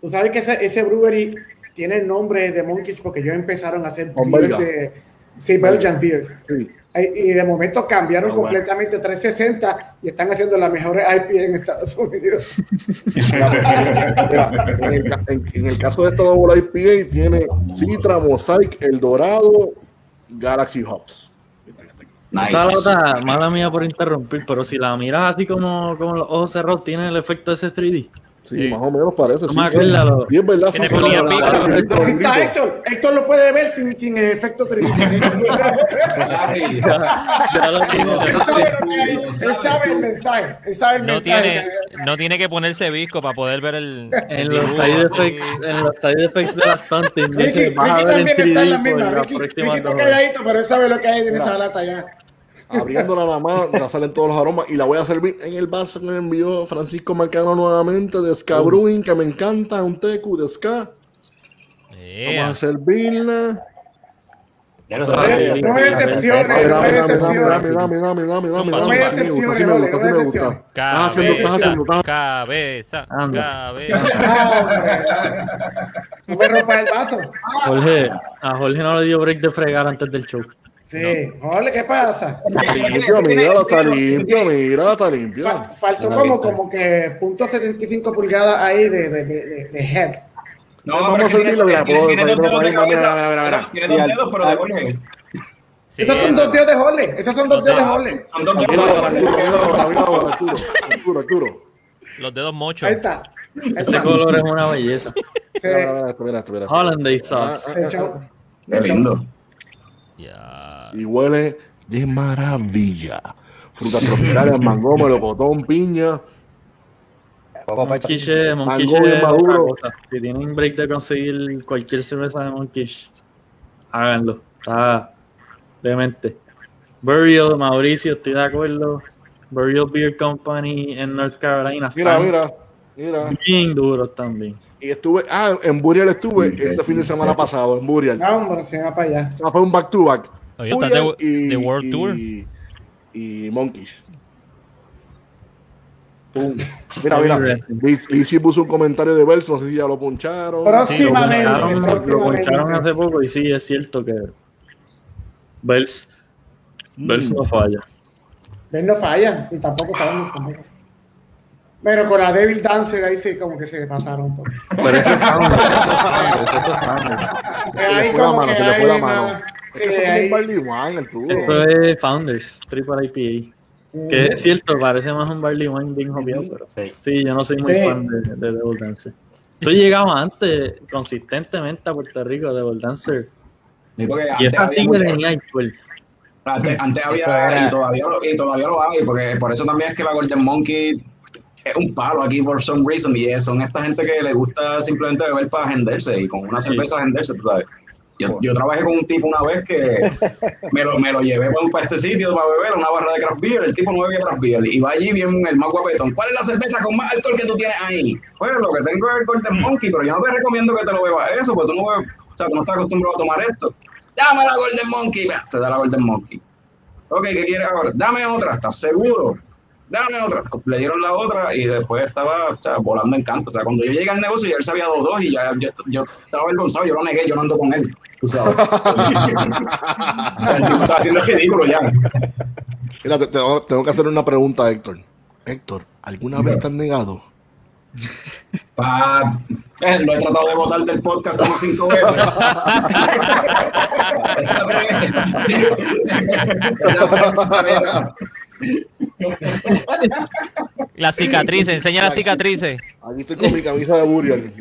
[SPEAKER 1] tú sabes que ese, ese brewery tiene el nombre de Monkish porque ellos empezaron a hacer
[SPEAKER 2] Con
[SPEAKER 1] beers de. Sí, Belgian beers.
[SPEAKER 2] sí,
[SPEAKER 1] Y de momento cambiaron
[SPEAKER 8] bueno.
[SPEAKER 1] completamente 360 y están haciendo las mejores IP en Estados Unidos.
[SPEAKER 2] Mira, en, el, en- en el caso de esta doble IPA tiene Citra, Mosaic, El Dorado, Galaxy Hops.
[SPEAKER 6] Nice.
[SPEAKER 3] Esa lata, mala mía por interrumpir, pero si la miras así como, como los ojos cerrados, tiene el efecto ese 3D.
[SPEAKER 2] Sí,
[SPEAKER 3] Sí.
[SPEAKER 2] más o menos parece.
[SPEAKER 3] No
[SPEAKER 2] sí, Y es verdad, son- son-
[SPEAKER 4] pico.
[SPEAKER 2] son-
[SPEAKER 1] Así está Héctor. Héctor lo puede ver sin, sin el efecto 3D.
[SPEAKER 7] Ay,
[SPEAKER 3] Ya lo tiene.
[SPEAKER 1] Él sabe lo que hay, él sabe el mensaje. Él sabe el
[SPEAKER 4] No
[SPEAKER 1] mensaje.
[SPEAKER 4] tiene, no tiene que ponerse visco para poder ver el.
[SPEAKER 3] En los side effects, en los side effects de las
[SPEAKER 1] Ricky, Ricky también está en la
[SPEAKER 3] 3D por
[SPEAKER 1] misma.
[SPEAKER 3] la
[SPEAKER 1] Ricky, está calladito, pero él sabe lo que hay en esa lata ya.
[SPEAKER 2] Abriéndola nada más, ya salen todos los aromas y la voy a servir en el vaso que me envió Francisco Marcano nuevamente de Ska Brewing, que me encanta, un tecu de Ska.
[SPEAKER 4] Yeah.
[SPEAKER 2] Vamos a servirla.
[SPEAKER 8] Ya lo
[SPEAKER 3] Eso
[SPEAKER 8] sabía.
[SPEAKER 3] es-
[SPEAKER 1] No me decepciones,
[SPEAKER 2] Dame,
[SPEAKER 1] no me
[SPEAKER 2] dame, dame,
[SPEAKER 1] decepciones.
[SPEAKER 2] dame, dame, dame, dame, dame,
[SPEAKER 4] No
[SPEAKER 2] dame,
[SPEAKER 4] me
[SPEAKER 2] dame,
[SPEAKER 1] decepciones, no me
[SPEAKER 2] me gusta.
[SPEAKER 1] decepciones.
[SPEAKER 2] Estás haciendo, estás
[SPEAKER 4] Cabeza, cabeza, cabeza.
[SPEAKER 1] Ah. No me rompas el vaso.
[SPEAKER 3] Jorge, a Jorge no le dio break de fregar antes del show.
[SPEAKER 1] Sí, Jorge, ¿qué pasa? [laughs]
[SPEAKER 2] limpio, mira, está limpio, mira, está limpio.
[SPEAKER 1] Fa- faltó como, como que punto 75 pulgadas ahí de, de, de, de, de head.
[SPEAKER 6] No,
[SPEAKER 2] Vamos a
[SPEAKER 6] dedos de
[SPEAKER 2] mira.
[SPEAKER 6] Tiene dos dedos, pero de Jorge.
[SPEAKER 1] Esos son dos dedos de Jorge. Esos son dos dedos de Jorge.
[SPEAKER 6] Son dos dedos de.
[SPEAKER 4] Los dedos mochos.
[SPEAKER 1] Ahí está.
[SPEAKER 3] Ese color es una belleza. Hollandaise sauce.
[SPEAKER 6] Qué lindo.
[SPEAKER 4] Ya.
[SPEAKER 2] Y huele de maravilla. Frutas tropicales, [laughs] mango, melocotón, piña.
[SPEAKER 3] Monquiche, Monquiche
[SPEAKER 2] bien maduro.
[SPEAKER 3] Si tienen break de conseguir cualquier cerveza de Monquiche, háganlo. Está demente. Burial, Mauricio, estoy de acuerdo. Burial Beer Company en North Carolina.
[SPEAKER 2] Mira, mira, mira.
[SPEAKER 3] Bien duros también.
[SPEAKER 2] Y estuve, ah, en Burial estuve este fin de semana pasado, en Burial.
[SPEAKER 1] no, hombre, se va para allá.
[SPEAKER 2] Ah, Fue un back to back.
[SPEAKER 4] Oye, está
[SPEAKER 2] Burial
[SPEAKER 4] de- de World
[SPEAKER 2] y-
[SPEAKER 4] Tour.
[SPEAKER 2] Y Monkeys. Pum. [laughs] Mira, mira. Liz Liz sí puso un comentario de verso, no sé si ya lo puncharon.
[SPEAKER 1] Próximamente.
[SPEAKER 3] poncharon, lo poncharon hace poco y sí, es cierto que Bells, Bells no falla.
[SPEAKER 1] Él no falla, y tampoco sabemos tampoco. Pero con la Devil Dancer ahí sí como que se pasaron un poco.
[SPEAKER 3] Pero ese es [laughs]
[SPEAKER 1] Ahí
[SPEAKER 2] fue la
[SPEAKER 1] como
[SPEAKER 2] mano,
[SPEAKER 1] que
[SPEAKER 2] se le fue la mano. Es que eso es
[SPEAKER 1] ahí-
[SPEAKER 2] un barley wine, Arturo.
[SPEAKER 3] Esto es Founders, Triple IPA. Que es cierto, parece más un Barley Wine bien jovial, pero
[SPEAKER 8] Sí.
[SPEAKER 3] sí, yo no soy muy
[SPEAKER 1] Sí.
[SPEAKER 3] fan de, de Devil Dancer. Yo llegaba antes consistentemente a Puerto Rico, Devil Dancer.
[SPEAKER 6] Sí,
[SPEAKER 3] Y esa que
[SPEAKER 6] mucho-
[SPEAKER 3] tenía alcohol.
[SPEAKER 6] Antes, había,
[SPEAKER 8] era-
[SPEAKER 6] y todavía, lo, y todavía lo hay, porque por eso también es que la Golden Monkey es un palo aquí por some reason, y es- son esta gente que le gusta simplemente beber para agenderse, y con una cerveza agenderse, tú sabes. Yo, yo trabajé con un tipo una vez que [laughs] me lo, me lo llevé para, para este sitio para beber, una barra de craft beer, el tipo no bebía craft beer, y va allí bien el más guapetón. ¿Cuál es la cerveza con más alcohol que tú tienes ahí? Pues lo que tengo es el Golden Monkey, pero yo no te recomiendo que te lo bebas eso, porque tú no, bebes- o sea, tú no estás acostumbrado a tomar esto. Dame la Golden Monkey, se da la Golden Monkey. Ok, ¿qué quieres ahora? Dame otra, ¿estás seguro? Dame otra. Le dieron la otra y después estaba o sea, volando en canto. O sea, cuando yo llegué al negocio, ya él sabía dos dos y ya yo, yo estaba avergonzado, yo lo negué, yo no ando con él. Tú sabes. [laughs] o sea, el tipo estaba haciendo ridículo ya.
[SPEAKER 2] Mira, te- tengo, tengo que hacer una pregunta a Héctor. Héctor, ¿alguna vez te has negado?
[SPEAKER 6] Eh, lo he tratado de votar del podcast como cinco veces.
[SPEAKER 7] Esa primera- esa primera-
[SPEAKER 4] Las cicatrices, enseña las cicatrices.
[SPEAKER 2] Aquí estoy con mi camisa de Burial.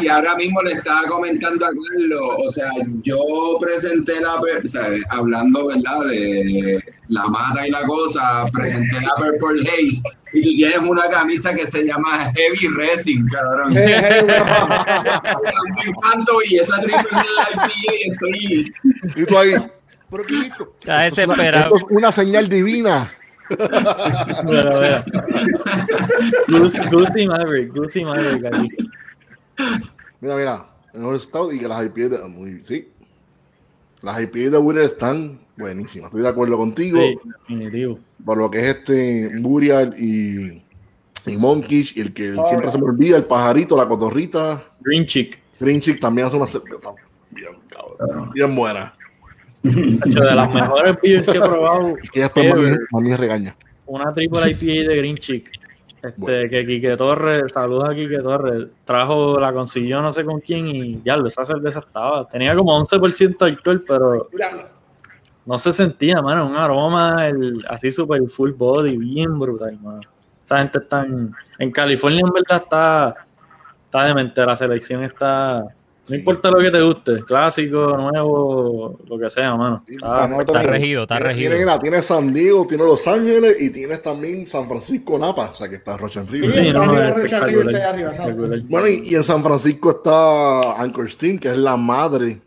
[SPEAKER 7] Y ahora mismo le estaba comentando a Carlos, o sea, yo presenté la, o sea, hablando, ¿verdad? De la mata y la cosa, presenté la Purple Haze y tú tienes una camisa que se llama Heavy Racing, cabrón. Me [laughs] encanto y esa triple y estoy...
[SPEAKER 2] Y tú ahí. ¿Pero qué es esto?
[SPEAKER 4] Está
[SPEAKER 2] Esto es una-
[SPEAKER 4] desesperado.
[SPEAKER 2] Esto es una señal divina.
[SPEAKER 3] Pero vea. Goose- Goosey Maverick, Goosey Maverick aquí.
[SPEAKER 2] Mira, mira. Mejor Stout y que las IPA de. Muy, sí. Las IPA de Burial están buenísimas. Estoy de acuerdo contigo.
[SPEAKER 3] Sí, definitivo.
[SPEAKER 2] Por lo que es este Burial y, y Monkish. Y el que siempre se me olvida, el pajarito, la cotorrita.
[SPEAKER 3] Green Chick.
[SPEAKER 2] Green Chick también hace una cerveza bien, cabrón. Bien buena.
[SPEAKER 3] De las mejores beers que he probado.
[SPEAKER 2] Y que después mami,
[SPEAKER 3] ever,
[SPEAKER 2] mami me regaña.
[SPEAKER 3] una triple IPA de Green Chick. Este,
[SPEAKER 2] Bueno.
[SPEAKER 3] que Quique Torres, saludos a Quique Torres, trajo, la consiguió no sé con quién y ya, esa cerveza estaba, tenía como 11% de alcohol, pero no se sentía, mano, un aroma el, así super full body, bien brutal, mano. Esa gente está en, en California, en verdad, está, está demente, la selección está, no importa lo que te guste, clásico, nuevo, lo que sea, mano. Está-
[SPEAKER 2] Está
[SPEAKER 4] Está regido, está regido.
[SPEAKER 2] tienes San Diego, tienes Los Ángeles y tienes también San Francisco Napa, o sea que está Rocha River. Bueno, y, y en San Francisco está Anchor Steam, que es la madre.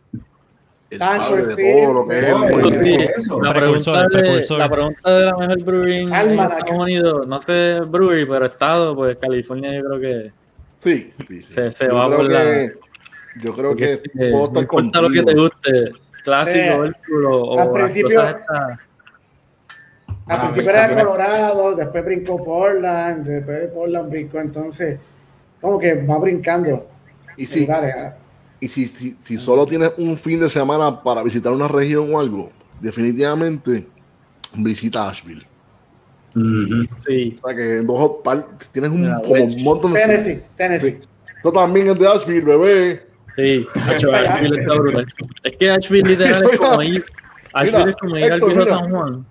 [SPEAKER 1] Anchor Steam,
[SPEAKER 3] la,
[SPEAKER 4] Precursor,
[SPEAKER 3] pregunta de,
[SPEAKER 4] precursor.
[SPEAKER 3] la pregunta de la mejor brewery en. Estados Unidos, no sé brewery, pero estado, pues California yo creo que
[SPEAKER 2] Sí, sí, sí.
[SPEAKER 3] Se- se va por la-
[SPEAKER 2] que, Yo creo
[SPEAKER 3] porque,
[SPEAKER 2] que
[SPEAKER 3] eh,
[SPEAKER 2] puedo
[SPEAKER 3] no
[SPEAKER 2] estar
[SPEAKER 3] importa
[SPEAKER 2] contigo.
[SPEAKER 3] lo que te guste, clásico, vérculo o
[SPEAKER 1] Al principio-
[SPEAKER 3] cosas estas.
[SPEAKER 1] Al
[SPEAKER 3] Ah,
[SPEAKER 1] principio era. Colorado, después brincó Portland, después de Portland brincó, entonces, como que va brincando.
[SPEAKER 2] Y sí,
[SPEAKER 1] lugares, ah.
[SPEAKER 2] y si, si, si solo tienes un fin de semana para visitar una región o algo, definitivamente visita Asheville.
[SPEAKER 3] Sí,
[SPEAKER 2] O sea que en dos tienes un, como un montón de.
[SPEAKER 1] Tennessee, Tennessee.
[SPEAKER 2] Esto también es de Asheville, bebé.
[SPEAKER 3] Sí, Hacho, Asheville está brutal. Es que Asheville literal es como ir, Asheville es como ir al viejo. San Juan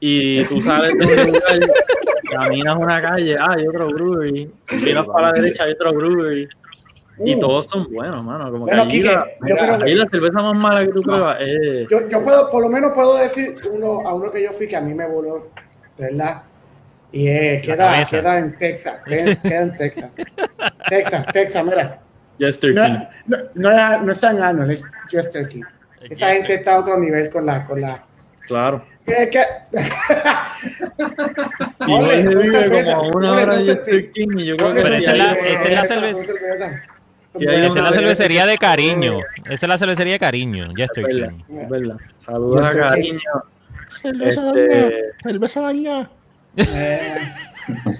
[SPEAKER 3] y tú sales de un lugar, caminas una calle, ah, hay otro brewery, miras para la derecha, hay otro brewery. Y
[SPEAKER 1] Uh.
[SPEAKER 3] todos son buenos, mano. Como que
[SPEAKER 1] Bueno,
[SPEAKER 3] allí, la,
[SPEAKER 1] que-
[SPEAKER 3] allí la cerveza más mala que tú pruebas es.
[SPEAKER 1] Yo, yo puedo, por lo menos puedo decir uno, a uno que yo fui que a mí me voló, ¿verdad? Y eh, queda, queda en Texas, queda en Texas. Texas, Texas, mira.
[SPEAKER 3] Jester
[SPEAKER 1] No, no, no, es- no es San Arnold, es Chester King. Esa gente está a otro nivel con la, con la.
[SPEAKER 3] Claro.
[SPEAKER 1] ¿Qué, qué?
[SPEAKER 3] Y [laughs]
[SPEAKER 1] Ole,
[SPEAKER 3] vive como a una hora
[SPEAKER 1] son
[SPEAKER 3] de
[SPEAKER 1] cervezas.
[SPEAKER 3] Jester King y yo creo que
[SPEAKER 1] Ole,
[SPEAKER 4] Pero esa es la- esa es cerveza- Esa es cervecería de cariño. Esa es la cervecería de cariño. Jester
[SPEAKER 3] Es verdad,
[SPEAKER 4] King.
[SPEAKER 3] es verdad. Saludos a. Cariño.
[SPEAKER 2] Cerveza
[SPEAKER 3] Este,
[SPEAKER 2] daña, cerveza daña.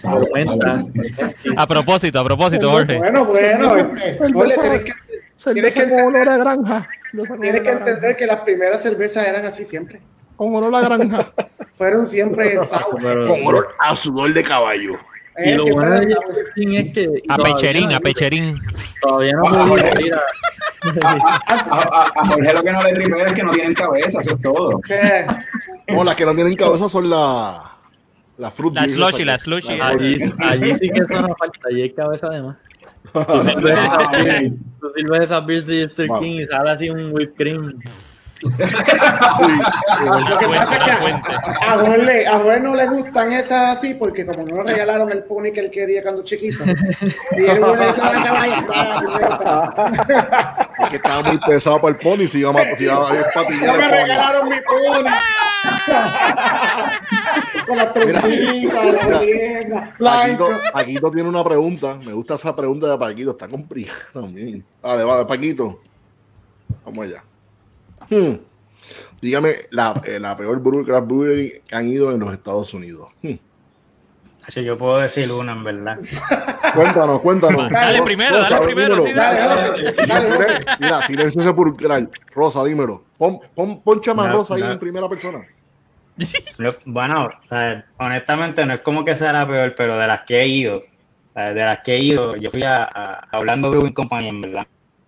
[SPEAKER 3] Tormenta.
[SPEAKER 4] A propósito, a propósito, Jorge.
[SPEAKER 1] bueno, bueno, este, ole, tienes que, tienes que entender,
[SPEAKER 2] a granja.
[SPEAKER 1] tienes que entender que las primeras cervezas eran así siempre.
[SPEAKER 2] Con olor a granja. [laughs]
[SPEAKER 1] Fueron siempre sour.
[SPEAKER 2] Con olor a sudor de caballo.
[SPEAKER 3] y
[SPEAKER 1] Eh,
[SPEAKER 3] lo
[SPEAKER 1] siempre
[SPEAKER 3] bueno de es que.
[SPEAKER 4] A Pecherín, a Pecherín.
[SPEAKER 3] Todavía no ir a.
[SPEAKER 6] A, a- a Jorge lo que no le tripea es que no tienen cabeza, eso es todo.
[SPEAKER 2] No, las que no tienen cabeza son las la fruit
[SPEAKER 4] La slushy,
[SPEAKER 2] esa
[SPEAKER 4] la slushy.
[SPEAKER 3] Allí, allí sí que eso no falta. Allí hay cabeza de más. Tú sirves esas beers, tú sirves esas beers de
[SPEAKER 2] Wow.
[SPEAKER 3] King y sale así un whipped cream.
[SPEAKER 4] Una
[SPEAKER 1] Lo que
[SPEAKER 4] fuente,
[SPEAKER 1] pasa es que
[SPEAKER 4] una
[SPEAKER 1] a, a a Juan no le gustan esas así porque como no le regalaron el pony que él quería cuando chiquito. Y él bueno, esa la [laughs] caballa.
[SPEAKER 2] Es que estaba muy pesado para el pony. Si iba a si iba a
[SPEAKER 1] No
[SPEAKER 2] patillar
[SPEAKER 1] me regalaron mi pony. [laughs] Con las trencitas, la tienda,
[SPEAKER 2] Paquito. Paquito tiene una pregunta. Me gusta esa pregunta de Paquito. Está complicada también. Vale, vale, Paquito. Vamos allá. Hmm. Dígame la, eh, la peor brewery que han ido en los Estados Unidos. Hmm.
[SPEAKER 8] Yo puedo decir una, en verdad. [laughs]
[SPEAKER 2] Cuéntanos, cuéntanos.
[SPEAKER 4] Dale primero, dale primero, sí, dale.
[SPEAKER 1] Dale, dale.
[SPEAKER 2] Mira, silencio sepulcral. Rosa, dímelo. Pon, pon, ponchame a
[SPEAKER 8] No,
[SPEAKER 2] Rosa ahí
[SPEAKER 8] no.
[SPEAKER 2] en primera persona.
[SPEAKER 8] No, Bueno, o sea, honestamente no es como que sea la peor, pero de las que he ido, de las que he ido, yo fui a, a, Orlando Brewing Company, en verdad,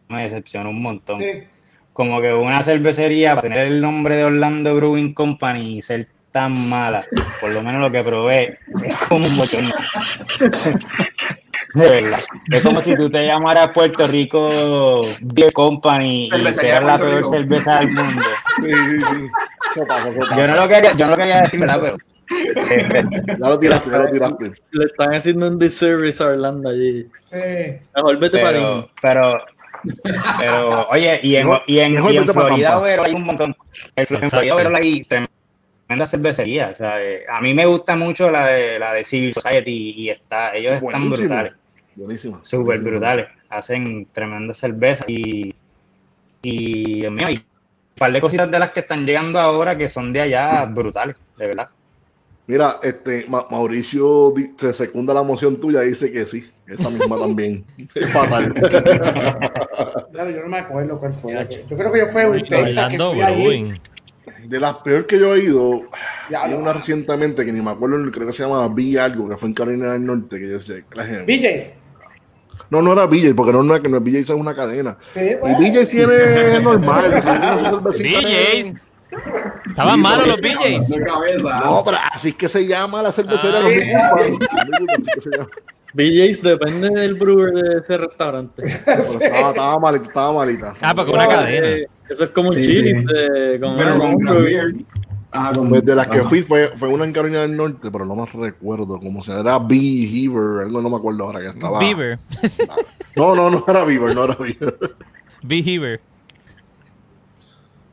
[SPEAKER 8] me decepcionó un montón.
[SPEAKER 1] Sí.
[SPEAKER 8] Como que una cervecería para tener el nombre de Orlando Brewing Company y ser tan mala, por lo menos lo que probé, es como un bochorno. De verdad. Es como si tú te llamaras Puerto Rico Beer Company y seas la peor
[SPEAKER 6] Rico.
[SPEAKER 8] cerveza del mundo.
[SPEAKER 2] Sí, sí, sí. Eso pasa, eso pasa.
[SPEAKER 8] Yo no lo quería, yo no lo quería decir, ¿verdad? Pero
[SPEAKER 2] Ya lo tiraste, ya lo tiraste.
[SPEAKER 3] Le están haciendo un disservice a Orlando allí.
[SPEAKER 1] Sí.
[SPEAKER 3] Mejor vete para
[SPEAKER 8] pero, pero, pero, oye, y en, y en, y Florida hay un montón. En Fl- en Florida Overo hay tremenda cervecería. O sea, eh, a mí me gusta mucho la de, la de Civil Society y está, ellos están
[SPEAKER 2] Buenísimo.
[SPEAKER 8] brutales,
[SPEAKER 2] Buenísima.
[SPEAKER 8] súper brutales. Hacen tremenda cerveza y, y, Dios mío, hay un par de cositas de las que están llegando ahora que son de allá brutales, de verdad.
[SPEAKER 2] Mira, este Ma- Mauricio se secunda la moción tuya y dice que sí. Esa misma [laughs] también. Es fatal.
[SPEAKER 1] Claro, yo no me acuerdo cuál fue. Yo creo que yo fui a un Texas que fui allí.
[SPEAKER 2] De las peores que yo he ido,
[SPEAKER 1] Ya,
[SPEAKER 2] hay
[SPEAKER 1] no.
[SPEAKER 2] una recientemente que ni me acuerdo, creo que se llama B algo, que fue en Carolina del Norte, que yo sé, que la gente-
[SPEAKER 1] BJ's.
[SPEAKER 2] No, no era BJ, porque no, no es que no es BJ, es una cadena.
[SPEAKER 1] Sí,
[SPEAKER 2] Y
[SPEAKER 1] pues.
[SPEAKER 2] BJ tiene [laughs] normal. [laughs]
[SPEAKER 4] BJ's. Estaban
[SPEAKER 2] Sí,
[SPEAKER 4] malos los BJ's.
[SPEAKER 2] No, pero así es que se llama la cervecera.
[SPEAKER 4] Ah,
[SPEAKER 2] los.
[SPEAKER 3] BJ's depende del brewer de ese restaurante.
[SPEAKER 2] Pero estaba, estaba malita, estaba malita.
[SPEAKER 4] Ah, porque una cadena.
[SPEAKER 3] Eso es como un
[SPEAKER 6] Sí,
[SPEAKER 3] chili
[SPEAKER 6] sí.
[SPEAKER 3] de, con
[SPEAKER 6] Pero con
[SPEAKER 3] un
[SPEAKER 6] con-
[SPEAKER 2] Pues de las que
[SPEAKER 6] ajá.
[SPEAKER 2] fui fue, fue una en Carolina del Norte, pero no me recuerdo cómo se era B. Heaver, algo no me acuerdo ahora que estaba.
[SPEAKER 4] Beaver.
[SPEAKER 2] No, no, no era Beaver, no era Beaver.
[SPEAKER 4] Beaver.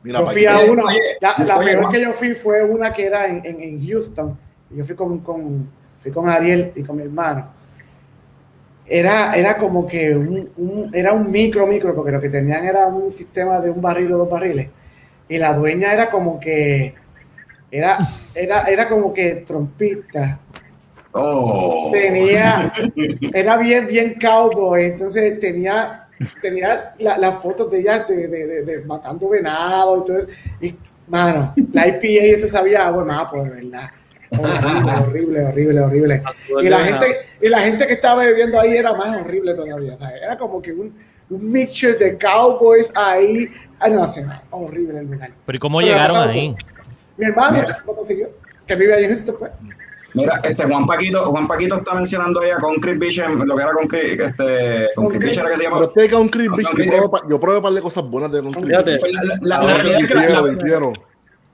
[SPEAKER 2] Mira,
[SPEAKER 1] Yo fui a una, la, la
[SPEAKER 6] oye,
[SPEAKER 1] peor que yo fui fue una que era en, en, en Houston. Yo fui con, con, fui con Ariel y con mi hermano. Era, era como que un, un- era un micro, micro, porque lo que tenían era un sistema de un barril o dos barriles. Y la dueña era como que, era, era, era como que trompista.
[SPEAKER 6] Oh.
[SPEAKER 1] Tenía, era bien, bien cowboy, entonces tenía, tenía la- las fotos de ella de, de, de- de matando venado eso. Y, mano, la IPA eso sabía agua de mapo, de verdad. [laughs] Horrible, horrible, horrible, horrible. Y la gente, y la gente que estaba bebiendo ahí era más horrible todavía, ¿sabes? Era como que un, un mixture de cowboys ahí. Ah, no, sí, no, horrible el lugar.
[SPEAKER 4] Pero ¿y cómo
[SPEAKER 1] Pero
[SPEAKER 4] llegaron ahí?
[SPEAKER 1] Mi hermano
[SPEAKER 6] Mira.
[SPEAKER 1] lo consiguió, que vive ahí en Houston, pues.
[SPEAKER 6] Mira, este Juan Paquito, Juan Paquito está mencionando ahí a Concrete Beach, lo que era Concrete, este, Concrete Beach era que se llama.
[SPEAKER 2] Pero este Concrete Beach, yo probé, pa- yo probé un par de cosas buenas de Concrete. Beach.
[SPEAKER 6] La, la- la- la realidad es que la,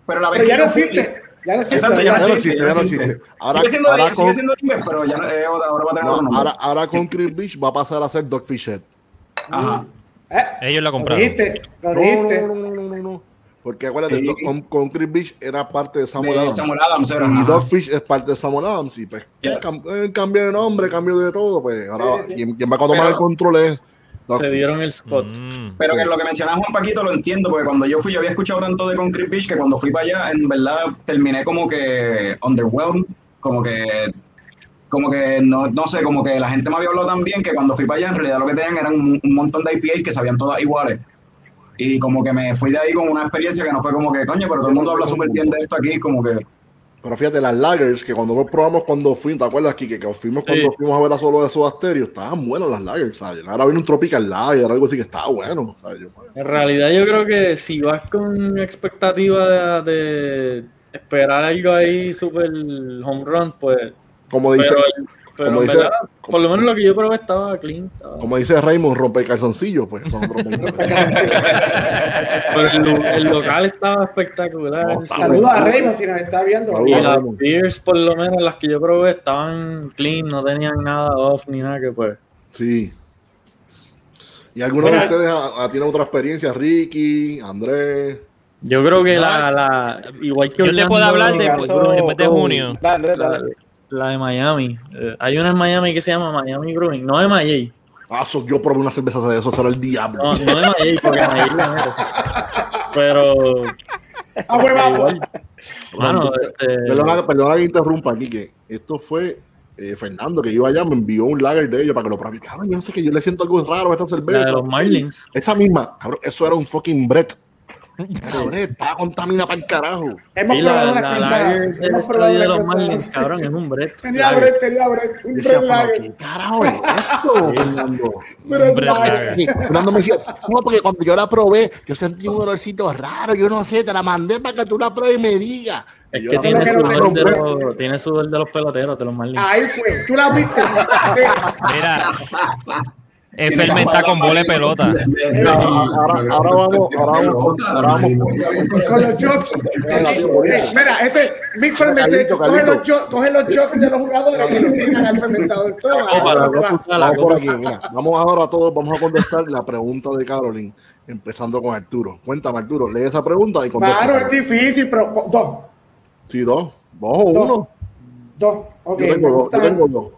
[SPEAKER 6] pero la vez
[SPEAKER 1] Pero
[SPEAKER 6] que
[SPEAKER 1] ya no existe, ya no existe.
[SPEAKER 6] Exacto, ya
[SPEAKER 2] Ya
[SPEAKER 6] no existe, ya no existe.
[SPEAKER 2] Ahora,
[SPEAKER 6] sigue siendo,
[SPEAKER 2] ahora,
[SPEAKER 6] sigue
[SPEAKER 2] con-
[SPEAKER 6] siendo Timber, pero ya no- eh, ahora va a tener
[SPEAKER 2] no,
[SPEAKER 6] otro nombre.
[SPEAKER 2] ahora, ahora Concrete Beach va a pasar a ser Dogfish Head.
[SPEAKER 6] Ajá.
[SPEAKER 1] ¿Eh?
[SPEAKER 4] Ellos la
[SPEAKER 1] Lo
[SPEAKER 4] compraron.
[SPEAKER 1] dijiste, lo
[SPEAKER 2] No,
[SPEAKER 1] dijiste.
[SPEAKER 2] no, no, no, no, no. Porque acuérdate,
[SPEAKER 6] Sí.
[SPEAKER 2] Do- con, Concrete Beach era parte de Samuel
[SPEAKER 6] De
[SPEAKER 2] Adams.
[SPEAKER 6] Samuel Adams era.
[SPEAKER 2] Y
[SPEAKER 6] ajá.
[SPEAKER 2] Dogfish es parte de Samuel Adams. Y pues, cam- eh, cambio de nombre, cambio de todo. Pues ahora,
[SPEAKER 1] Sí, sí.
[SPEAKER 2] quien, quien va a tomar
[SPEAKER 6] Pero-
[SPEAKER 2] el control es
[SPEAKER 3] Se dieron el spot.
[SPEAKER 4] Mm.
[SPEAKER 6] Pero que lo que mencionaba Juan Paquito lo entiendo, porque cuando yo fui, yo había escuchado tanto de Concrete Beach que cuando fui para allá, en verdad terminé como que underwhelmed, como que, como que no, no sé, como que la gente me había hablado tan bien que cuando fui para allá, en realidad lo que tenían eran un, un montón de IPAs que sabían todas iguales. Y como que me fui de ahí con una experiencia que no fue como que, coño, pero todo el mundo habla súper bien de esto aquí, como que.
[SPEAKER 2] Pero fíjate, las lagers, que cuando nos probamos cuando fuimos, ¿te acuerdas, Kike? Que fuimos cuando
[SPEAKER 3] Sí.
[SPEAKER 2] fuimos a ver a solo de Soda Stereo, estaban buenas las lagers, ¿sabes? Ahora viene un Tropical Lager, algo así que estaba bueno, ¿sabes? Yo,
[SPEAKER 3] En realidad yo creo que si vas con expectativa de, de esperar algo ahí super home run, pues...
[SPEAKER 2] como dice,
[SPEAKER 3] Pero, pero
[SPEAKER 2] como
[SPEAKER 3] en
[SPEAKER 2] dice-
[SPEAKER 3] verdad, por lo menos lo que yo probé estaba clean. estaba-
[SPEAKER 2] como dice Raymond, romper calzoncillos, pues son romper [laughs]
[SPEAKER 3] Pero el, el local estaba espectacular.
[SPEAKER 2] No, está
[SPEAKER 1] Saludos a Raymond si nos está viendo.
[SPEAKER 2] Saludos.
[SPEAKER 3] Y las beers, por lo menos las que yo probé, estaban clean, no tenían nada off ni nada que pues.
[SPEAKER 2] Sí. ¿Y alguno de ustedes ha- ha- tiene otra experiencia? Ricky, Andrés.
[SPEAKER 3] Yo creo que
[SPEAKER 4] No,
[SPEAKER 3] la, la igual que
[SPEAKER 4] Yo te
[SPEAKER 3] Orlando,
[SPEAKER 4] puedo hablar
[SPEAKER 1] de-
[SPEAKER 4] después,
[SPEAKER 1] caso-
[SPEAKER 4] después de junio.
[SPEAKER 1] Dale, Andrés,
[SPEAKER 3] la,
[SPEAKER 1] dale.
[SPEAKER 3] La de Miami. Eh, hay una en Miami que se llama Miami Brewing, no de Miami.
[SPEAKER 2] Ah, so- yo probé una cerveza de eso, será el diablo.
[SPEAKER 3] No, no de Miami, porque Miami la meto. Pero
[SPEAKER 1] Ah, pues vamos.
[SPEAKER 3] igual, mano, este,
[SPEAKER 2] Perdona, perdona que interrumpa aquí, que esto fue eh, Fernando que iba allá, me envió un lager de ellos para que lo probara. Cabrón, yo no sé que yo le siento algo raro a esta
[SPEAKER 3] la
[SPEAKER 2] cerveza.
[SPEAKER 3] de los Marlins.
[SPEAKER 2] Esa misma, cabrón, eso era un fucking Brett. Cabrón, estaba contaminada para el carajo.
[SPEAKER 1] Hemos
[SPEAKER 3] Sí,
[SPEAKER 1] probado
[SPEAKER 3] la, de,
[SPEAKER 1] Hemos probado
[SPEAKER 3] de los. Marlins, cabrón, es un Brett. [laughs]
[SPEAKER 1] Tenía
[SPEAKER 3] lager.
[SPEAKER 1] Brett, tenía Brett. Un Brett
[SPEAKER 2] pero,
[SPEAKER 1] Lager.
[SPEAKER 2] ¿qué carajo es esto, [laughs] Fernando?
[SPEAKER 1] Brett Lager.
[SPEAKER 2] Fernando me decía, no, porque cuando yo la probé, yo sentí un olorcito raro, yo no sé, te la mandé para que tú la pruebes y me digas.
[SPEAKER 3] Es que tiene sudor, de los, tiene sudor de los peloteros, de los Marlins.
[SPEAKER 1] Ahí fue. ¿Tú la viste? [laughs]
[SPEAKER 4] Mira, es fermentar con bola de pelota.
[SPEAKER 2] Ahora, vamos, ahora vamos, ahora vamos.
[SPEAKER 1] Con los jokes. Mira, ese Big Fermented,
[SPEAKER 2] Calito,
[SPEAKER 1] coge los, jo- coge los jokes de los jugadores y los tiran al fermentador.
[SPEAKER 3] La
[SPEAKER 1] que
[SPEAKER 3] la
[SPEAKER 2] Vamos por
[SPEAKER 3] cosa.
[SPEAKER 2] aquí, mira. Vamos ahora todos, vamos a contestar la pregunta de Caroline, empezando con Arturo. Cuéntame, Arturo, lee esa pregunta y contesta.
[SPEAKER 1] Claro, es difícil, pero dos.
[SPEAKER 2] Sí, dos. Dos o uno.
[SPEAKER 1] Dos. Ok,
[SPEAKER 2] yo, tengo dos,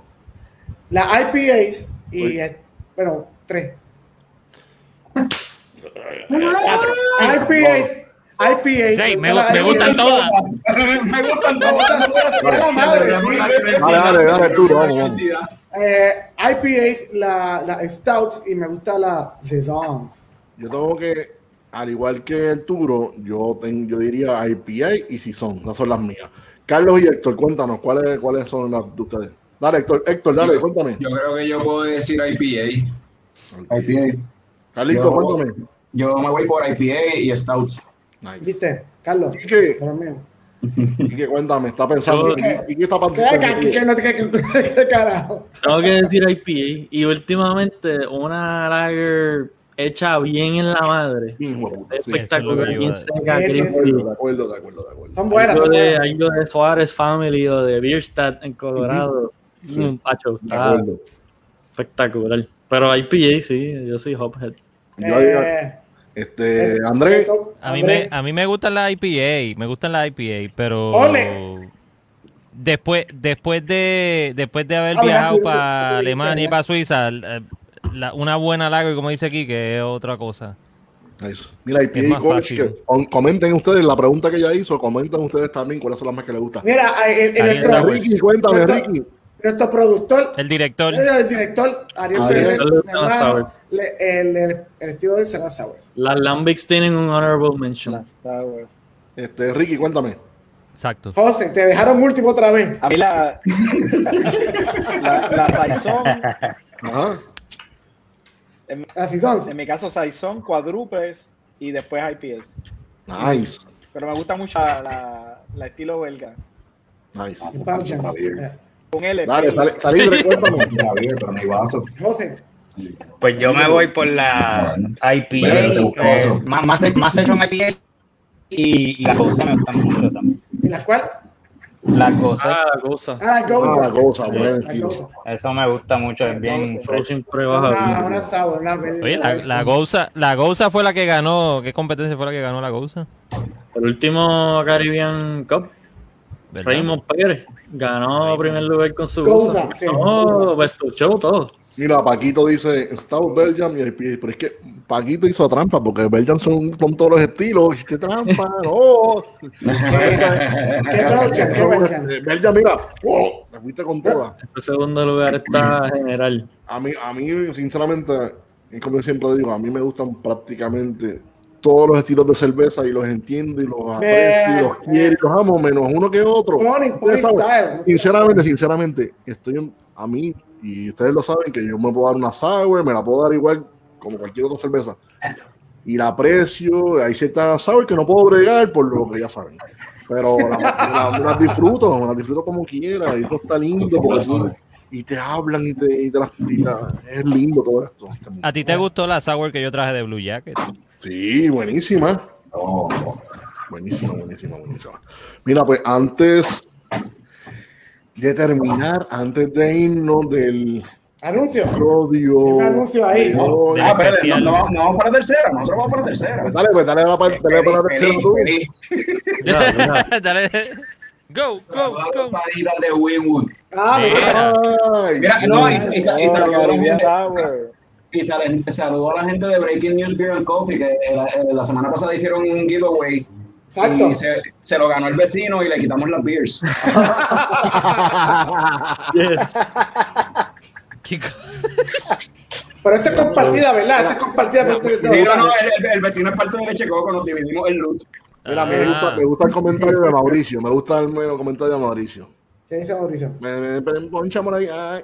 [SPEAKER 1] las IPAs y, eh, bueno, tres. IPAs. IPAs.
[SPEAKER 4] Sí, me,
[SPEAKER 1] las
[SPEAKER 4] me gustan todas.
[SPEAKER 6] Me [laughs] gustan
[SPEAKER 1] Me gustan todas,
[SPEAKER 2] dale, dale, Arturo, vamos,
[SPEAKER 1] IPAs, la, la Stouts y me gusta la Saisons.
[SPEAKER 2] Yo tengo que al igual que el Turo, yo, ten- yo diría IPA y Sison, esas son las mías. Carlos y Héctor, cuéntanos, ¿cuáles, cuáles son las de ustedes? Dale, Héctor, Héctor, dale, cuéntame.
[SPEAKER 7] Yo creo que yo puedo decir IPA.
[SPEAKER 6] IPA.
[SPEAKER 2] Carlito,
[SPEAKER 6] Yo-
[SPEAKER 2] cuéntame.
[SPEAKER 6] Yo me voy por IPA y Stout.
[SPEAKER 2] Nice.
[SPEAKER 1] ¿Viste? Carlos.
[SPEAKER 2] ¿Y qué? [laughs] ¿Y qué? Cuéntame, está pensando.
[SPEAKER 3] Yo-
[SPEAKER 2] ¿Y, qué está
[SPEAKER 1] ¿Qué,
[SPEAKER 2] pensando?
[SPEAKER 1] qué, qué, no te- qué- qué- [laughs] qué carajo?
[SPEAKER 3] Tengo que decir IPA. Y últimamente una lager hecha bien en la madre. Espectacular,
[SPEAKER 4] que
[SPEAKER 2] De acuerdo, de acuerdo, de acuerdo.
[SPEAKER 1] Son buenas,
[SPEAKER 3] Algo de, de Suárez Family o de Bierstadt en Colorado.
[SPEAKER 2] Sí.
[SPEAKER 3] Mm, pacho, está espectacular. Pero IPA, sí, yo soy Hophead.
[SPEAKER 2] Yo
[SPEAKER 1] Eh,
[SPEAKER 2] este, Andrés,
[SPEAKER 4] A mí, me, a mí me gustan las IPA, me gustan las IPA, pero
[SPEAKER 1] Ole.
[SPEAKER 4] después después de después de haber viajado para Alemania y para Suiza, eh, la- una buena lager, como dice aquí, que es otra cosa.
[SPEAKER 2] Mira, IPA
[SPEAKER 4] Es
[SPEAKER 2] y
[SPEAKER 4] fácil.
[SPEAKER 2] que com- comenten ustedes la pregunta que ella hizo, comenten ustedes también cuáles son las más que les gustan.
[SPEAKER 1] Mira, el, el-
[SPEAKER 4] Ariel
[SPEAKER 1] nuestro.
[SPEAKER 2] Ricky, cuéntame,
[SPEAKER 1] nuestro-
[SPEAKER 2] Ricky.
[SPEAKER 1] Nuestro productor,
[SPEAKER 4] El director,
[SPEAKER 1] el director, Ariel. Ferrer, hermano, le- el, el, el estilo de Serra Sours.
[SPEAKER 3] Las Lambics tienen un honorable mention.
[SPEAKER 5] Las Towers.
[SPEAKER 2] Este, Ricky, cuéntame.
[SPEAKER 4] exacto.
[SPEAKER 1] José, te dejaron último otra vez.
[SPEAKER 5] A mí la, la, la Saison,
[SPEAKER 2] Ajá.
[SPEAKER 1] Así son.
[SPEAKER 5] en mi caso Saison, cuádruples y después IPS.
[SPEAKER 2] Nice.
[SPEAKER 5] Pero me gusta mucho la, la, la estilo belga.
[SPEAKER 2] Nice.
[SPEAKER 1] Belgian.
[SPEAKER 2] Dale, [laughs]
[SPEAKER 6] vaso.
[SPEAKER 1] José,
[SPEAKER 8] Pues yo me voy por la IPA, eh, más, más, más hecho en IPA y, y la cosa me gusta mucho también.
[SPEAKER 1] ¿y la cual?
[SPEAKER 8] La cosa,
[SPEAKER 3] Ah, la cosa.
[SPEAKER 1] Ah, el
[SPEAKER 2] Ah, la cosa,
[SPEAKER 1] La
[SPEAKER 8] eso me gusta mucho, es bien
[SPEAKER 3] siempre baja
[SPEAKER 4] Oye, la, la la Gouza fue la que ganó, ¿qué competencia fue la que ganó la Gouza?
[SPEAKER 3] El último Caribbean Cup,
[SPEAKER 4] ¿Verdad?
[SPEAKER 3] Raymond Pérez, ganó primer lugar con su goza.
[SPEAKER 1] sí,
[SPEAKER 3] No,
[SPEAKER 1] Gouza.
[SPEAKER 3] Best of Show, todo.
[SPEAKER 2] Mira, Paquito dice Stout Belgium y IPA, pero es que Paquito hizo trampa porque Belgium son con todos los estilos. Hiciste trampa, [laughs] no.
[SPEAKER 1] ¿Qué Belgian? ¿Qué Belgian?
[SPEAKER 2] Eh, Belgium, mira, wow, me fuiste con todas.
[SPEAKER 3] Este segundo lugar está general.
[SPEAKER 2] A mí, a mí, sinceramente, es como yo siempre digo, a mí me gustan prácticamente todos los estilos de cerveza y los entiendo y los aprecio y los quiero y los amo, menos uno que otro. Sinceramente, sinceramente, estoy en- a mí, y ustedes lo saben, que yo me puedo dar una sour, me la puedo dar igual como cualquier otra cerveza. Y la aprecio, hay ciertas sour que no puedo bregar por lo que ya saben. Pero la- la- me las disfruto, me las disfruto como quiera, y eso está lindo, porque tú- y te hablan y te, y te las y la- es lindo todo esto.
[SPEAKER 4] ¿A ti te gustó la sour que yo traje de Blue Jacket?
[SPEAKER 2] Sí, buenísima.
[SPEAKER 6] Oh,
[SPEAKER 2] Buenísima, buenísima, buenísima. Mira, pues antes de terminar, antes de irnos del
[SPEAKER 1] Anuncio.
[SPEAKER 2] rodio.
[SPEAKER 1] Un anuncio ahí.
[SPEAKER 4] Del
[SPEAKER 6] Ah, espérate, no, no, vamos- no vamos para la tercera, nosotros vamos para la tercera.
[SPEAKER 2] Pues dale, pues dale a la parte, dale para la
[SPEAKER 6] Feliz,
[SPEAKER 2] tercera tú.
[SPEAKER 6] feliz, feliz.
[SPEAKER 4] Dale. Go, go, go.
[SPEAKER 7] Paditas de Winwood.
[SPEAKER 1] Ah,
[SPEAKER 4] Eh,
[SPEAKER 2] Ay,
[SPEAKER 6] Mira, no, y, y, y, y saludó a la gente-
[SPEAKER 5] Sour.
[SPEAKER 6] y sal- saludó a la gente de Breaking News Beer and Coffee, que eh, la, eh, la semana pasada hicieron un giveaway.
[SPEAKER 1] Exacto.
[SPEAKER 6] Y se, se lo ganó el vecino y le quitamos las beers. [laughs]
[SPEAKER 3] Yes.
[SPEAKER 4] ¿Qué co-
[SPEAKER 1] Pero esa es compartida, ¿verdad? Esa es compartida.
[SPEAKER 6] no, no, el, vecino es parte de Leche Coco, nos dividimos el loot.
[SPEAKER 2] Mira, me,
[SPEAKER 4] Ah.
[SPEAKER 2] gusta, me gusta el comentario de Mauricio. Me gusta el, el comentario de Mauricio.
[SPEAKER 1] ¿Qué dice Mauricio?
[SPEAKER 2] Me, me, me ponchamos ahí. Ay,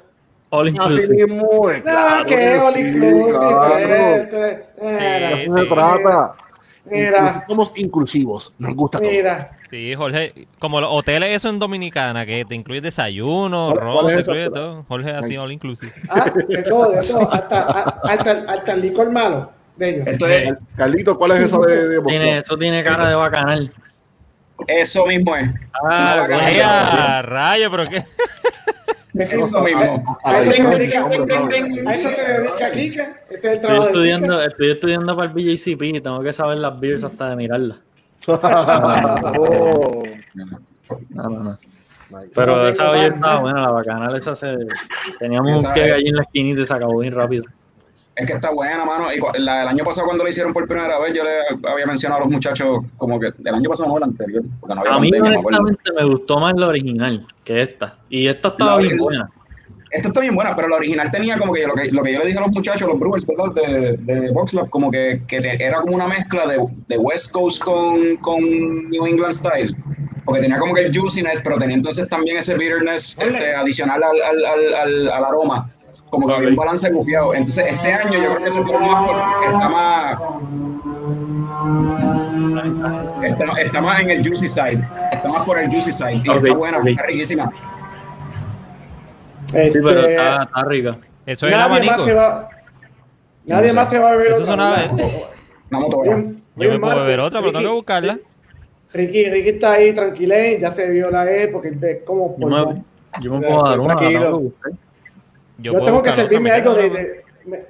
[SPEAKER 3] All
[SPEAKER 2] así
[SPEAKER 3] inclusive.
[SPEAKER 2] mismo es. Claro
[SPEAKER 1] que all
[SPEAKER 2] sí,
[SPEAKER 1] inclusive.
[SPEAKER 2] claro.
[SPEAKER 1] Mira,
[SPEAKER 2] De
[SPEAKER 4] Sí,
[SPEAKER 2] eso se
[SPEAKER 4] sí.
[SPEAKER 2] trata.
[SPEAKER 1] mira,
[SPEAKER 2] Somos inclusivos. Nos gusta todo.
[SPEAKER 1] mira.
[SPEAKER 4] Sí, Jorge, como los hoteles eso en Dominicana, que te incluye desayuno,
[SPEAKER 2] ¿Cuál-
[SPEAKER 4] ron,
[SPEAKER 2] cuál es
[SPEAKER 4] te
[SPEAKER 2] eso?
[SPEAKER 4] incluye todo. Jorge así, all inclusive.
[SPEAKER 1] Ah, de todo, de todo. Hasta, hasta, hasta el licor malo de ellos.
[SPEAKER 6] Esto es,
[SPEAKER 2] Carlito, ¿cuál es esa de, de?
[SPEAKER 3] Tiene, eso tiene cara de bacanal.
[SPEAKER 6] eso mismo es.
[SPEAKER 3] Ah,
[SPEAKER 4] rayo, pero qué. [laughs]
[SPEAKER 6] Eso mismo.
[SPEAKER 1] A eso se dedica,
[SPEAKER 2] Hombre, hombre.
[SPEAKER 1] a eso se dedica Kike. Ese es el
[SPEAKER 3] Estoy
[SPEAKER 1] trabajo de
[SPEAKER 3] estudiando,
[SPEAKER 1] Kike.
[SPEAKER 3] estoy estudiando para el BJCP y tengo que saber las beers hasta de mirarlas.
[SPEAKER 5] Oh. [laughs]
[SPEAKER 3] No, no, no. Pero
[SPEAKER 1] No
[SPEAKER 3] esa
[SPEAKER 1] mal,
[SPEAKER 3] estaba
[SPEAKER 1] ¿no?
[SPEAKER 3] buena, la bacanal esa se... Teníamos
[SPEAKER 6] Esa
[SPEAKER 3] un que allí en la esquinita y se acabó bien rápido.
[SPEAKER 6] Es que está buena, mano. Y la- el año pasado cuando lo hicieron por primera vez, yo le había mencionado a los muchachos como que el año pasado no el anterior. Porque no había
[SPEAKER 3] A mí
[SPEAKER 6] pandemia,
[SPEAKER 3] honestamente me gustó más la original que esta. Y esta estaba
[SPEAKER 6] La
[SPEAKER 3] bien
[SPEAKER 6] original.
[SPEAKER 3] buena.
[SPEAKER 6] esta está bien buena, pero la original tenía como que lo que, lo que yo le dije a los muchachos, los Brewers, ¿verdad? De, de Box Lab, como que, que era como una mezcla de, de West Coast con, con New England Style. Porque tenía como que el juiciness, pero tenía entonces también ese bitterness este, adicional al, al, al, al, al aroma. Como que había un balance gufiado. Entonces, este año yo creo que se fueron más por, está más. Está, está más en el juicy side. Está más por el juicy side. Y está buena, está riquísima.
[SPEAKER 3] Sí, pero
[SPEAKER 1] Este,
[SPEAKER 3] está, está rica.
[SPEAKER 4] Eso es
[SPEAKER 1] nadie más se va. Nadie más se va a beber
[SPEAKER 4] Eso
[SPEAKER 1] otra.
[SPEAKER 4] sonaba-.
[SPEAKER 1] Hoy-
[SPEAKER 4] Yo me
[SPEAKER 1] es
[SPEAKER 4] puedo beber otra, pero tengo que buscarla.
[SPEAKER 1] Ricky, Ricky está ahí tranquilé, ya se vio la E porque ve como
[SPEAKER 3] Yo me, yo me puedo dar una. la
[SPEAKER 5] Tranquilo.
[SPEAKER 1] Yo, tengo que servirme algo de, me-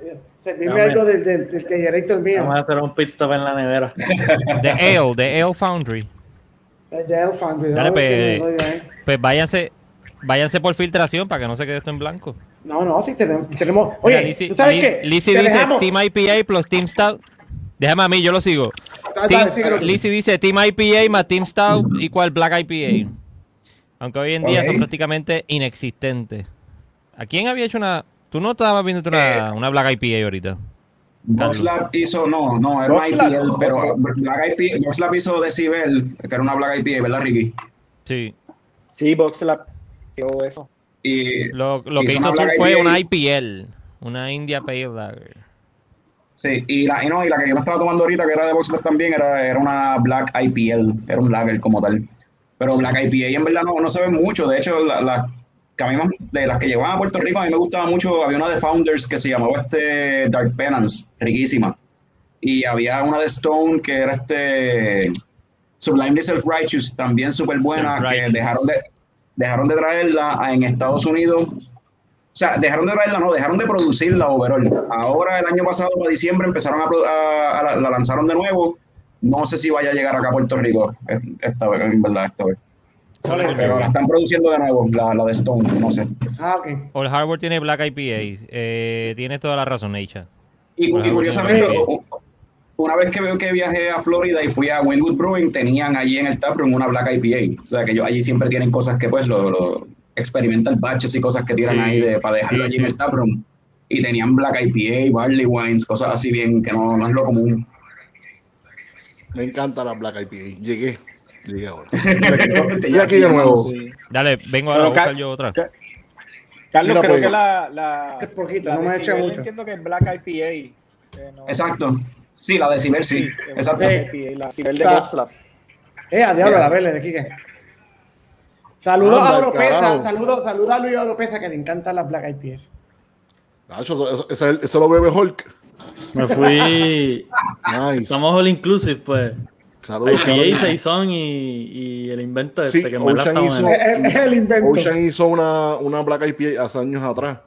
[SPEAKER 1] servirme
[SPEAKER 3] Dame.
[SPEAKER 1] algo del, del, del generator mío,
[SPEAKER 3] Vamos a hacer un pit stop en la nevera. [laughs]
[SPEAKER 4] De Ale, de Ale Foundry.
[SPEAKER 1] de El Foundry.
[SPEAKER 4] Dale, pues. Pues váyanse, váyanse por filtración para que no se quede esto en blanco.
[SPEAKER 1] No, no, sí tenemos. tenemos
[SPEAKER 4] Mira,
[SPEAKER 1] oye,
[SPEAKER 4] Lizzy-
[SPEAKER 1] ¿tú sabes
[SPEAKER 4] Liz-
[SPEAKER 1] qué?
[SPEAKER 4] Dice
[SPEAKER 1] dejamos-
[SPEAKER 4] Team IPA plus Team Stout. Déjame a mí, yo lo sigo.
[SPEAKER 1] Dale,
[SPEAKER 4] Team-
[SPEAKER 1] dale, síguelo.
[SPEAKER 4] Lizzy dice Team IPA más Team Stout igual Black IPA. Aunque hoy en día son prácticamente inexistentes. ¿A quién había hecho una... Tú no estabas viendo una,
[SPEAKER 6] Eh.
[SPEAKER 4] una Black IPA ahorita.
[SPEAKER 6] Voxlab hizo, no, no, era una. IPL, pero Black IPA, Voxlab hizo Decibel, que era una Black IPA, ¿verdad, Ricky?
[SPEAKER 4] Sí.
[SPEAKER 5] Sí, Boxlab. Yo eso.
[SPEAKER 6] Y
[SPEAKER 4] Lo, lo que
[SPEAKER 6] Hizo
[SPEAKER 4] hizo
[SPEAKER 6] Black
[SPEAKER 4] fue
[SPEAKER 6] IPA.
[SPEAKER 4] una IPL. Una India Pale Lager.
[SPEAKER 6] sí, y la, y no, y la que yo me estaba tomando ahorita, que era de Voxlab también, era, era una Black IPL, era un lager como tal. Pero Black IPA en verdad no, no se ve mucho, de hecho, la, la- que a mí de las que llevaban a Puerto Rico, a mí me gustaba mucho, había una de Founders que se llamaba este Dark Penance, riquísima. Y había una de Stone que era este Sublimely Self-Righteous, también súper buena, que dejaron de, dejaron de traerla en Estados Unidos. O sea, dejaron de traerla, no, dejaron de producirla overall. Ahora, el año pasado, para diciembre, empezaron a, pro- a- a la, la lanzaron de nuevo. No sé si vaya a llegar acá a Puerto Rico eh, esta vez, en verdad, esta vez.
[SPEAKER 1] ¿Cuál es?
[SPEAKER 6] Pero la están produciendo de nuevo, la, la de Stone, no sé.
[SPEAKER 1] Ah, ok.
[SPEAKER 4] Old Harbor tiene Black IPA. Eh, tienes toda la razón, Neisha.
[SPEAKER 6] Y, curiosamente, una vez que veo que viajé a Florida y fui a Wynwood Brewing, tenían allí en el taproom una Black IPA. O sea, que ellos allí siempre tienen cosas que pues lo, lo experimentan batches y cosas que tiran
[SPEAKER 4] Sí,
[SPEAKER 6] ahí de, para dejarlo
[SPEAKER 4] sí,
[SPEAKER 6] allí
[SPEAKER 4] sí.
[SPEAKER 6] en el taproom. Y tenían Black IPA, Barley Wines, cosas así bien que no, no es lo común.
[SPEAKER 2] Me encanta la Black IPA. Llegué. Llegué ahora. Estoy aquí de nuevo.
[SPEAKER 5] Sí.
[SPEAKER 4] Dale, vengo ahora a buscar
[SPEAKER 5] Ca-
[SPEAKER 4] yo otra.
[SPEAKER 5] Ca- Carlos, creo
[SPEAKER 2] pues.
[SPEAKER 5] que la, la,
[SPEAKER 1] Es poquito,
[SPEAKER 5] la
[SPEAKER 1] no me echa mucho.
[SPEAKER 5] Entiendo que es Black IPA. no-
[SPEAKER 6] Exacto. Sí, la de Ciber, sí.
[SPEAKER 5] es
[SPEAKER 6] Exacto.
[SPEAKER 5] Black IPA, la Decibel de Boxlab.
[SPEAKER 1] Eh, a diablo, la vele de Quique. Saludos
[SPEAKER 2] Anda,
[SPEAKER 1] a Oropesa, saludos, a Luis Oropesa que le encantan las Black IPS.
[SPEAKER 2] Nacho, eso, eso- eso- eso lo bebe Hulk.
[SPEAKER 3] Me fui. [laughs]
[SPEAKER 2] Nice.
[SPEAKER 3] Estamos all inclusive, pues.
[SPEAKER 2] Saludos.
[SPEAKER 3] IPA, Saison y, y el invento este,
[SPEAKER 2] Sí,
[SPEAKER 3] que verdad
[SPEAKER 2] Ocean hizo-
[SPEAKER 1] es el invento.
[SPEAKER 2] Ocean hizo una, una Black IPA hace años atrás.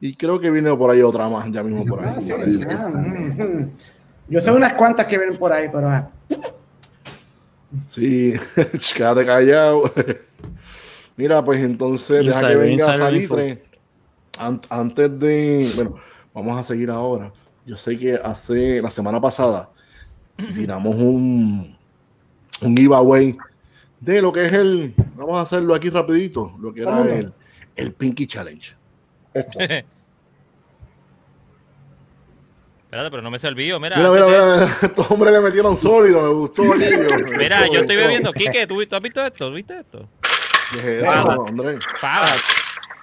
[SPEAKER 2] Y creo que viene por ahí otra más, ya mismo por ahí.
[SPEAKER 1] Ah, sí. Ah, mm, mm. Yo sé unas cuantas que vienen por ahí, pero ah,
[SPEAKER 2] Sí, [laughs] quédate callado. Mira, pues entonces deja que venga Salitre. An- antes de. Bueno, vamos a seguir ahora. Yo sé que hace la semana pasada tiramos un, un giveaway de lo que es el. Vamos a hacerlo aquí rapidito. Lo que era el, el Pinky Challenge. [laughs]
[SPEAKER 4] Espérate, pero no me serví. Mira,
[SPEAKER 2] Mira, mira,
[SPEAKER 4] de-
[SPEAKER 2] mira. [laughs] Estos hombres le metieron sólido. Me gustó [laughs]
[SPEAKER 4] Mira, yo estoy bebiendo. Quique, ¿tú, ¿tú has visto esto? ¿Viste esto?
[SPEAKER 2] Dije, Andrés.
[SPEAKER 4] Palas.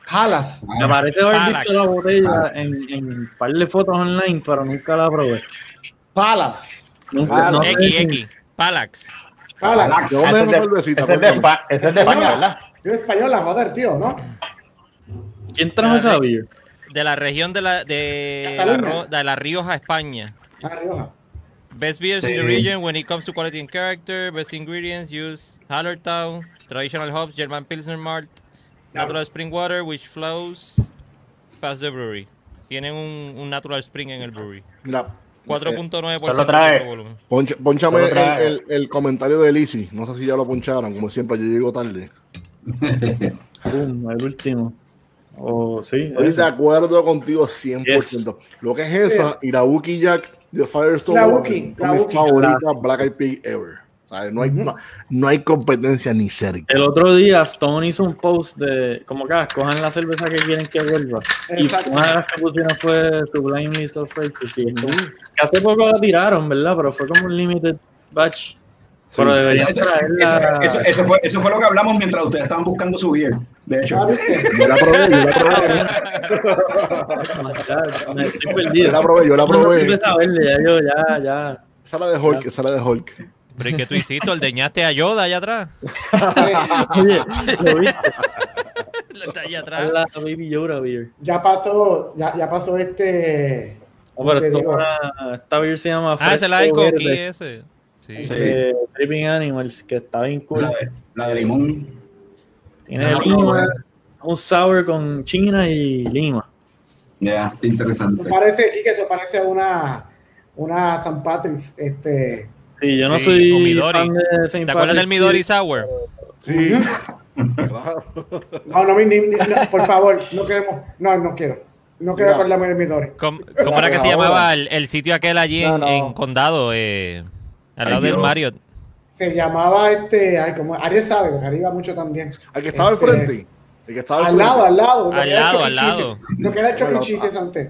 [SPEAKER 1] jalas.
[SPEAKER 3] Me parece haber
[SPEAKER 4] Palax.
[SPEAKER 3] visto la botella en, en un par de fotos online, pero nunca la probé.
[SPEAKER 1] Palas.
[SPEAKER 3] Nunca, no sé
[SPEAKER 4] X,
[SPEAKER 3] si-
[SPEAKER 4] X. Palax.
[SPEAKER 1] Palas.
[SPEAKER 2] Yo me
[SPEAKER 8] es
[SPEAKER 2] cervecita,
[SPEAKER 8] es de, es de España, ¿verdad?
[SPEAKER 1] Yo española, joder, tío, ¿no?
[SPEAKER 3] ¿Quién trajo esa beer?
[SPEAKER 4] De la región de la, de la, de la Rioja, España.
[SPEAKER 1] Ah, Rioja.
[SPEAKER 4] Best beers in the region when it comes to quality and character. Best ingredients use Hallertau, traditional hops, German Pilsner malt, natural spring water which flows past the brewery. Tienen un, un natural spring en el brewery. 4.9%
[SPEAKER 8] Solo trae-
[SPEAKER 4] de volumen.
[SPEAKER 2] Poncha- ponchame el,
[SPEAKER 8] trae-
[SPEAKER 2] el- el comentario de Lizzy. No sé si ya lo poncharon. Como siempre, yo llego tarde. [laughs]
[SPEAKER 3] Boom, el último. Oh, sí.
[SPEAKER 2] Estoy
[SPEAKER 3] ese.
[SPEAKER 2] de acuerdo contigo 100%. Lo que es esa y la Wookie Jack de Firestone
[SPEAKER 1] La Wookie,
[SPEAKER 2] son
[SPEAKER 1] la Wookie.
[SPEAKER 2] Black Eyed Pig ever. ¿Sabes? No, hay, no, no hay competencia ni cerca.
[SPEAKER 3] El otro día Stone hizo un post de como que ah, cojan la cerveza que quieren que vuelva.
[SPEAKER 1] Exacto.
[SPEAKER 3] Y una de las que pusieron fue Sublime Mist of Fantasy. Que hace poco la tiraron, ¿verdad? Pero fue como un limited batch. Pero deberían
[SPEAKER 6] eso-
[SPEAKER 3] traerla.
[SPEAKER 6] eso- eso fue, eso fue lo que hablamos mientras ustedes estaban buscando su beer. De hecho.
[SPEAKER 2] Yo la probé, yo la probé. [laughs]
[SPEAKER 3] Ya, me estoy perdido.
[SPEAKER 2] Yo la probé, yo la
[SPEAKER 3] No,
[SPEAKER 2] probé.
[SPEAKER 3] yo, ya, ya.
[SPEAKER 2] Esa es la de Hulk, esa es la de Hulk.
[SPEAKER 4] Pero ¿y qué tú hiciste? ¿Ordeñaste a Yoda allá atrás? [laughs]
[SPEAKER 3] Oye, lo viste. [laughs]
[SPEAKER 4] Está allá atrás.
[SPEAKER 3] la Baby Yoda beer.
[SPEAKER 1] Ya pasó, ya, ya pasó este.
[SPEAKER 3] No, pero
[SPEAKER 1] te
[SPEAKER 3] esto una- esta beer se llama
[SPEAKER 4] Ah, ese es la
[SPEAKER 3] Fresco
[SPEAKER 4] coquí ese. Sí.
[SPEAKER 3] de Tripping Animals, que está bien cool.
[SPEAKER 6] la de, la de limón.
[SPEAKER 3] Tiene
[SPEAKER 6] Ah,
[SPEAKER 3] lima,
[SPEAKER 6] bueno.
[SPEAKER 3] un sour con china y lima.
[SPEAKER 6] Ya, interesante.
[SPEAKER 1] Eso parece, y que eso parece una, una San Patrick's, este.
[SPEAKER 3] Sí, yo no
[SPEAKER 4] Sí,
[SPEAKER 3] soy
[SPEAKER 4] Midori.
[SPEAKER 3] fan de Saint
[SPEAKER 4] ¿Te acuerdas del Midori. Sour?
[SPEAKER 2] Sí.
[SPEAKER 1] No, no, ni- ni- no, por favor, no queremos, no, no quiero. No quiero acordarme de Midori.
[SPEAKER 4] ¿Cómo, cómo era que se llamaba el, el sitio aquel allí en,
[SPEAKER 1] No, no.
[SPEAKER 4] en Condado? Eh, al
[SPEAKER 6] Ay,
[SPEAKER 4] lado del. Marriott.
[SPEAKER 1] Se llamaba este, ay, como, Ariel sabe, porque arriba mucho también.
[SPEAKER 2] El que estaba al
[SPEAKER 1] Este,
[SPEAKER 2] frente. El que estaba al,
[SPEAKER 1] Al
[SPEAKER 2] frente.
[SPEAKER 1] lado, al lado.
[SPEAKER 4] Al lado, al lado.
[SPEAKER 1] Lo que era antes.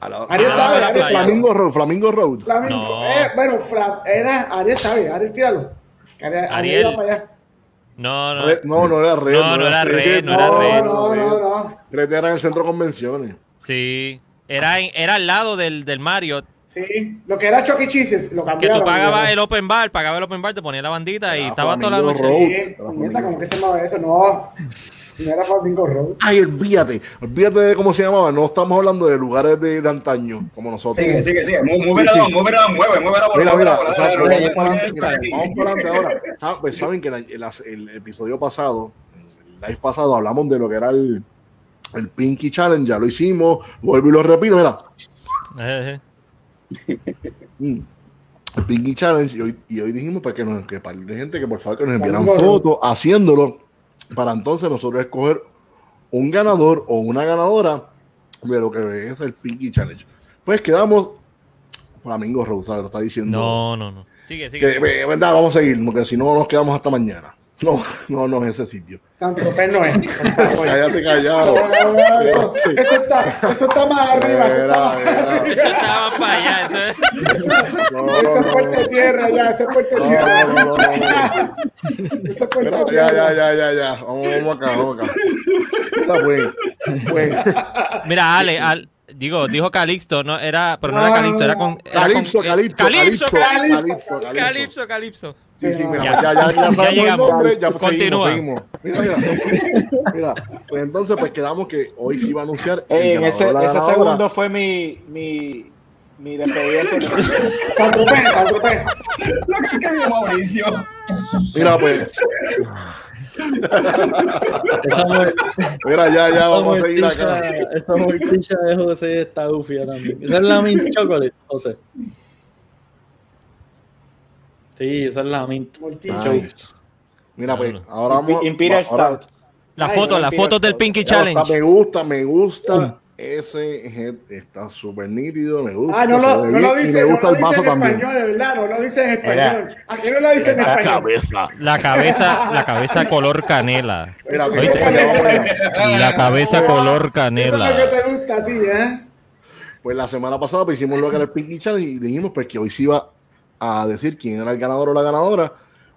[SPEAKER 1] Ariel sabe,
[SPEAKER 4] la
[SPEAKER 1] Ariel sabe.
[SPEAKER 2] Flamingo Road, Flamingo Road.
[SPEAKER 1] Flamingo.
[SPEAKER 4] No.
[SPEAKER 1] Eh, bueno, Fla- era Ariel sabe, Ariel tíralo. Que Ariel, Ariel
[SPEAKER 4] Ariel.
[SPEAKER 1] iba para allá.
[SPEAKER 4] No, no.
[SPEAKER 2] Red- no, no era red.
[SPEAKER 4] No, no era red, no era red.
[SPEAKER 1] no, no, no.
[SPEAKER 2] Red era en el centro de convenciones.
[SPEAKER 4] Sí. Era, en- era al lado del, del Marriott.
[SPEAKER 1] Sí, lo que era Chuck E. Cheese lo
[SPEAKER 4] Que
[SPEAKER 1] cambiaron.
[SPEAKER 4] tú pagabas el open bar, pagabas el open bar, te ponías la bandita y
[SPEAKER 2] Ah,
[SPEAKER 4] estaba toda la noche.
[SPEAKER 2] Road.
[SPEAKER 1] Sí, ¿cómo que se llamaba eso? No, no era Flamingo Road.
[SPEAKER 2] Ay, olvídate. Olvídate de cómo se llamaba. No estamos hablando de lugares de, de antaño, como nosotros.
[SPEAKER 6] Sigue, sigue, sigue. It along, mueve, mueve la
[SPEAKER 2] Mira,
[SPEAKER 6] mueve la
[SPEAKER 2] mira, para mira, vamos para adelante ahora. Saben- Pues saben que el, el- el episodio pasado, el live pasado, hablamos de lo que era el, el Pinky Challenge, ya lo hicimos, vuelvo y lo repito, mira, [laughs] mm, el Pinky Challenge, y hoy, y hoy dijimos pues, que, nos, que para la gente que por favor que nos enviaran fotos haciéndolo, para entonces nosotros escoger un ganador o una ganadora de lo que es el Pinky Challenge. Pues quedamos, Flamingo Rosa lo está diciendo.
[SPEAKER 4] No, no, no. Sigue,
[SPEAKER 2] Que,
[SPEAKER 4] sigue.
[SPEAKER 2] eh, verdad, vamos a seguir, porque si no nos quedamos hasta mañana. No, no, no es ese sitio.
[SPEAKER 1] San Tropez no es. [laughs]
[SPEAKER 2] Cállate callado.
[SPEAKER 1] Eso, está, eso está más arriba. Eso está más arriba.
[SPEAKER 4] Eso estaba para allá. Eso es.
[SPEAKER 2] No, no,
[SPEAKER 1] Eso es puerta de tierra ya, eso es puerta tierra.
[SPEAKER 2] no, no, no, no. [laughs]
[SPEAKER 1] Eso es puerta de
[SPEAKER 2] ya,
[SPEAKER 1] tierra.
[SPEAKER 2] ya, ya, ya, ya. Vamos, vamos acá, vamos acá. Está buen. buen.
[SPEAKER 4] Mira, Ale, al- digo, dijo Calixto, no era, pero no,
[SPEAKER 1] No,
[SPEAKER 4] era Calixto, era con. era
[SPEAKER 2] Calipso,
[SPEAKER 4] con- eh,
[SPEAKER 2] calipso,
[SPEAKER 4] Calipso,
[SPEAKER 2] calipso,
[SPEAKER 4] Calipso,
[SPEAKER 2] calipso,
[SPEAKER 4] Calipso, Calipso.
[SPEAKER 2] Sí, sí, mira,
[SPEAKER 4] Ya.
[SPEAKER 2] ya, ya, ya,
[SPEAKER 4] llegamos.
[SPEAKER 2] nombre, ya
[SPEAKER 4] Continúa.
[SPEAKER 2] seguimos, seguimos. Mira, mira. Mira, pues entonces pues quedamos que hoy sí va a anunciar el
[SPEAKER 5] Ey, en ese,
[SPEAKER 2] la
[SPEAKER 5] ese
[SPEAKER 2] ganadora.
[SPEAKER 5] segundo fue mi, mi, mi despedida.
[SPEAKER 1] Tropez.
[SPEAKER 6] Lo que escribió Mauricio.
[SPEAKER 2] Mira, pues, mira, ya, ya,
[SPEAKER 3] esa
[SPEAKER 2] vamos a seguir acá.
[SPEAKER 3] Esa muerticha de José está ufia también. Esa es la mint chocolate, José. Sí, esa es la mint.
[SPEAKER 2] Nice. Mira, pues, ahora vamos.
[SPEAKER 5] Imperial
[SPEAKER 2] ahora-
[SPEAKER 5] Stout.
[SPEAKER 4] La foto, las fotos del. Pinky Challenge.
[SPEAKER 2] me gusta, me gusta. Ese head está súper nítido, me gusta.
[SPEAKER 1] Ah, no lo, no lo dice,
[SPEAKER 2] me
[SPEAKER 1] no
[SPEAKER 2] gusta
[SPEAKER 1] lo
[SPEAKER 2] el
[SPEAKER 1] dice
[SPEAKER 2] vaso
[SPEAKER 1] en
[SPEAKER 2] también.
[SPEAKER 1] español, ¿verdad? No lo dice en español.
[SPEAKER 8] Era-
[SPEAKER 1] Aquí no lo dice en
[SPEAKER 2] La
[SPEAKER 1] español.
[SPEAKER 2] cabeza.
[SPEAKER 4] La cabeza, la cabeza color canela.
[SPEAKER 2] Mira.
[SPEAKER 4] La cabeza color
[SPEAKER 1] Eso es lo que
[SPEAKER 4] canela.
[SPEAKER 1] te gusta a ti, ¿eh?
[SPEAKER 2] Pues la semana pasada pues, hicimos lo que era el Pinky Challenge y dijimos pues, que hoy se iba a decir quién era el ganador o la ganadora,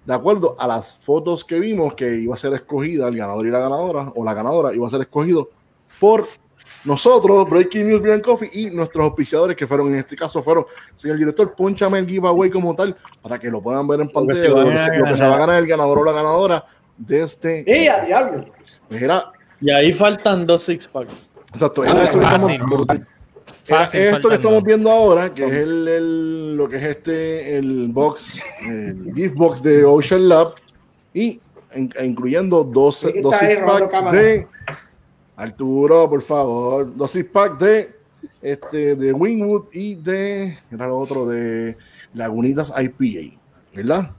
[SPEAKER 2] de acuerdo a las fotos que vimos que iba a ser escogida el ganador y la ganadora, o la ganadora iba a ser escogido por nosotros, Breaking News Beer and Coffee, y nuestros auspiciadores que fueron, en este caso fueron, señor director, ponchame el giveaway como tal, para que lo puedan ver en pantalla, lo que, se, lo que se va a ganar el ganador o la ganadora de este...
[SPEAKER 1] ¡Y a diablo!
[SPEAKER 2] Pues era,
[SPEAKER 3] Y ahí faltan dos six packs.
[SPEAKER 2] exacto,
[SPEAKER 4] Ah,
[SPEAKER 2] era esto que estamos-. Era esto que estamos viendo ahora, que es el, el- lo que es este, el box, el gift box de Ocean Lab, y in- e incluyendo dos, dos six
[SPEAKER 1] robando
[SPEAKER 2] pack
[SPEAKER 1] cámara.
[SPEAKER 2] de Arturo, por favor, dos six pack de este de Wingwood y de era lo otro de Lagunitas IPA, ¿verdad?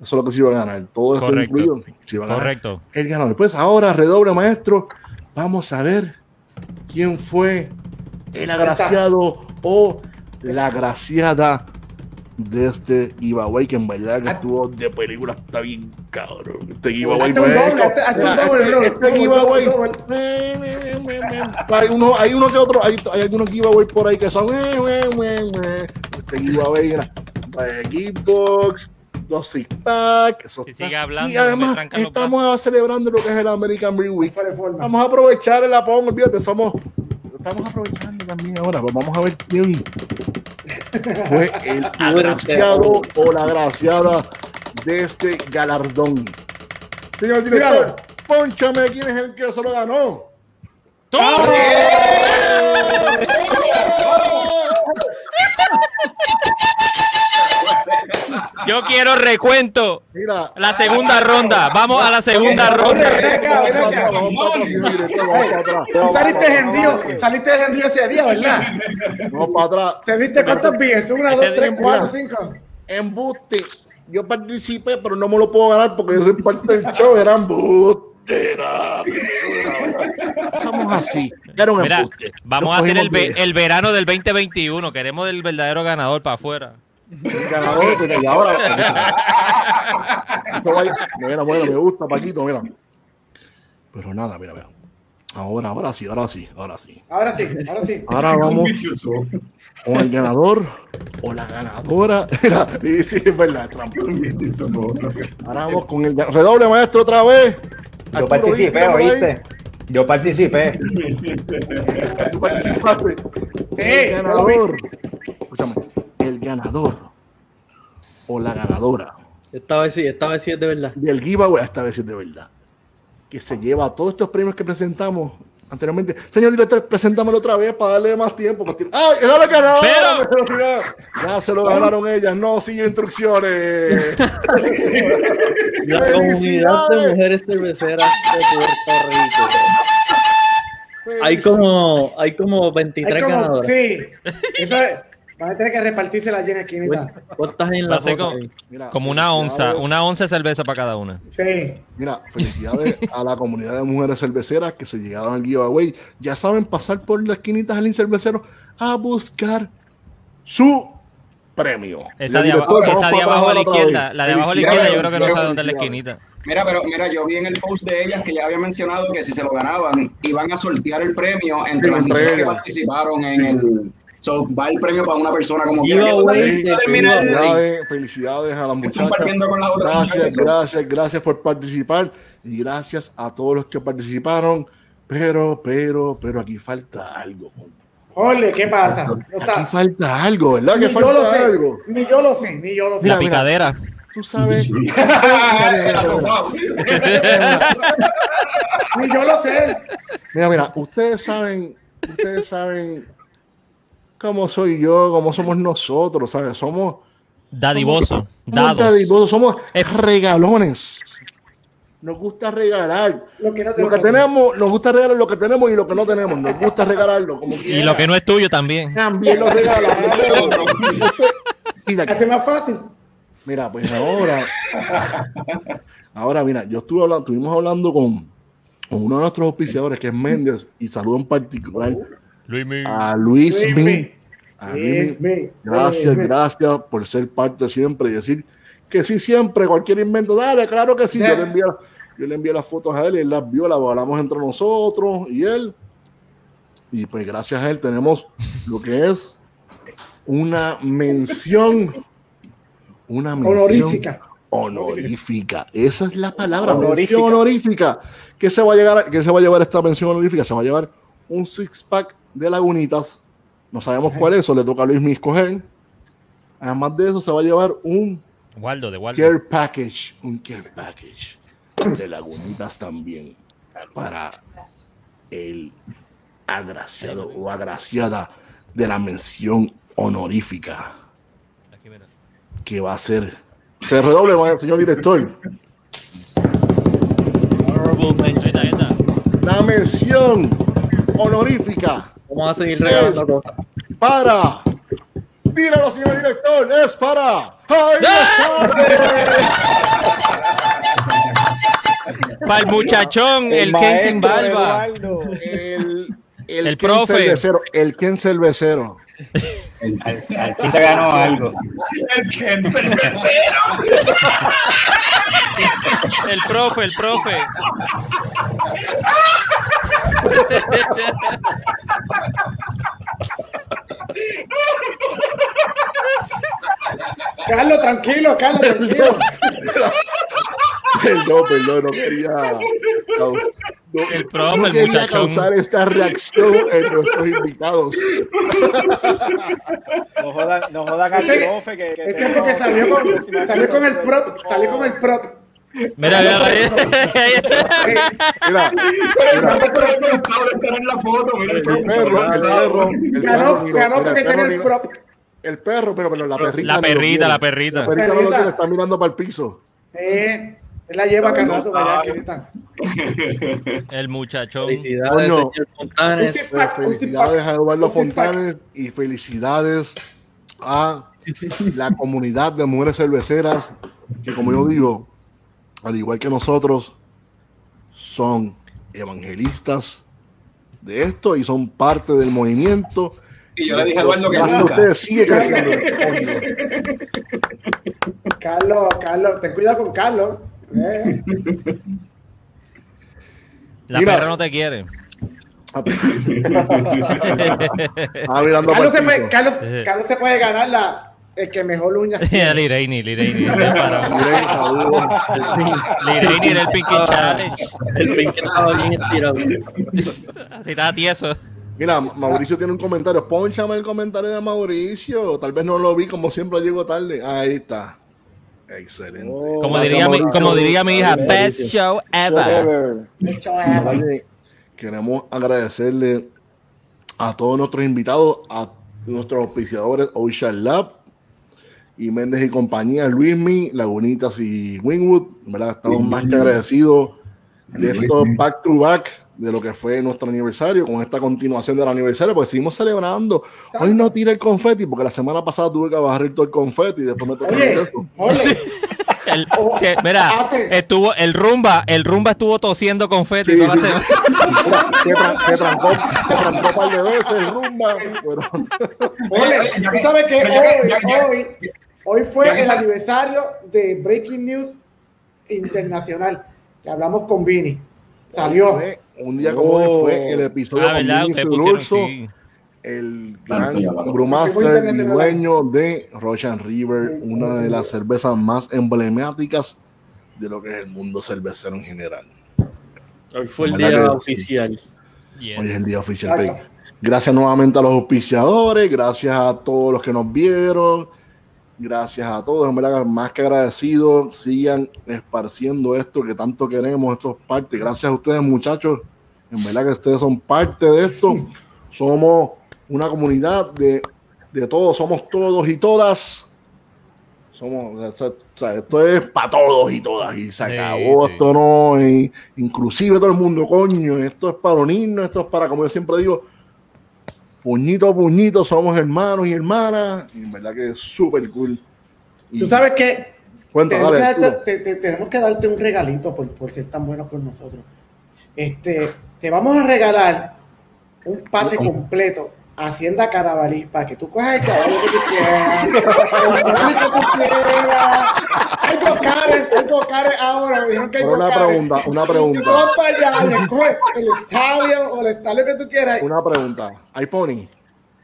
[SPEAKER 2] Eso es lo que se iba a ganar. Todo esto
[SPEAKER 4] Correcto.
[SPEAKER 2] incluido. Se iba a ganar
[SPEAKER 4] Correcto.
[SPEAKER 2] el ganador. Pues ahora, redoble maestro, vamos a ver quién fue el agraciado o la agraciada de este giveaway que en verdad que estuvo de película está bien cabrón. Este giveaway
[SPEAKER 1] un
[SPEAKER 2] este- este giveaway, hay uno, hay uno que otro, hay, hay algunos giveaways por ahí que son eh, eh, eh, este giveaway eh, Geekbox, dos six pack, eso
[SPEAKER 4] Si
[SPEAKER 2] está-
[SPEAKER 4] sigue hablando,
[SPEAKER 2] y
[SPEAKER 4] no
[SPEAKER 2] además estamos celebrando lo que es el American Dream Week. Vamos a aprovechar el apón, olvídate, somos. Estamos aprovechando también ahora, pues vamos a ver quién fue el [laughs] agraciado o la agraciada de este galardón. Señor director, ponchame quién es el que se lo ganó.
[SPEAKER 4] ¡Tú! Yo quiero recuento.
[SPEAKER 2] Mira,
[SPEAKER 4] La segunda ronda. Vamos a la segunda ronda.
[SPEAKER 1] Tú saliste gentío, saliste gentío ese día, ¿verdad?
[SPEAKER 2] Vamos para atrás.
[SPEAKER 1] ¿Te diste cuántos beers? Una, dos, tres, cuatro, cinco.
[SPEAKER 2] Embuste. Yo participé, pero no me lo puedo ganar porque yo soy parte del show. Era embustera. Estamos así. Era un embuste.
[SPEAKER 4] vamos a hacer el verano del 2021. Queremos el verdadero ganador para afuera.
[SPEAKER 2] El ganador de y ahora. Esto vaya- Mira, bueno, me gusta, Paquito, mira. Pero nada, mira, mira. Ahora, ahora sí, ahora sí, ahora sí.
[SPEAKER 1] Ahora sí, ahora sí.
[SPEAKER 2] Ahora vamos con el ganador o la ganadora. [laughs] Mira, sí, sí, es verdad, trampa. Ahora vamos con el redoble maestro otra vez.
[SPEAKER 8] Yo participé. ¿oíste? Yo participé.
[SPEAKER 2] Tú participaste. El ganador. Escúchame, el ganador o la ganadora
[SPEAKER 3] Esta vez sí, esta vez sí es de verdad.
[SPEAKER 2] del giveaway, esta vez es de verdad, que se lleva todos estos premios que presentamos anteriormente. Señor director, presentámoslo otra vez para darle más tiempo. para ¡Ay, era la ganadora!
[SPEAKER 4] Pero-. [laughs]
[SPEAKER 2] Ya se lo ganaron ellas, no sigue instrucciones. [laughs]
[SPEAKER 3] La comunidad de mujeres cerveceras de Puerto Rico. Hay como, hay como 23
[SPEAKER 1] Hay como,
[SPEAKER 3] ganadoras.
[SPEAKER 1] sí. Eso es, van a tener que repartirse la llena esquinita.
[SPEAKER 3] ¿Cuántas hay en la
[SPEAKER 4] Va a ser
[SPEAKER 3] foto
[SPEAKER 4] como-
[SPEAKER 3] ahí?
[SPEAKER 2] Mira,
[SPEAKER 4] Como una onza, una onza de cerveza para cada una.
[SPEAKER 1] Sí.
[SPEAKER 2] Mira, felicidades a la comunidad de mujeres cerveceras que se llegaron al giveaway. Ya saben pasar por las esquinitas del cervecero a buscar su premio.
[SPEAKER 4] Esa de,
[SPEAKER 2] director,
[SPEAKER 4] esa de abajo a la izquierda, la de abajo a la izquierda, yo creo que no sabe dónde es la esquinita.
[SPEAKER 6] Mira, pero mira, yo vi en el post de ellas que ya había mencionado que si se lo ganaban, iban a sortear el premio entre
[SPEAKER 2] Sí,
[SPEAKER 6] las mujeres que participaron en el. So, va el premio para una persona como el-
[SPEAKER 2] Felicidades, felicidades a las muchachas.
[SPEAKER 6] compartiendo con las otras
[SPEAKER 2] Gracias, gracias, gracias por participar y gracias a todos los que participaron. Pero, pero, pero aquí falta algo.
[SPEAKER 1] Ole, ¿qué pasa? O
[SPEAKER 2] Aquí falta algo, ¿verdad? Que
[SPEAKER 1] ni yo lo
[SPEAKER 2] falta
[SPEAKER 1] sé.
[SPEAKER 2] algo.
[SPEAKER 1] Ni yo lo sé, ni yo lo sé.
[SPEAKER 4] La
[SPEAKER 2] mira.
[SPEAKER 4] picadera.
[SPEAKER 2] Tú sabes. [laughs]
[SPEAKER 1] Ni yo lo sé.
[SPEAKER 2] Mira, mira, ustedes saben, ustedes saben cómo soy yo, cómo somos nosotros, ¿sabes? Somos
[SPEAKER 4] Dadivoso.
[SPEAKER 2] somos somos
[SPEAKER 4] Es-
[SPEAKER 2] regalones. Nos gusta regalar.
[SPEAKER 1] Lo que no
[SPEAKER 2] Lo que
[SPEAKER 1] nosotros.
[SPEAKER 2] tenemos, nos gusta regalar lo que tenemos y lo que no tenemos. Nos gusta regalarlo como
[SPEAKER 4] Y lo que no es tuyo también.
[SPEAKER 2] también lo regalamos. [laughs]
[SPEAKER 1] Hace más fácil.
[SPEAKER 2] Mira, pues ahora, ahora mira, yo estuve hablando, estuvimos hablando con, con uno de nuestros auspiciadores que es Méndez y saludo en particular
[SPEAKER 4] Luis Mi.
[SPEAKER 2] a Luis. A
[SPEAKER 1] Luis.
[SPEAKER 2] Gracias, gracias por ser parte siempre y decir que sí siempre, cualquier invento, dale, claro que sí. Yo le envié, yo le envié las fotos a él y él las vio, las hablamos entre nosotros y él. Y pues gracias a él tenemos lo que es una mención, una mención
[SPEAKER 1] Honorífica.
[SPEAKER 2] honorífica. Esa es la palabra,
[SPEAKER 8] Honorífica.
[SPEAKER 2] mención honorífica. ¿Qué se va a llegar? ¿Qué se va a llevar esta mención honorífica? Se va a llevar un six pack de lagunitas. No sabemos cuál es, eso le toca a Luis Mi escoger. Además de eso, se va a llevar un
[SPEAKER 4] Waldo, de Waldo.
[SPEAKER 2] care package, un care package de lagunitas también para el agraciado o agraciada de la mención honorífica que va a ser. Se redoble, señor director.
[SPEAKER 3] Honorable mention.
[SPEAKER 4] Ahí está, ahí está.
[SPEAKER 2] La mención honorífica
[SPEAKER 3] Vamos a seguir regalando cosas.
[SPEAKER 2] para. Dígalo, señor director, es para.
[SPEAKER 4] Para el muchachón, el Ken sin barba.
[SPEAKER 2] El,
[SPEAKER 4] El
[SPEAKER 2] Ken
[SPEAKER 4] profe.
[SPEAKER 2] Cervecero, el Ken Cervecero.
[SPEAKER 8] Al, al fin se ganó algo.
[SPEAKER 7] El Ken cervecero.
[SPEAKER 4] El profe, el profe. [laughs]
[SPEAKER 1] Carlos, tranquilo, Carlos, tranquilo.
[SPEAKER 2] Perdón, perdón, no quería. No, no-
[SPEAKER 4] El profe,
[SPEAKER 2] no quería
[SPEAKER 4] muchachón.
[SPEAKER 2] causar esta reacción en nuestros invitados.
[SPEAKER 5] No jodan, no jodan al profe que, que
[SPEAKER 1] Ese es porque salió con, salió con el prop, salió con el prop.
[SPEAKER 4] Mira, mira, ahí está.
[SPEAKER 2] Mira,
[SPEAKER 7] Pero
[SPEAKER 2] mira,
[SPEAKER 7] no estoy cansado de estar en la foto. Mira,
[SPEAKER 2] el perro, el perro,
[SPEAKER 1] Ganó,
[SPEAKER 2] mira,
[SPEAKER 1] ganó
[SPEAKER 2] mira,
[SPEAKER 1] porque
[SPEAKER 2] el
[SPEAKER 1] tenía prop.
[SPEAKER 2] el perro, pero, pero la perrita.
[SPEAKER 4] La perrita, la perrita.
[SPEAKER 2] La perrita no lo quiere, está mirando para el piso.
[SPEAKER 1] Eh, él la lleva cargando para allá. Kirita.
[SPEAKER 4] El muchachón.
[SPEAKER 3] Felicidades,
[SPEAKER 2] Coño.
[SPEAKER 3] señor Fontanes.
[SPEAKER 2] felicidades a Eduardo. Fontanes y felicidades a la comunidad de mujeres cerveceras que como yo digo, al igual que nosotros, son evangelistas de esto y son parte del movimiento.
[SPEAKER 7] Y yo le dije a Eduardo que nunca.
[SPEAKER 2] ustedes sigue creciendo.
[SPEAKER 1] Carlos, Carlos, ten cuidado con Carlos. Eh,
[SPEAKER 4] La
[SPEAKER 2] Mira.
[SPEAKER 4] perra no te quiere. [laughs]
[SPEAKER 2] Ah,
[SPEAKER 1] se puede. Carlos, Carlos se puede ganar la, el que mejor uñas [laughs] tiene.
[SPEAKER 4] Lireini, Lireini. Lireini [laughs] era el Pinky Challenge.
[SPEAKER 3] El pink estaba bien estirado.
[SPEAKER 4] Así estaba tieso.
[SPEAKER 2] Mira, Ma- Mauricio tiene un comentario. Pónchame el comentario de Mauricio. Tal vez no lo vi, como siempre llego tarde. Ahí está. Excelente.
[SPEAKER 4] Como
[SPEAKER 2] Gracias,
[SPEAKER 4] diría, mi, como diría mi hija, best show ever.
[SPEAKER 1] Hecho, eh,
[SPEAKER 2] Oye, Queremos agradecerle a todos nuestros invitados, a nuestros auspiciadores Ocean Lab y Méndez y compañía, Luismi, Lagunitas y Wingwood. ¿verdad? Estamos más que agradecidos de estos back to back de lo que fue nuestro aniversario, con esta continuación del aniversario, porque seguimos celebrando. Hoy no tira el confeti, porque la semana pasada tuve que bajar todo el confeti y después me tocó
[SPEAKER 1] Oye, [laughs]
[SPEAKER 4] El- mira,
[SPEAKER 1] Hace-
[SPEAKER 4] estuvo el rumba, el rumba estuvo tosiendo confeti
[SPEAKER 2] Sí,
[SPEAKER 4] toda la
[SPEAKER 2] sí.
[SPEAKER 4] semana. [laughs]
[SPEAKER 2] Se, tra- se trancó, se trancó un par de veces, rumba, pero
[SPEAKER 1] Tú sabes que hoy, hoy, hoy fue el
[SPEAKER 7] sa-
[SPEAKER 1] aniversario de Breaking News Internacional, que hablamos con Vini. Salió.
[SPEAKER 2] Un día como hoy fue el episodio
[SPEAKER 4] Ah,
[SPEAKER 2] con
[SPEAKER 4] ¿verdad?
[SPEAKER 2] Vinicius El gran brewmaster y dueño de Russian River, una de las cervezas más emblemáticas de lo que es el mundo cervecero en general.
[SPEAKER 3] Hoy fue el
[SPEAKER 2] ¿Verdad
[SPEAKER 3] día oficial.
[SPEAKER 4] Yes.
[SPEAKER 2] Hoy es el día oficial. Gracias nuevamente a los auspiciadores, gracias a todos los que nos vieron, gracias a todos, en verdad, más que agradecidos, sigan esparciendo esto que tanto queremos, esto es parte, gracias a ustedes muchachos, en verdad que ustedes son parte de esto, [laughs] somos una comunidad de, de todos, somos todos y todas, somos, o sea, o sea, esto es para todos y todas, y se acabó,
[SPEAKER 4] sí.
[SPEAKER 2] esto no, y inclusive todo el mundo, coño, esto es para unirnos, esto es para, como yo siempre digo, puñito a puñito, somos hermanos y hermanas, y en verdad que es súper cool. Y
[SPEAKER 1] Tú sabes que
[SPEAKER 2] cuenta,
[SPEAKER 1] tenemos,
[SPEAKER 2] dale,
[SPEAKER 1] que darte, te- te- tenemos que darte un regalito por, por ser tan bueno con nosotros. Este, te vamos a regalar un pase completo Hacienda Carabalí para que tú cojas el caballo que tú quieras, el que tú quieras. Hay gocares, hay gocares ahora, me dijeron que hay
[SPEAKER 2] una
[SPEAKER 1] gocares.
[SPEAKER 2] pregunta, una
[SPEAKER 1] Y tú
[SPEAKER 2] pregunta.
[SPEAKER 1] vas para allá escoges el estadio o el estadio que tú quieras.
[SPEAKER 2] Una pregunta, ¿hay pony?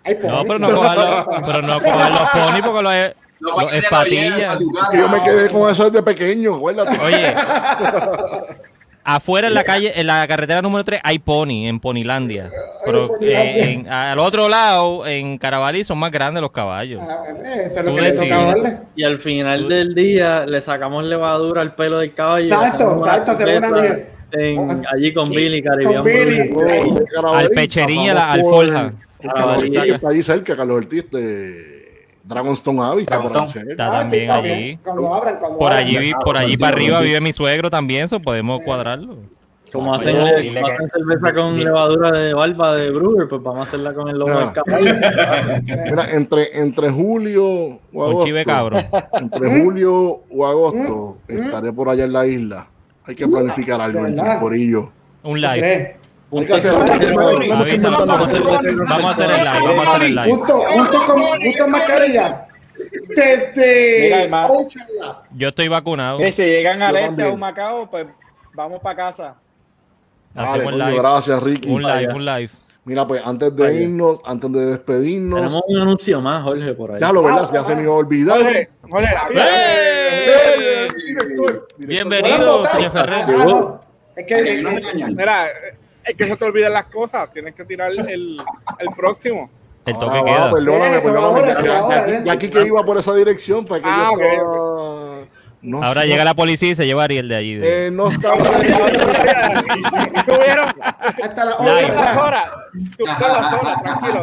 [SPEAKER 1] Hay
[SPEAKER 4] No,
[SPEAKER 1] pony.
[SPEAKER 4] pero no cojan los, pero no los pony porque los, es-
[SPEAKER 7] No
[SPEAKER 4] los es patilla.
[SPEAKER 2] Yo me quedé con eso desde pequeño, acuérdate.
[SPEAKER 4] Oye, [laughs] afuera en la calle, en la carretera número 3 hay pony en Ponilandia. Pero eh, en- al otro lado, en Carabalí, son más grandes los caballos.
[SPEAKER 1] Ah, eh, Eso es
[SPEAKER 4] Tú
[SPEAKER 1] lo que le toca
[SPEAKER 4] decides.
[SPEAKER 1] darle.
[SPEAKER 3] Y al final del día le sacamos levadura al pelo del caballo. y le
[SPEAKER 1] Exacto,
[SPEAKER 3] hacemos una
[SPEAKER 1] exacto, hacemos una
[SPEAKER 3] en- allí con Billy, Caribbean
[SPEAKER 1] Con Billy.
[SPEAKER 3] Brewery.
[SPEAKER 4] Al pecherín y a la alforja.
[SPEAKER 2] Carlos Ortiz
[SPEAKER 3] Exacto.
[SPEAKER 2] está ahí cerca, Carlos Ortiz de Dragonstone Abbey. Está
[SPEAKER 8] Dragonstone.
[SPEAKER 1] Ah, sí,
[SPEAKER 4] también allí.
[SPEAKER 1] bien. Cuando abran, cuando
[SPEAKER 4] Por
[SPEAKER 1] abran.
[SPEAKER 4] allí, vi- por allí para arriba vive mi suegro también, eso podemos cuadrarlo.
[SPEAKER 3] Como hacen, como cerveza con levadura de barba de brewer, pues vamos a hacerla con el lomo
[SPEAKER 2] Ah.
[SPEAKER 3] del caballo. [laughs]
[SPEAKER 2] Mira, entre, entre julio o
[SPEAKER 4] Un
[SPEAKER 2] agosto.
[SPEAKER 4] chive cabrón.
[SPEAKER 2] Entre julio o agosto
[SPEAKER 1] Mm, mm.
[SPEAKER 2] estaré por allá en la isla. Hay que planificar algo el corillo.
[SPEAKER 4] Un
[SPEAKER 1] ¿Tú
[SPEAKER 4] live. Vamos a hacer, el live, vamos a hacer el live.
[SPEAKER 1] Junto, junto con mascarilla. Desde
[SPEAKER 5] Mira, hermano.
[SPEAKER 4] Yo estoy vacunado.
[SPEAKER 5] Y si llegan al este a un Macao, pues vamos para casa.
[SPEAKER 2] Dale,
[SPEAKER 4] Hacemos
[SPEAKER 2] coño,
[SPEAKER 4] live.
[SPEAKER 2] gracias, Ricky.
[SPEAKER 4] Un live, un live.
[SPEAKER 2] Mira, pues antes de
[SPEAKER 3] Vaya.
[SPEAKER 2] irnos, antes de despedirnos,
[SPEAKER 3] Tenemos un anuncio más, Jorge, por ahí.
[SPEAKER 2] ya lo verdad,
[SPEAKER 1] Ah,
[SPEAKER 2] ya se me
[SPEAKER 1] ah.
[SPEAKER 2] iba a olvidar.
[SPEAKER 9] Jorge,
[SPEAKER 2] ¡Eh!
[SPEAKER 4] Bienvenido,
[SPEAKER 1] ¿Puedo
[SPEAKER 4] señor? Ferrer.
[SPEAKER 1] Es que
[SPEAKER 9] mira, es que se te olvidan las cosas. Tienes que tirar el, el próximo.
[SPEAKER 4] El
[SPEAKER 2] Ah,
[SPEAKER 4] toque
[SPEAKER 2] va,
[SPEAKER 4] queda.
[SPEAKER 2] Perdóname, perdóname.
[SPEAKER 1] ahora,
[SPEAKER 2] Ya- ya-
[SPEAKER 1] ahora,
[SPEAKER 2] ya- ya aquí que iba por esa dirección, para que
[SPEAKER 9] Ah,
[SPEAKER 2] yo
[SPEAKER 9] ok,
[SPEAKER 2] estaba- No
[SPEAKER 4] Ahora
[SPEAKER 2] sé,
[SPEAKER 4] llega la policía y se lleva a Ariel de allí. de-
[SPEAKER 2] eh, no estaba [laughs]
[SPEAKER 9] Tuvieron
[SPEAKER 1] hasta
[SPEAKER 9] las
[SPEAKER 1] hora.
[SPEAKER 9] horas. Tuvieron las horas, tranquilo,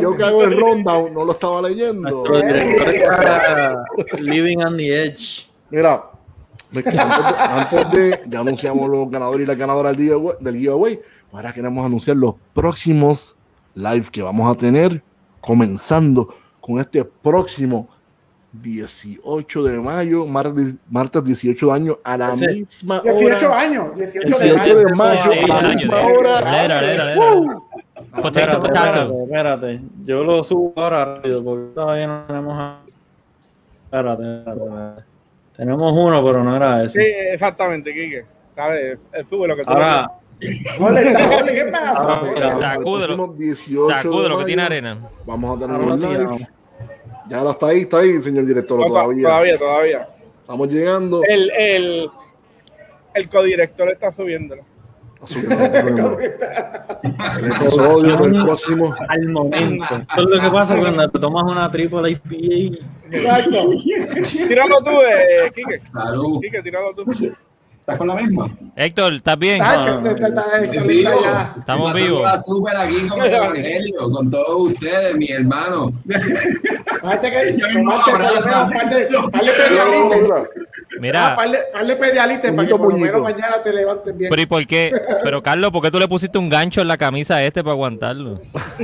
[SPEAKER 2] yo, que, hago el rundown, no lo estaba leyendo.
[SPEAKER 3] Nuestro director está living on the edge.
[SPEAKER 2] Mira, antes de, antes de- ya anunciamos los ganadores y las ganadoras del giveaway, del giveaway, ahora queremos anunciar los próximos live que vamos a tener, comenzando con este próximo 18 de mayo, martes, martes 18 de año, a la
[SPEAKER 3] Ese-
[SPEAKER 2] misma
[SPEAKER 1] 18
[SPEAKER 2] hora.
[SPEAKER 1] años, 18 de
[SPEAKER 2] 18
[SPEAKER 1] mayo.
[SPEAKER 2] de mayo,
[SPEAKER 4] Sí,
[SPEAKER 2] a la misma
[SPEAKER 4] de-
[SPEAKER 2] hora.
[SPEAKER 4] Lera,
[SPEAKER 3] Espérate,
[SPEAKER 4] potato.
[SPEAKER 3] espérate, espérate. Yo lo subo ahora rápido porque todavía no tenemos. espérate, espérate. Tenemos uno, pero no era
[SPEAKER 9] Sí,
[SPEAKER 3] ese.
[SPEAKER 9] exactamente, Quique. ¿Sabes? El fútbol, lo que tú
[SPEAKER 3] Ahora,
[SPEAKER 1] ¿qué pasa?
[SPEAKER 4] Sacúdelo.
[SPEAKER 2] próximo 18 de
[SPEAKER 4] Sacúdelo que tiene arena.
[SPEAKER 2] Vamos a tener un live. Ya lo está ahí, está ahí, señor director,
[SPEAKER 9] No, to-
[SPEAKER 2] todavía.
[SPEAKER 9] todavía, todavía.
[SPEAKER 2] Estamos llegando.
[SPEAKER 9] El, el, el codirector está subiéndolo.
[SPEAKER 2] Del [laughs] próximo.
[SPEAKER 3] Al momento. Esto es lo que pasa cuando te tomas una triple IPA.
[SPEAKER 1] Exacto.
[SPEAKER 9] Tíralo tú, eh.
[SPEAKER 7] Salud.
[SPEAKER 9] Tíralo tú.
[SPEAKER 6] ¿Estás con la misma?
[SPEAKER 4] Héctor, ¿estás bien?
[SPEAKER 1] Tacho, este está- está- está- está
[SPEAKER 7] Vivo.
[SPEAKER 1] ya.
[SPEAKER 4] Estamos vivos.
[SPEAKER 7] súper aquí con el Evangelio, con todos ustedes, mi hermano.
[SPEAKER 1] Fíjate que
[SPEAKER 6] Ya mismo
[SPEAKER 1] tomaste por lo
[SPEAKER 6] abraza.
[SPEAKER 1] menos un par Ah,
[SPEAKER 4] Mira,
[SPEAKER 1] pedialites para que por lo menos mañana te levantes bien.
[SPEAKER 4] pero ¿y por qué? Pero Carlos, ¿por qué tú le pusiste un gancho en la camisa a este para aguantarlo? [laughs]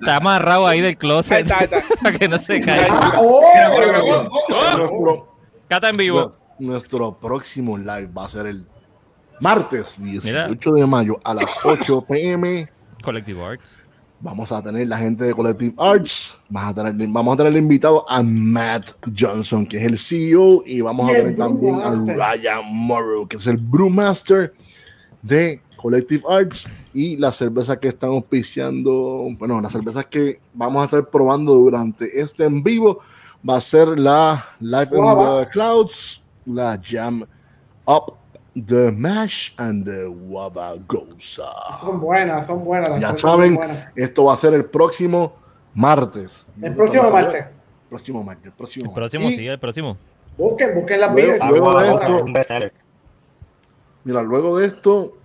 [SPEAKER 4] Está amarrado ahí del
[SPEAKER 9] Ahí
[SPEAKER 4] closet
[SPEAKER 9] está, ahí está. [laughs]
[SPEAKER 4] para que no se caiga.
[SPEAKER 1] Ah, oh,
[SPEAKER 2] Nuestro,
[SPEAKER 4] Cata en vivo.
[SPEAKER 2] nuestro próximo live va a ser el martes 18
[SPEAKER 4] Mira.
[SPEAKER 2] de mayo a las 8 pm.
[SPEAKER 4] Collective Arts.
[SPEAKER 2] Vamos a tener la gente de Collective Arts. Vamos a tener, vamos a tener invitado a Matt Johnson, que es el CEO, y vamos a
[SPEAKER 1] Y el
[SPEAKER 2] tener también a
[SPEAKER 1] Brewmaster.
[SPEAKER 2] Ryan Morrow, que es el Brewmaster de Collective Arts y las cervezas que están auspiciando, bueno, las cervezas que vamos a estar probando durante este en vivo va a ser la Life in
[SPEAKER 1] Guava.
[SPEAKER 2] the Clouds, la Jam Up the Mash and the Wabagosa.
[SPEAKER 1] Son buenas, son buenas. las
[SPEAKER 2] Ya saben,
[SPEAKER 1] buenas.
[SPEAKER 2] esto va a ser el próximo martes.
[SPEAKER 1] El próximo martes.
[SPEAKER 2] Próximo martes, el próximo
[SPEAKER 4] El
[SPEAKER 2] martes.
[SPEAKER 4] próximo,
[SPEAKER 2] Y,
[SPEAKER 4] sí, el próximo.
[SPEAKER 1] Busquen, busquen las
[SPEAKER 2] Luego- luego de esto-. Mira, luego de esto,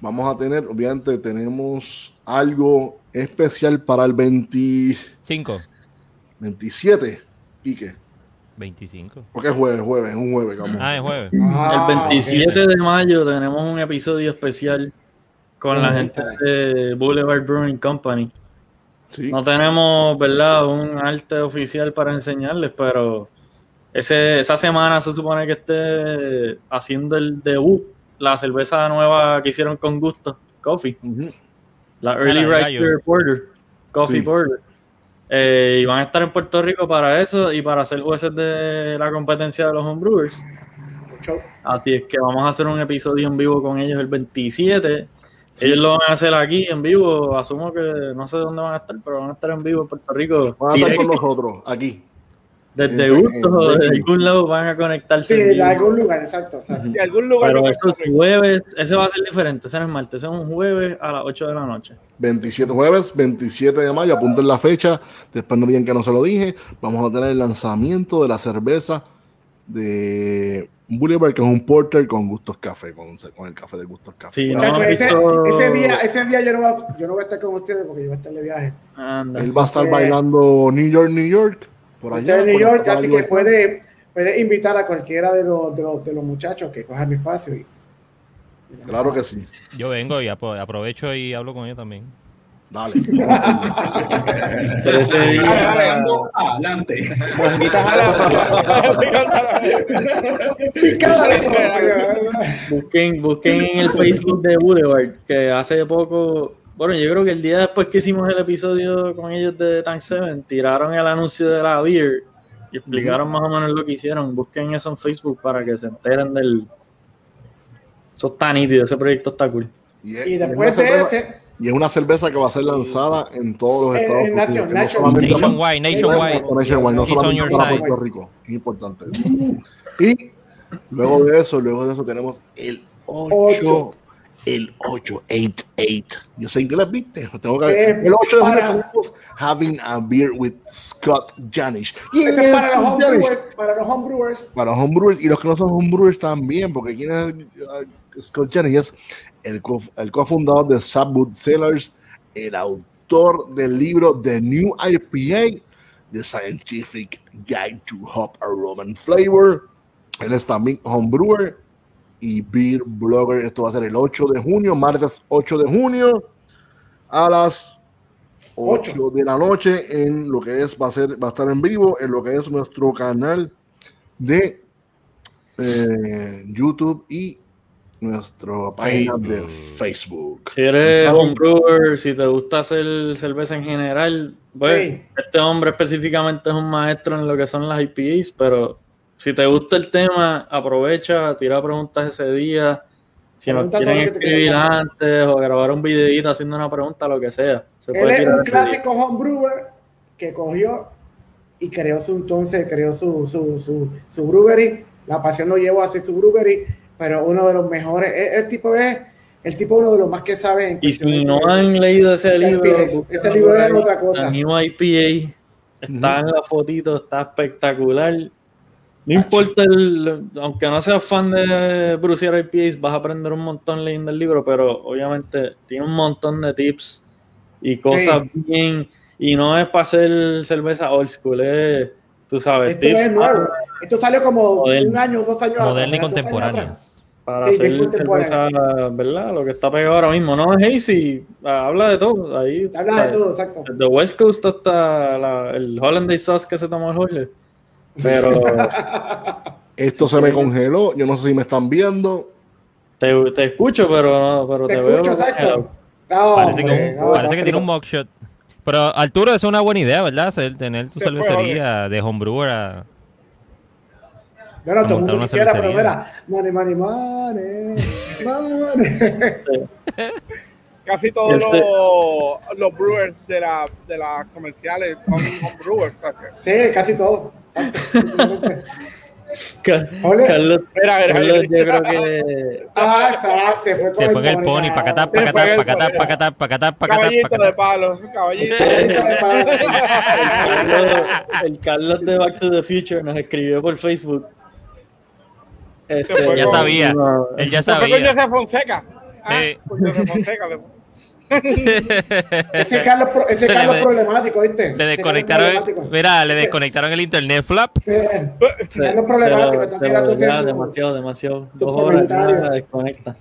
[SPEAKER 2] vamos a tener, obviamente, tenemos algo especial para el 20
[SPEAKER 4] 5.
[SPEAKER 2] 27. ¿Y qué?
[SPEAKER 4] 25.
[SPEAKER 2] Porque es jueves, jueves, es un jueves, vamos.
[SPEAKER 4] Ah, es jueves.
[SPEAKER 1] Ah,
[SPEAKER 3] El 27 de mayo tenemos un episodio especial con la gente
[SPEAKER 1] está.
[SPEAKER 3] de Boulevard Brewing Company.
[SPEAKER 2] Sí.
[SPEAKER 3] No tenemos, ¿verdad?, un arte oficial para enseñarles, pero ese, esa semana se supone que esté haciendo el debut, la cerveza nueva que hicieron con gusto, Coffee, la Early. Riper Porter, Coffee
[SPEAKER 2] Sí.
[SPEAKER 3] Porter. Eh, y van a estar en Puerto Rico para eso y para hacer jueces de la competencia de los homebrewers. Así es que vamos a hacer un episodio en vivo con ellos el 27. Ellos lo van a hacer aquí en vivo. Asumo que no sé dónde van a estar, pero van a estar en vivo en Puerto Rico.
[SPEAKER 2] Van a estar con nosotros, aquí.
[SPEAKER 3] Desde
[SPEAKER 2] en-
[SPEAKER 3] Gusto o
[SPEAKER 2] en-
[SPEAKER 3] de algún lado van a conectarse.
[SPEAKER 1] Sí,
[SPEAKER 3] en
[SPEAKER 1] de algún lugar, exacto. exacto.
[SPEAKER 9] De algún lugar.
[SPEAKER 3] Pero
[SPEAKER 9] de
[SPEAKER 3] eso es jueves, ese va a ser diferente. Ese no es martes, ese es un jueves a las 8 de la noche.
[SPEAKER 2] 27 jueves, 27 de mayo, apunten la fecha, después no digan que no se lo dije, vamos a tener el lanzamiento de la cerveza de Boulevard, que es un porter con gustos café, con, con el café de gustos café.
[SPEAKER 3] Sí, no
[SPEAKER 1] Muchachos, ese,
[SPEAKER 3] visto-
[SPEAKER 1] ese día, ese día yo no, voy a, yo no voy a estar con ustedes porque yo voy a estar de viaje.
[SPEAKER 3] Anda.
[SPEAKER 2] Él va a estar
[SPEAKER 1] que-
[SPEAKER 2] bailando New York, New York, por allá.
[SPEAKER 1] En New
[SPEAKER 2] por
[SPEAKER 1] York,
[SPEAKER 2] Estatua
[SPEAKER 1] así
[SPEAKER 2] de
[SPEAKER 1] que puede, puede invitar a cualquiera de los, de los, de los muchachos que cojan mi espacio. Y,
[SPEAKER 2] Claro que sí.
[SPEAKER 4] Yo vengo y apro- aprovecho y hablo con ellos también.
[SPEAKER 2] Dale. [laughs]
[SPEAKER 3] Pero
[SPEAKER 6] adelante.
[SPEAKER 5] Monguitas a la- [laughs]
[SPEAKER 3] Busquen, busquen en el Facebook de Boulevard, que hace poco, bueno, yo creo que el día después que hicimos el episodio con ellos de Tank 7, tiraron el anuncio de la beer y explicaron más o menos lo que hicieron. Busquen eso en Facebook para que se enteren del... Eso está nítido, ese proyecto está cool.
[SPEAKER 2] Y, es-
[SPEAKER 1] Y
[SPEAKER 2] y es
[SPEAKER 1] después de
[SPEAKER 2] cerveza-
[SPEAKER 1] ese,
[SPEAKER 2] y es una cerveza que va a ser lanzada en todos los
[SPEAKER 1] En-
[SPEAKER 2] Estados
[SPEAKER 1] en
[SPEAKER 2] no
[SPEAKER 4] Nationwide, nationwide.
[SPEAKER 2] No, nationwide, solamente para
[SPEAKER 4] side.
[SPEAKER 2] Puerto Rico. Es importante. [laughs] Y luego de eso, luego de eso tenemos el 8.
[SPEAKER 1] Ocho.
[SPEAKER 2] El 888. Yo sé inglés, ¿viste? Tengo que,
[SPEAKER 1] Eh,
[SPEAKER 2] el 8 de junio tenemos Having a Beer with Scott Janish. Y
[SPEAKER 1] es para los
[SPEAKER 2] Janish,
[SPEAKER 1] homebrewers, para los homebrewers,
[SPEAKER 2] para los homebrewers y los que no son homebrewers también, porque quién es uh, Scott Jennings es el, co- el cofundador de Subwood Cellars, el autor del libro The New IPA, The Scientific Guide to Hop Aroma and Flavor. Él es también homebrewer y beer blogger. Esto va a ser el 8 de junio, martes 8 de junio, a las 8 de la noche en lo que es, va a ser, va a estar en vivo en lo que es nuestro canal de eh, YouTube y nuestra página de Facebook.
[SPEAKER 3] Si eres
[SPEAKER 2] Vamos.
[SPEAKER 3] homebrewer, si te gusta hacer cerveza en general, pues
[SPEAKER 1] Sí.
[SPEAKER 3] este hombre específicamente es un maestro en lo que son las IPAs, pero si te gusta el tema, aprovecha, tira preguntas ese día. Si nos quieren escribir antes o grabar un videito haciendo una pregunta, lo que sea. Se
[SPEAKER 1] Él
[SPEAKER 3] puede
[SPEAKER 1] es un clásico homebrewer que cogió y creó su entonces, creó su, su, su, su brewery. La pasión lo llevó a hacer su brewery, pero uno de los mejores. El, el tipo es el tipo uno de los más que sabe. en
[SPEAKER 3] Y si no
[SPEAKER 1] de-
[SPEAKER 3] han leído ese libro,
[SPEAKER 1] ese libro es otra cosa.
[SPEAKER 3] La New IPA está en la fotito, está espectacular. No importa, el, aunque no seas fan de Brucier IPAs, vas a aprender un montón leyendo el libro, pero obviamente tiene un montón de tips y cosas bien. Y no es para hacer cerveza old school, es, tú sabes,
[SPEAKER 1] Esto
[SPEAKER 3] tips
[SPEAKER 1] es nuevo. Esto salió como
[SPEAKER 3] Moderno.
[SPEAKER 1] un año, dos años atrás,
[SPEAKER 4] Moderna y
[SPEAKER 1] atrás.
[SPEAKER 3] para
[SPEAKER 1] Sí,
[SPEAKER 3] hacer
[SPEAKER 1] contemporáneo.
[SPEAKER 3] cerveza, ¿verdad? Lo que está pegado ahora mismo. No es Hazy, habla de todo. Ahí,
[SPEAKER 1] Habla de todo, exacto.
[SPEAKER 3] De West Coast hasta la- el Hollandaise sauce que se tomó el Jorge. Pero [laughs]
[SPEAKER 2] Esto se me congeló. Yo no sé si me están viendo.
[SPEAKER 3] te, te escucho, pero, no, pero
[SPEAKER 1] Te
[SPEAKER 3] te,
[SPEAKER 1] escucho,
[SPEAKER 3] veo.
[SPEAKER 1] exacto. No,
[SPEAKER 4] Parece,
[SPEAKER 1] hombre,
[SPEAKER 4] que,
[SPEAKER 1] no,
[SPEAKER 4] parece
[SPEAKER 1] no,
[SPEAKER 4] que tiene un mugshot. Pero Arturo, eso es una buena idea, ¿verdad? Tener tu
[SPEAKER 9] Se fue,
[SPEAKER 4] cervecería de homebrewer a-
[SPEAKER 1] Bueno, todo el mundo quisiera, pero mira, money, money, money, money. [laughs]
[SPEAKER 9] Casi todos
[SPEAKER 3] Este-
[SPEAKER 9] los, los brewers de, la, de las comerciales son homebrewers. ¿sabes?
[SPEAKER 1] Sí, casi todo. Exacto. Simplemente.
[SPEAKER 3] Car-
[SPEAKER 1] Ole.
[SPEAKER 3] Carlos,
[SPEAKER 9] Mira, mira,
[SPEAKER 3] Carlos, yo creo que [laughs]
[SPEAKER 1] Ah, se fue con
[SPEAKER 4] Se fue en el pony, pacatá, pacatá, pacatá, pacatá, pacatá, pacatá,
[SPEAKER 9] Caballito de palos, caballito.
[SPEAKER 3] Carlos, el Carlos de Back to the Future nos escribió por Facebook. Este,
[SPEAKER 4] Ya sabía, él ya
[SPEAKER 9] Se fue con
[SPEAKER 4] sabía.
[SPEAKER 9] Fonseca. Ah, Fonseca.
[SPEAKER 1] Ese Carlos, pro- ese [laughs]
[SPEAKER 4] le
[SPEAKER 1] Carlos problemático, ¿viste?
[SPEAKER 4] Le desconectaron, mira, le desconectaron el internet flap.
[SPEAKER 1] Sí,
[SPEAKER 3] Sí,
[SPEAKER 1] Carlos problemático.
[SPEAKER 3] pero-
[SPEAKER 1] está
[SPEAKER 3] pero ya, demasiado, demasiado. Dos horas ya
[SPEAKER 1] comentario.
[SPEAKER 3] desconecta.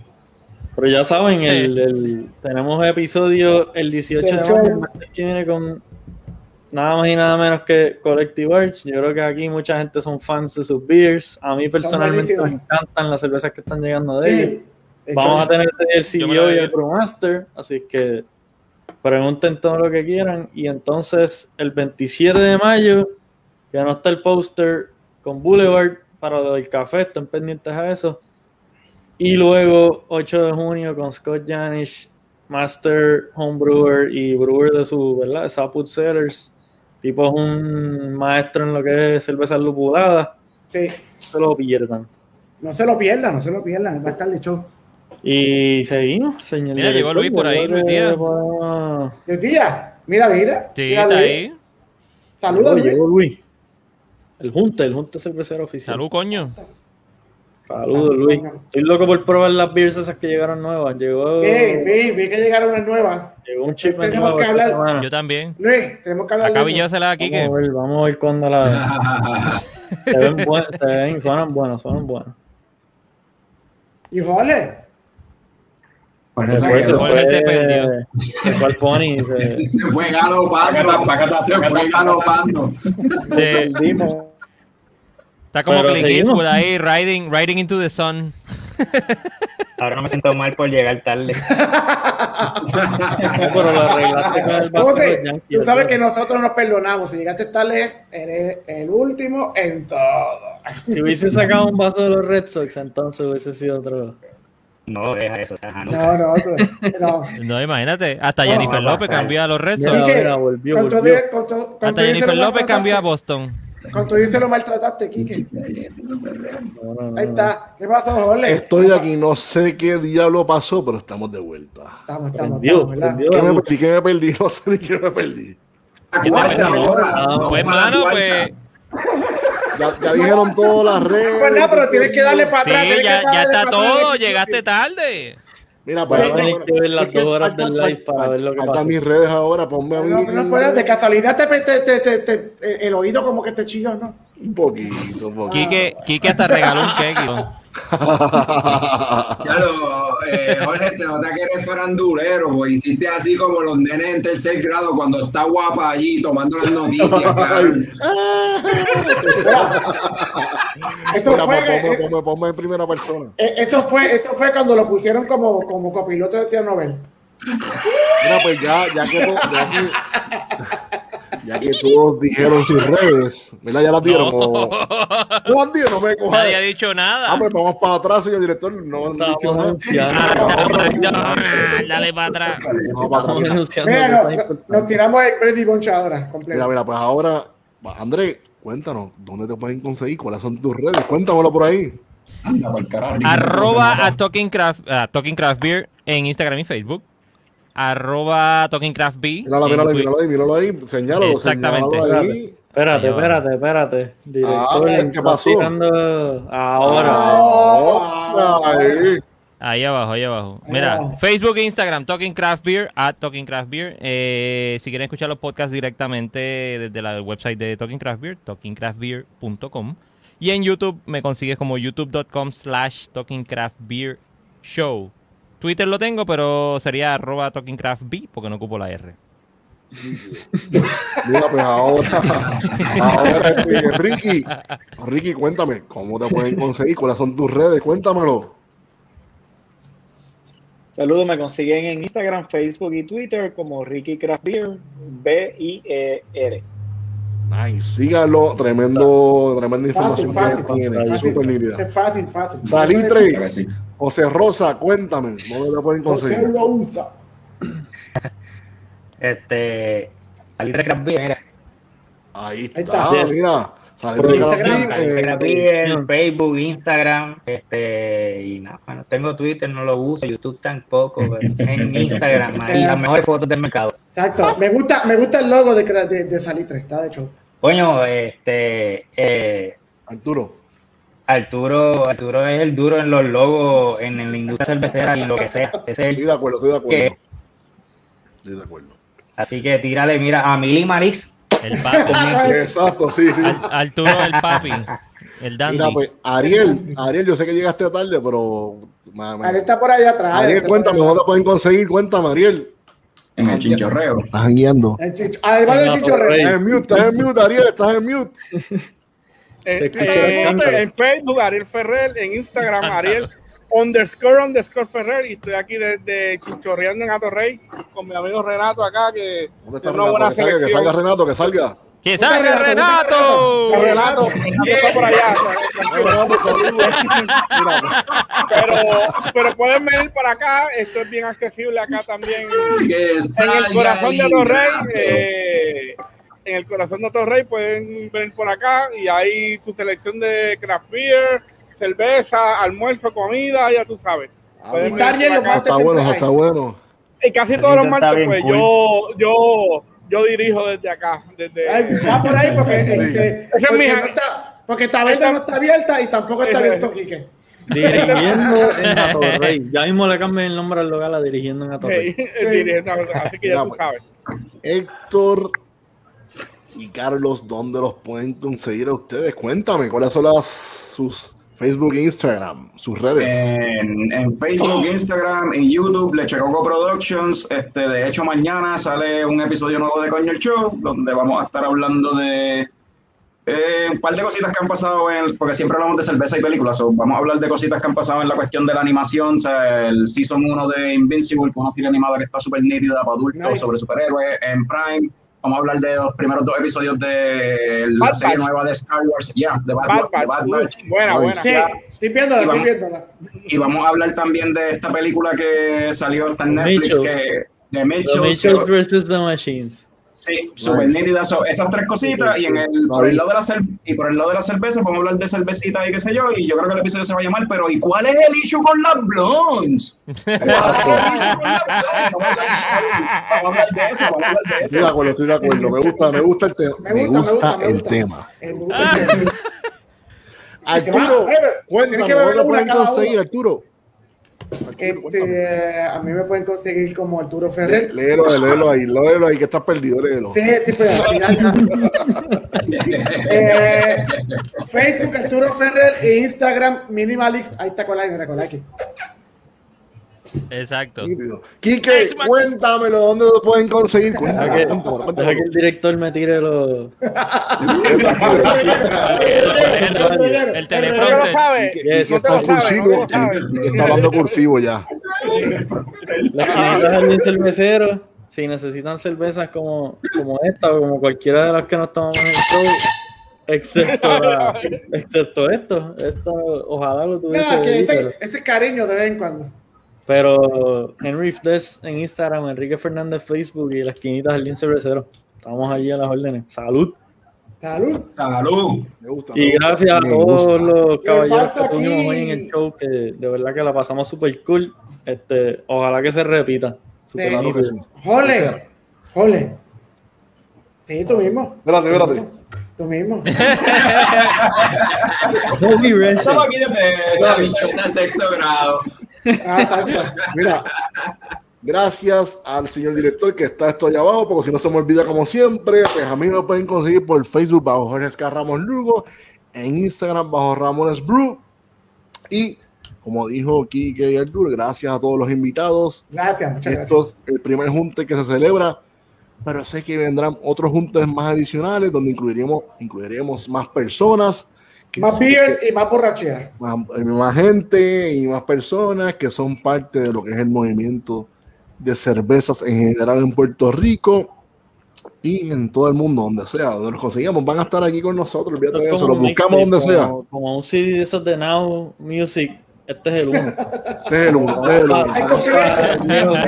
[SPEAKER 3] Pero ya saben,
[SPEAKER 4] Sí.
[SPEAKER 3] el, el- tenemos episodio el 18 de mayo, que viene con nada más y nada menos que Collective Arts. Yo creo que aquí mucha gente son fans de sus beers. A mí personalmente me encantan las cervezas que están llegando de
[SPEAKER 1] Sí,
[SPEAKER 3] ellos. Vamos a tener el CEO
[SPEAKER 4] la
[SPEAKER 3] y el Brewmaster, así que pregunten todo lo que quieran. Y entonces el 27 de mayo, que no está el póster con Boulevard para lo del café, estén pendientes a eso. Y luego 8 de junio con Scott Janish, Master Homebrewer y Brewer de su, ¿verdad? Sapwood Cellars. Tipo es un maestro en lo que es cerveza lupulada.
[SPEAKER 1] Sí,
[SPEAKER 3] No se lo pierdan.
[SPEAKER 1] no se lo pierdan, no se lo pierdan. Va a estar de show.
[SPEAKER 3] Y seguimos, señor.
[SPEAKER 4] Mira, llegó Luis por ahí, Luis Díaz.
[SPEAKER 1] Luis Díaz, mira, mira.
[SPEAKER 4] Sí,
[SPEAKER 1] mira,
[SPEAKER 4] está
[SPEAKER 1] Luis.
[SPEAKER 4] ahí.
[SPEAKER 3] Llegó,
[SPEAKER 1] Luis.
[SPEAKER 3] llegó Luis. El Junte, el Junte cervecero oficial.
[SPEAKER 4] Salud, coño.
[SPEAKER 3] Saludos,
[SPEAKER 1] Salud,
[SPEAKER 3] Luis.
[SPEAKER 1] coño.
[SPEAKER 3] Estoy loco por probar las beers esas que llegaron nuevas. Llegó,
[SPEAKER 1] Sí, vi, vi que llegaron unas nuevas.
[SPEAKER 3] llegó un chip
[SPEAKER 1] Tenemos
[SPEAKER 3] nuevo
[SPEAKER 1] que
[SPEAKER 3] esta
[SPEAKER 1] hablar.
[SPEAKER 3] semana.
[SPEAKER 4] Yo también.
[SPEAKER 1] Luis, tenemos que hablar
[SPEAKER 4] Acá llévasela aquí.
[SPEAKER 3] Vamos a ver, vamos a ver cuándo la. [laughs] se ven buen- se ven, suenan buenas, suenan buenas.
[SPEAKER 1] Y Jorge,
[SPEAKER 6] Por
[SPEAKER 3] Se fue,
[SPEAKER 6] que-
[SPEAKER 3] se
[SPEAKER 4] se
[SPEAKER 3] fue,
[SPEAKER 4] perdió.
[SPEAKER 3] se fue al pony. [laughs] Se,
[SPEAKER 7] Se fue galopando. Se fue galopando.
[SPEAKER 4] Sí,
[SPEAKER 5] Perdimos.
[SPEAKER 4] está como Clint. Eastwood ahí, riding, riding into the sun. [laughs]
[SPEAKER 8] Ahora no me siento mal por llegar tarde.
[SPEAKER 3] pero lo arreglaste con el
[SPEAKER 1] José,
[SPEAKER 3] Yankees.
[SPEAKER 1] tú sabes que nosotros nos perdonamos. Si llegaste tarde, eres el último en todo.
[SPEAKER 3] Si hubiese sacado un vaso de los Red Sox, entonces hubiese sido otro.
[SPEAKER 8] No, deja eso. O sea.
[SPEAKER 1] No, no, tú, no. [laughs]
[SPEAKER 4] No, imagínate. Hasta Jennifer
[SPEAKER 8] no
[SPEAKER 4] López cambió a los Red Sox.
[SPEAKER 1] Con
[SPEAKER 4] Hasta Jennifer López cambió a Boston.
[SPEAKER 1] Y se lo maltrataste,
[SPEAKER 3] no,
[SPEAKER 1] Ahí está. ¿Qué pasó, Jorge?
[SPEAKER 2] Estoy aquí, no sé qué diablo pasó, pero estamos de vuelta.
[SPEAKER 1] Estamos, estamos,
[SPEAKER 3] Prendió,
[SPEAKER 1] estamos,
[SPEAKER 2] ¿Qué me perdí? ¿Qué me perdí? [laughs] No sé ni qué me perdí.
[SPEAKER 7] Cuarta hora.
[SPEAKER 3] Ah,
[SPEAKER 7] Vamos
[SPEAKER 4] Pues, mano, pues.
[SPEAKER 2] Ya, ya dijeron todas las redes.
[SPEAKER 1] Pues nada, pero tienes que darle para
[SPEAKER 4] Sí,
[SPEAKER 1] atrás. tienes que
[SPEAKER 4] ya, ya está todo. Llegaste tarde.
[SPEAKER 2] Mira,
[SPEAKER 3] a
[SPEAKER 2] pues,
[SPEAKER 3] tener que ver las dos horas del live para ver lo que pasa.
[SPEAKER 2] mis redes ahora, ponme a mí.
[SPEAKER 1] No, no puedes, de casualidad te, te, te, te- te- el oído como que te chilló, ¿no?
[SPEAKER 2] Un poquito, un poquito.
[SPEAKER 4] Quique, Quique hasta regaló un cake. [laughs]
[SPEAKER 7] lo, eh, Jorge, se nota que eres farandulero, pues hiciste así como los nenes en tercer grado cuando está guapa allí tomando las noticias. [laughs] [laughs]
[SPEAKER 1] Eso
[SPEAKER 2] Mira,
[SPEAKER 1] fue,
[SPEAKER 2] ponme, ponme- ponme en primera persona.
[SPEAKER 1] eh, eso fue, eso fue cuando lo pusieron como, como copiloto de Tío Nobel.
[SPEAKER 2] Mira, pues ya, ya que, ya que, ya que todos dijeron sus redes, ¿verdad? Ya las dieron.
[SPEAKER 4] No.
[SPEAKER 2] han dicho, no me cojas.
[SPEAKER 4] Nadie ha dicho
[SPEAKER 2] Ah,
[SPEAKER 4] nada.
[SPEAKER 2] pues vamos para atrás, señor director. No han dicho nada.
[SPEAKER 4] Ah, Dale para atrás.
[SPEAKER 1] Mira, nos tiramos el Freddy Boncha ahora, completo.
[SPEAKER 2] Mira, mira, pues ahora, André, cuéntanos, ¿dónde te pueden conseguir? ¿Cuáles son tus redes? Cuéntamelo por ahí.
[SPEAKER 6] Anda, pa'l carajo.
[SPEAKER 4] Arroba a Talking Craft, a Talking Craft Beer en Instagram y Facebook. Arroba Talking Craft Beer.
[SPEAKER 2] Míralo, míralo míralo ahí, míralo ahí. Señálalo,
[SPEAKER 4] Exactamente.
[SPEAKER 2] señálalo ahí.
[SPEAKER 3] Espérate, espérate, espérate. Director,
[SPEAKER 2] Ah, ¿qué
[SPEAKER 3] está
[SPEAKER 2] pasó?
[SPEAKER 3] tirando ahora.
[SPEAKER 2] Ah, ahí.
[SPEAKER 4] Ahí abajo, ahí abajo.
[SPEAKER 1] Ahí
[SPEAKER 4] Mira. Facebook e Instagram, Talking Craft Beer, at Talking Craft Beer. Eh, si quieren escuchar los podcasts directamente desde la website de Talking Craft Beer, talkingcraftbeer.com. Y en YouTube me consigues como youtube.com slash Talking Craft Beer Show. Twitter lo tengo, pero sería arroba Talking Craft B porque no ocupo la R. [laughs]
[SPEAKER 2] Mira, pues ahora, ahora este, Ricky, Ricky, cuéntame, ¿cómo te pueden conseguir? ¿Cuáles son tus redes? Cuéntamelo.
[SPEAKER 5] Saludos, me consiguen en Instagram, Facebook y Twitter como Ricky Craft Beer, B-I-E-R.
[SPEAKER 2] Nice, síganlo, tremendo, tremenda
[SPEAKER 1] Fácil,
[SPEAKER 2] información
[SPEAKER 1] fácil,
[SPEAKER 2] que tiene,
[SPEAKER 1] fácil,
[SPEAKER 2] súper nítida.
[SPEAKER 1] Es fácil, fácil.
[SPEAKER 2] Salitre. José Rosa, cuéntame, ¿dónde te pueden
[SPEAKER 1] José
[SPEAKER 2] conseguir?
[SPEAKER 1] lo usa. [laughs]
[SPEAKER 8] Este. Salir de Craft.
[SPEAKER 2] Ahí
[SPEAKER 1] Ahí
[SPEAKER 2] está,
[SPEAKER 1] está.
[SPEAKER 2] mira.
[SPEAKER 1] Instagram,
[SPEAKER 2] eh,
[SPEAKER 8] Facebook, Instagram, este, y nada, bueno, tengo Twitter, no lo uso, YouTube tampoco, pero en [laughs] Instagram, ahí las mejores fotos del mercado.
[SPEAKER 1] Exacto. Me gusta, me gusta el logo de, de, de Salitre, está de hecho.
[SPEAKER 8] Coño, este, eh,
[SPEAKER 2] Arturo.
[SPEAKER 8] Arturo, Arturo es el duro en los logos, en, la industria cervecera y lo que sea. Es
[SPEAKER 2] Estoy
[SPEAKER 8] el,
[SPEAKER 2] de acuerdo, estoy de acuerdo.
[SPEAKER 8] ¿Qué?
[SPEAKER 2] Estoy de acuerdo.
[SPEAKER 8] así que tírale, mira, a Mili Marix.
[SPEAKER 4] El papi. [laughs]
[SPEAKER 2] Exacto, sí, sí.
[SPEAKER 4] Ar- Arturo el papi. El dandy.
[SPEAKER 2] Mira, pues, Ariel, Ariel, yo sé que llegaste tarde, pero.
[SPEAKER 1] Ariel está por allá atrás.
[SPEAKER 2] Ariel,
[SPEAKER 1] está
[SPEAKER 2] cuéntame, ¿dónde te pueden conseguir? Cuéntame, Ariel.
[SPEAKER 6] En el chinchorreo.
[SPEAKER 2] Estás
[SPEAKER 1] chicho- Además del
[SPEAKER 3] No,
[SPEAKER 1] chichorreo.
[SPEAKER 3] Rey.
[SPEAKER 2] Estás en mute, estás en mute, Ariel, estás en mute.
[SPEAKER 9] Eh,
[SPEAKER 3] Te escucho
[SPEAKER 9] eh,
[SPEAKER 3] el cántaro.
[SPEAKER 9] en Facebook, Ariel Ferrer, en Instagram. Ariel underscore underscore Ferrer, y estoy aquí desde Chichorreando en Atorrey con mi amigo Renato acá, que
[SPEAKER 2] ¿Dónde está
[SPEAKER 9] una buena
[SPEAKER 2] Renato? Que salga, que
[SPEAKER 9] selección.
[SPEAKER 2] salga Renato, que salga.
[SPEAKER 4] ¡Que salga Renato!
[SPEAKER 9] Renato, Renato está por allá.
[SPEAKER 2] Renato,
[SPEAKER 9] Pero, pero pueden venir para acá, esto es bien accesible acá también. En el corazón de Atorrey,
[SPEAKER 7] Renato.
[SPEAKER 9] eh, en el corazón de Atorrey pueden venir por acá y hay su selección de craft beer, cerveza, almuerzo, comida, ya tú sabes.
[SPEAKER 2] Ah,
[SPEAKER 9] Pueden
[SPEAKER 1] está los martes
[SPEAKER 2] bueno, está bueno.
[SPEAKER 9] Y casi todos los martes, pues
[SPEAKER 8] cool.
[SPEAKER 9] yo, yo, yo dirijo desde acá. Desde,
[SPEAKER 1] Ay, va por ahí porque, este,
[SPEAKER 9] Esa es
[SPEAKER 1] porque,
[SPEAKER 9] mi-
[SPEAKER 1] no está, porque Taberna no está abierta y tampoco está abierto Quique.
[SPEAKER 3] Dirigiendo [laughs] en Atorrey. Ya mismo le cambian el nombre al local a Dirigiendo en Atorrey.
[SPEAKER 9] Sí, [laughs] dirigiendo, así que ya tú
[SPEAKER 2] pues.
[SPEAKER 9] sabes.
[SPEAKER 2] Héctor y Carlos, ¿dónde los pueden conseguir a ustedes? Cuéntame, ¿cuáles son las, sus Facebook e Instagram, sus redes.
[SPEAKER 6] En, en Facebook, Instagram y YouTube, Lechecoco Productions. Este, de hecho, mañana sale un episodio nuevo de Coño el Show, donde vamos a estar hablando de eh, un par de cositas que han pasado, en, porque siempre hablamos de cerveza y películas. so, vamos a hablar de cositas que han pasado en la cuestión de la animación. O sea, el Season 1 de Invincible, es una serie animada que está súper nítida para adultos
[SPEAKER 1] Nice.
[SPEAKER 6] sobre superhéroes en Prime. Vamos a hablar de los primeros dos episodios de la
[SPEAKER 9] Bad
[SPEAKER 6] serie
[SPEAKER 9] Batch.
[SPEAKER 6] nueva de Star Wars. Ya, de Bad,
[SPEAKER 9] Bad
[SPEAKER 6] de
[SPEAKER 9] Batch.
[SPEAKER 6] Bad
[SPEAKER 9] Uf,
[SPEAKER 6] Batch.
[SPEAKER 9] buena, buena.
[SPEAKER 1] Sí, estoy viéndola,
[SPEAKER 6] Y
[SPEAKER 1] estoy
[SPEAKER 6] vamos-
[SPEAKER 1] viéndola.
[SPEAKER 6] Y vamos a hablar también de esta película que salió hasta en Netflix,
[SPEAKER 3] Mitchells.
[SPEAKER 6] que, de
[SPEAKER 3] The Mitchell vs. The Machines.
[SPEAKER 6] Sí, súper
[SPEAKER 2] Nice.
[SPEAKER 6] nítida. So, esas tres cositas y en el, por el lado de la cer- y por el lado de la cerveza podemos hablar de cervecita y qué sé yo y yo creo que el episodio se va a llamar pero ¿y cuál es el issue con las blondes? [laughs] ¿Cuál es el issue con las blondes? Vamos a hablar- vamos a hablar de eso, vamos a hablar de
[SPEAKER 2] Estoy de
[SPEAKER 6] eso.
[SPEAKER 2] acuerdo, estoy de acuerdo. Me gusta, me gusta el tema.
[SPEAKER 1] Me gusta, me gusta, me
[SPEAKER 2] el
[SPEAKER 1] gusta.
[SPEAKER 2] tema.
[SPEAKER 1] Me gusta el tema.
[SPEAKER 2] Arturo, cuéntame, ¿dónde pueden conseguir. Arturo?
[SPEAKER 1] Este, a mí me pueden conseguir como Arturo Ferrer.
[SPEAKER 2] Léelo, léelo ahí, léelo ahí, que estás perdido, léelo.
[SPEAKER 1] Sí, tipo de [laughs] eh, Facebook Arturo Ferrer e Instagram Minimalist. Ahí está con la Recolaki.
[SPEAKER 4] Exacto.
[SPEAKER 2] Quique, cuéntamelo, ¿dónde lo pueden conseguir?
[SPEAKER 3] Deja que,
[SPEAKER 2] cuéntame,
[SPEAKER 3] deja
[SPEAKER 2] cuéntame.
[SPEAKER 3] que el director me tire los.
[SPEAKER 4] El
[SPEAKER 9] no lo
[SPEAKER 4] teleprompter.
[SPEAKER 9] sabe. No
[SPEAKER 2] Está
[SPEAKER 9] lo sabe, te
[SPEAKER 2] cursivo,
[SPEAKER 9] lo sabe.
[SPEAKER 2] Quique está hablando cursivo ya.
[SPEAKER 3] Las quinientas al cervecero. Si necesitan cervezas como, como esta o como cualquiera de las que nos tomamos en el show, excepto, la- [laughs] excepto esto. Esto ojalá lo tuviese.
[SPEAKER 1] No, que ese, ese cariño de vez en cuando.
[SPEAKER 3] Pero Henry Fdes en Instagram, Enrique Fernández Facebook y las quinitas al cervecero. Estamos allí a las órdenes. Salud.
[SPEAKER 1] Salud.
[SPEAKER 6] Salud.
[SPEAKER 2] Me gusta.
[SPEAKER 3] Y gracias a todos los caballeros que tuvimos hoy en el show, que de verdad que la pasamos súper cool. Este, ojalá que se repita.
[SPEAKER 1] Sí. Jole. Jole. Sí, tú mismo.
[SPEAKER 2] Espérate, espérate.
[SPEAKER 1] Tú mismo. [laughs]
[SPEAKER 3] Wrestling.
[SPEAKER 6] Estamos aquí desde
[SPEAKER 7] sexto grado.
[SPEAKER 1] Ah.
[SPEAKER 2] Mira, gracias al señor director que está esto allá abajo, porque si no se me olvida como siempre, pues a mí me pueden conseguir por Facebook bajo Jorge Ramos Lugo, en Instagram bajo Ramones Brew, y como dijo Kike y Arturo, gracias a todos los invitados.
[SPEAKER 1] Gracias, muchas
[SPEAKER 2] Esto
[SPEAKER 1] gracias.
[SPEAKER 2] es el primer junte que se celebra, pero sé que vendrán otros juntes más adicionales donde incluiremos, incluiremos más personas.
[SPEAKER 1] Más beers y más borrachera.
[SPEAKER 2] más, más gente y más personas que son parte de lo que es el movimiento de cervezas en general en Puerto Rico y en todo el mundo, donde sea, donde los conseguimos, van a estar aquí con nosotros, olvídate de eso, los buscamos donde sea.
[SPEAKER 3] Como, como un CD de esos de Now Music. Este es el uno.
[SPEAKER 2] Este es el uno, este es el uno.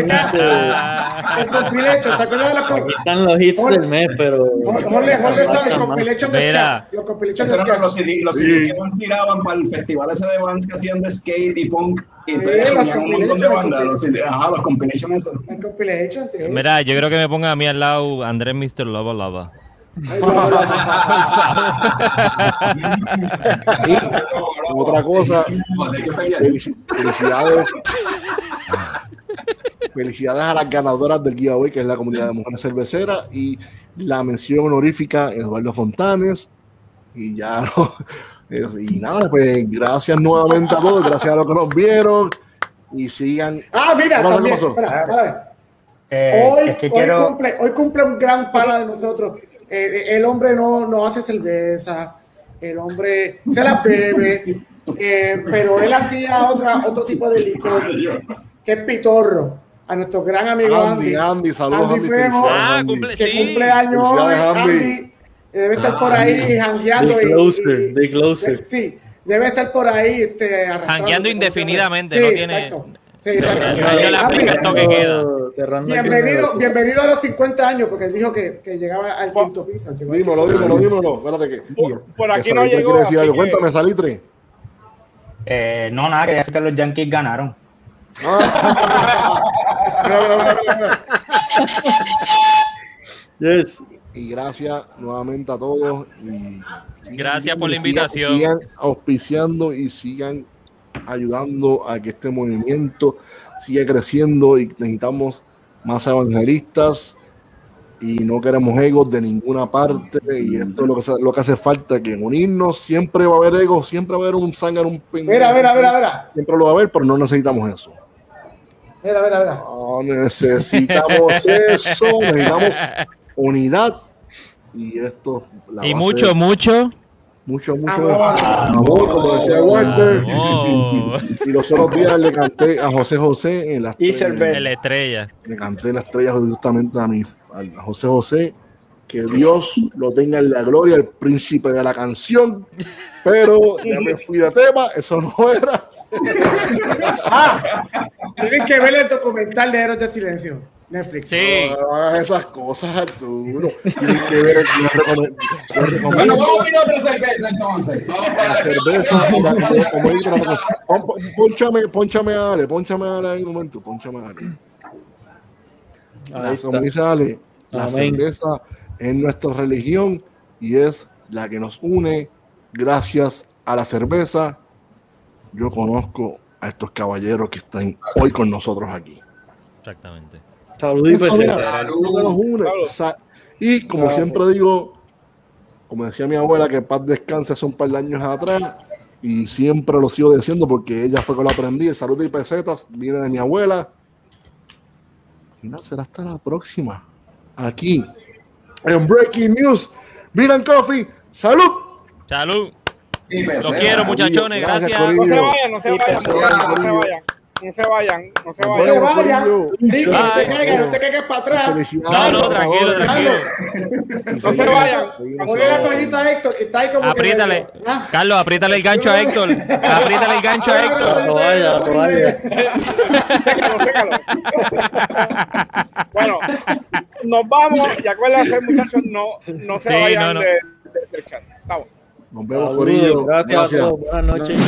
[SPEAKER 1] El compilation, ¿te acuerdas de los compilation?
[SPEAKER 3] están los hits del mes, pero.
[SPEAKER 1] Jorge, Jorge sabe, el compilation de
[SPEAKER 4] Mira.
[SPEAKER 1] Los compilation de
[SPEAKER 6] Esos eran
[SPEAKER 1] ska.
[SPEAKER 6] los CD, los CD que nos tiraban para el festival ese de bands que hacían de skate y punk y un montón de
[SPEAKER 1] compilations,
[SPEAKER 6] bandas,
[SPEAKER 1] los
[SPEAKER 6] ajá, los compilation esos.
[SPEAKER 1] El compilation, sí.
[SPEAKER 4] Mira, yo creo que me ponga a mí al lado Andrés Mr. Lava Lava.
[SPEAKER 2] Y otra cosa, felici- felicidades. Felicidades a las ganadoras del giveaway, que es la comunidad de mujeres cerveceras, y la mención honorífica Eduardo Fontanes. Y ya [laughs] no. Y nada, pues gracias nuevamente a todos, gracias a los que nos vieron. Y sigan.
[SPEAKER 1] Ah, mira, también. Espera, espera.
[SPEAKER 8] Eh,
[SPEAKER 1] Hoy,
[SPEAKER 8] es que
[SPEAKER 1] hoy
[SPEAKER 8] quiero.
[SPEAKER 1] cumple, hoy cumple un gran pana de nosotros. Eh, el hombre no, no hace cerveza, el hombre se la bebe, eh, pero él hacía otra, otro tipo de licor, que es pitorro. A nuestro gran amigo
[SPEAKER 2] Andy,
[SPEAKER 1] Andy,
[SPEAKER 2] Andy, saludos
[SPEAKER 1] Andy
[SPEAKER 2] Andy.
[SPEAKER 1] Fejo.
[SPEAKER 2] felicidades,
[SPEAKER 4] Ah, cumple,
[SPEAKER 1] que
[SPEAKER 4] sí.
[SPEAKER 2] Andy.
[SPEAKER 1] Andy. Debe estar por ahí jangueando. Y-
[SPEAKER 3] Closer,
[SPEAKER 1] y-
[SPEAKER 3] Closer.
[SPEAKER 1] Sí, debe estar por ahí. Este, arrastrando
[SPEAKER 4] Jangueando indefinidamente,
[SPEAKER 1] Sí,
[SPEAKER 4] no tiene-
[SPEAKER 1] exacto. Sí,
[SPEAKER 4] queda.
[SPEAKER 1] Bienvenido, bienvenido a los 50 años, porque él dijo que, que llegaba al quinto piso.
[SPEAKER 2] Dímelo, dímelo, dímelo. Espérate que.
[SPEAKER 9] Por, por aquí
[SPEAKER 2] que
[SPEAKER 9] no llegó.
[SPEAKER 2] decir algo.
[SPEAKER 9] que-
[SPEAKER 2] Cuéntame, Salitre.
[SPEAKER 8] Eh, no, nada, quería decir que los Yankees ganaron.
[SPEAKER 2] Ah. [laughs] Mira, mira.
[SPEAKER 3] Yes.
[SPEAKER 2] Y gracias nuevamente a todos. y sigan-
[SPEAKER 4] Gracias por la
[SPEAKER 2] sigan-
[SPEAKER 4] invitación.
[SPEAKER 2] Sigan auspiciando y sigan ayudando a que este movimiento siga creciendo y necesitamos más evangelistas y no queremos egos de ninguna parte y esto es lo que, se- lo que hace falta, que en unirnos siempre va a haber egos, siempre va a haber un zángano, un pingüino.
[SPEAKER 1] Mira, mira, mira, mira.
[SPEAKER 2] Siempre lo va a haber, pero no necesitamos eso.
[SPEAKER 1] Mira, mira, mira.
[SPEAKER 2] No necesitamos [laughs] eso, necesitamos unidad y esto la
[SPEAKER 4] Y mucho, mucho.
[SPEAKER 2] Mucho, mucho
[SPEAKER 1] Amor.
[SPEAKER 2] amor, como decía Walter.
[SPEAKER 4] Oh,
[SPEAKER 2] Y los otros días le canté a José José en la
[SPEAKER 5] Y
[SPEAKER 2] estrella-
[SPEAKER 4] en la estrella.
[SPEAKER 2] le canté la estrella justamente a mi a José José. Que Dios lo tenga en la gloria, el príncipe de la canción. Pero ya me fui de tema, eso no era.
[SPEAKER 1] Ah, tienen que ver el documental de Héroes de Silencio. Netflix.
[SPEAKER 4] Sí.
[SPEAKER 2] No hagas esas cosas, Arturo. Tienes que ver el
[SPEAKER 7] Bueno, vamos a ir a otra cerveza entonces.
[SPEAKER 2] la cerveza. como- digo, la- pon- pon- Pónchame, pónchame a Ale, pónchame a Ale ahí un momento, pónchame a Ale. La- como dice Ale, la
[SPEAKER 3] Amén.
[SPEAKER 2] cerveza es nuestra religión y es la que nos une. Gracias a la cerveza, yo conozco a estos caballeros que están hoy con nosotros aquí.
[SPEAKER 4] Exactamente.
[SPEAKER 3] Salud y
[SPEAKER 2] Eso, mira,
[SPEAKER 3] peseta.
[SPEAKER 2] es lo que nos une.
[SPEAKER 9] Salud.
[SPEAKER 2] O sea, y como siempre digo, como decía mi abuela, que paz descanse hace un par de años atrás, y siempre lo sigo diciendo porque ella fue con la aprendí. El salud y pesetas viene de mi abuela. Nada, será hasta la próxima. Aquí, en Breaking News, Miran Coffee, salud.
[SPEAKER 4] Salud. Los quiero, muchachos.
[SPEAKER 2] Gracias,
[SPEAKER 4] Gracias.
[SPEAKER 9] No se vayan, no se no se vayan. No se vayan, no se
[SPEAKER 2] Nos
[SPEAKER 1] No
[SPEAKER 9] vayan.
[SPEAKER 1] se vayan. Ricky, no te
[SPEAKER 4] Bye.
[SPEAKER 1] caigas, no te caigas para atrás.
[SPEAKER 4] No, no, tranquilo, tranquilo.
[SPEAKER 9] No se vayan.
[SPEAKER 1] Ponle la toallita a Héctor, que está ahí como
[SPEAKER 4] Apriétale.
[SPEAKER 1] Ah.
[SPEAKER 4] Carlos, apriétale el gancho a Héctor. Apriétale el gancho a Héctor.
[SPEAKER 3] La toalla, la toalla.
[SPEAKER 9] Sécalo, sécalo. Bueno, nos vamos y acuérdense, muchachos, no, no se
[SPEAKER 4] Sí,
[SPEAKER 9] vayan
[SPEAKER 4] no, no.
[SPEAKER 9] de- de- del chat. Vamos.
[SPEAKER 2] Nos vemos, Corillo.
[SPEAKER 3] Gracias a
[SPEAKER 2] Gracias.
[SPEAKER 3] todos. Buenas noches.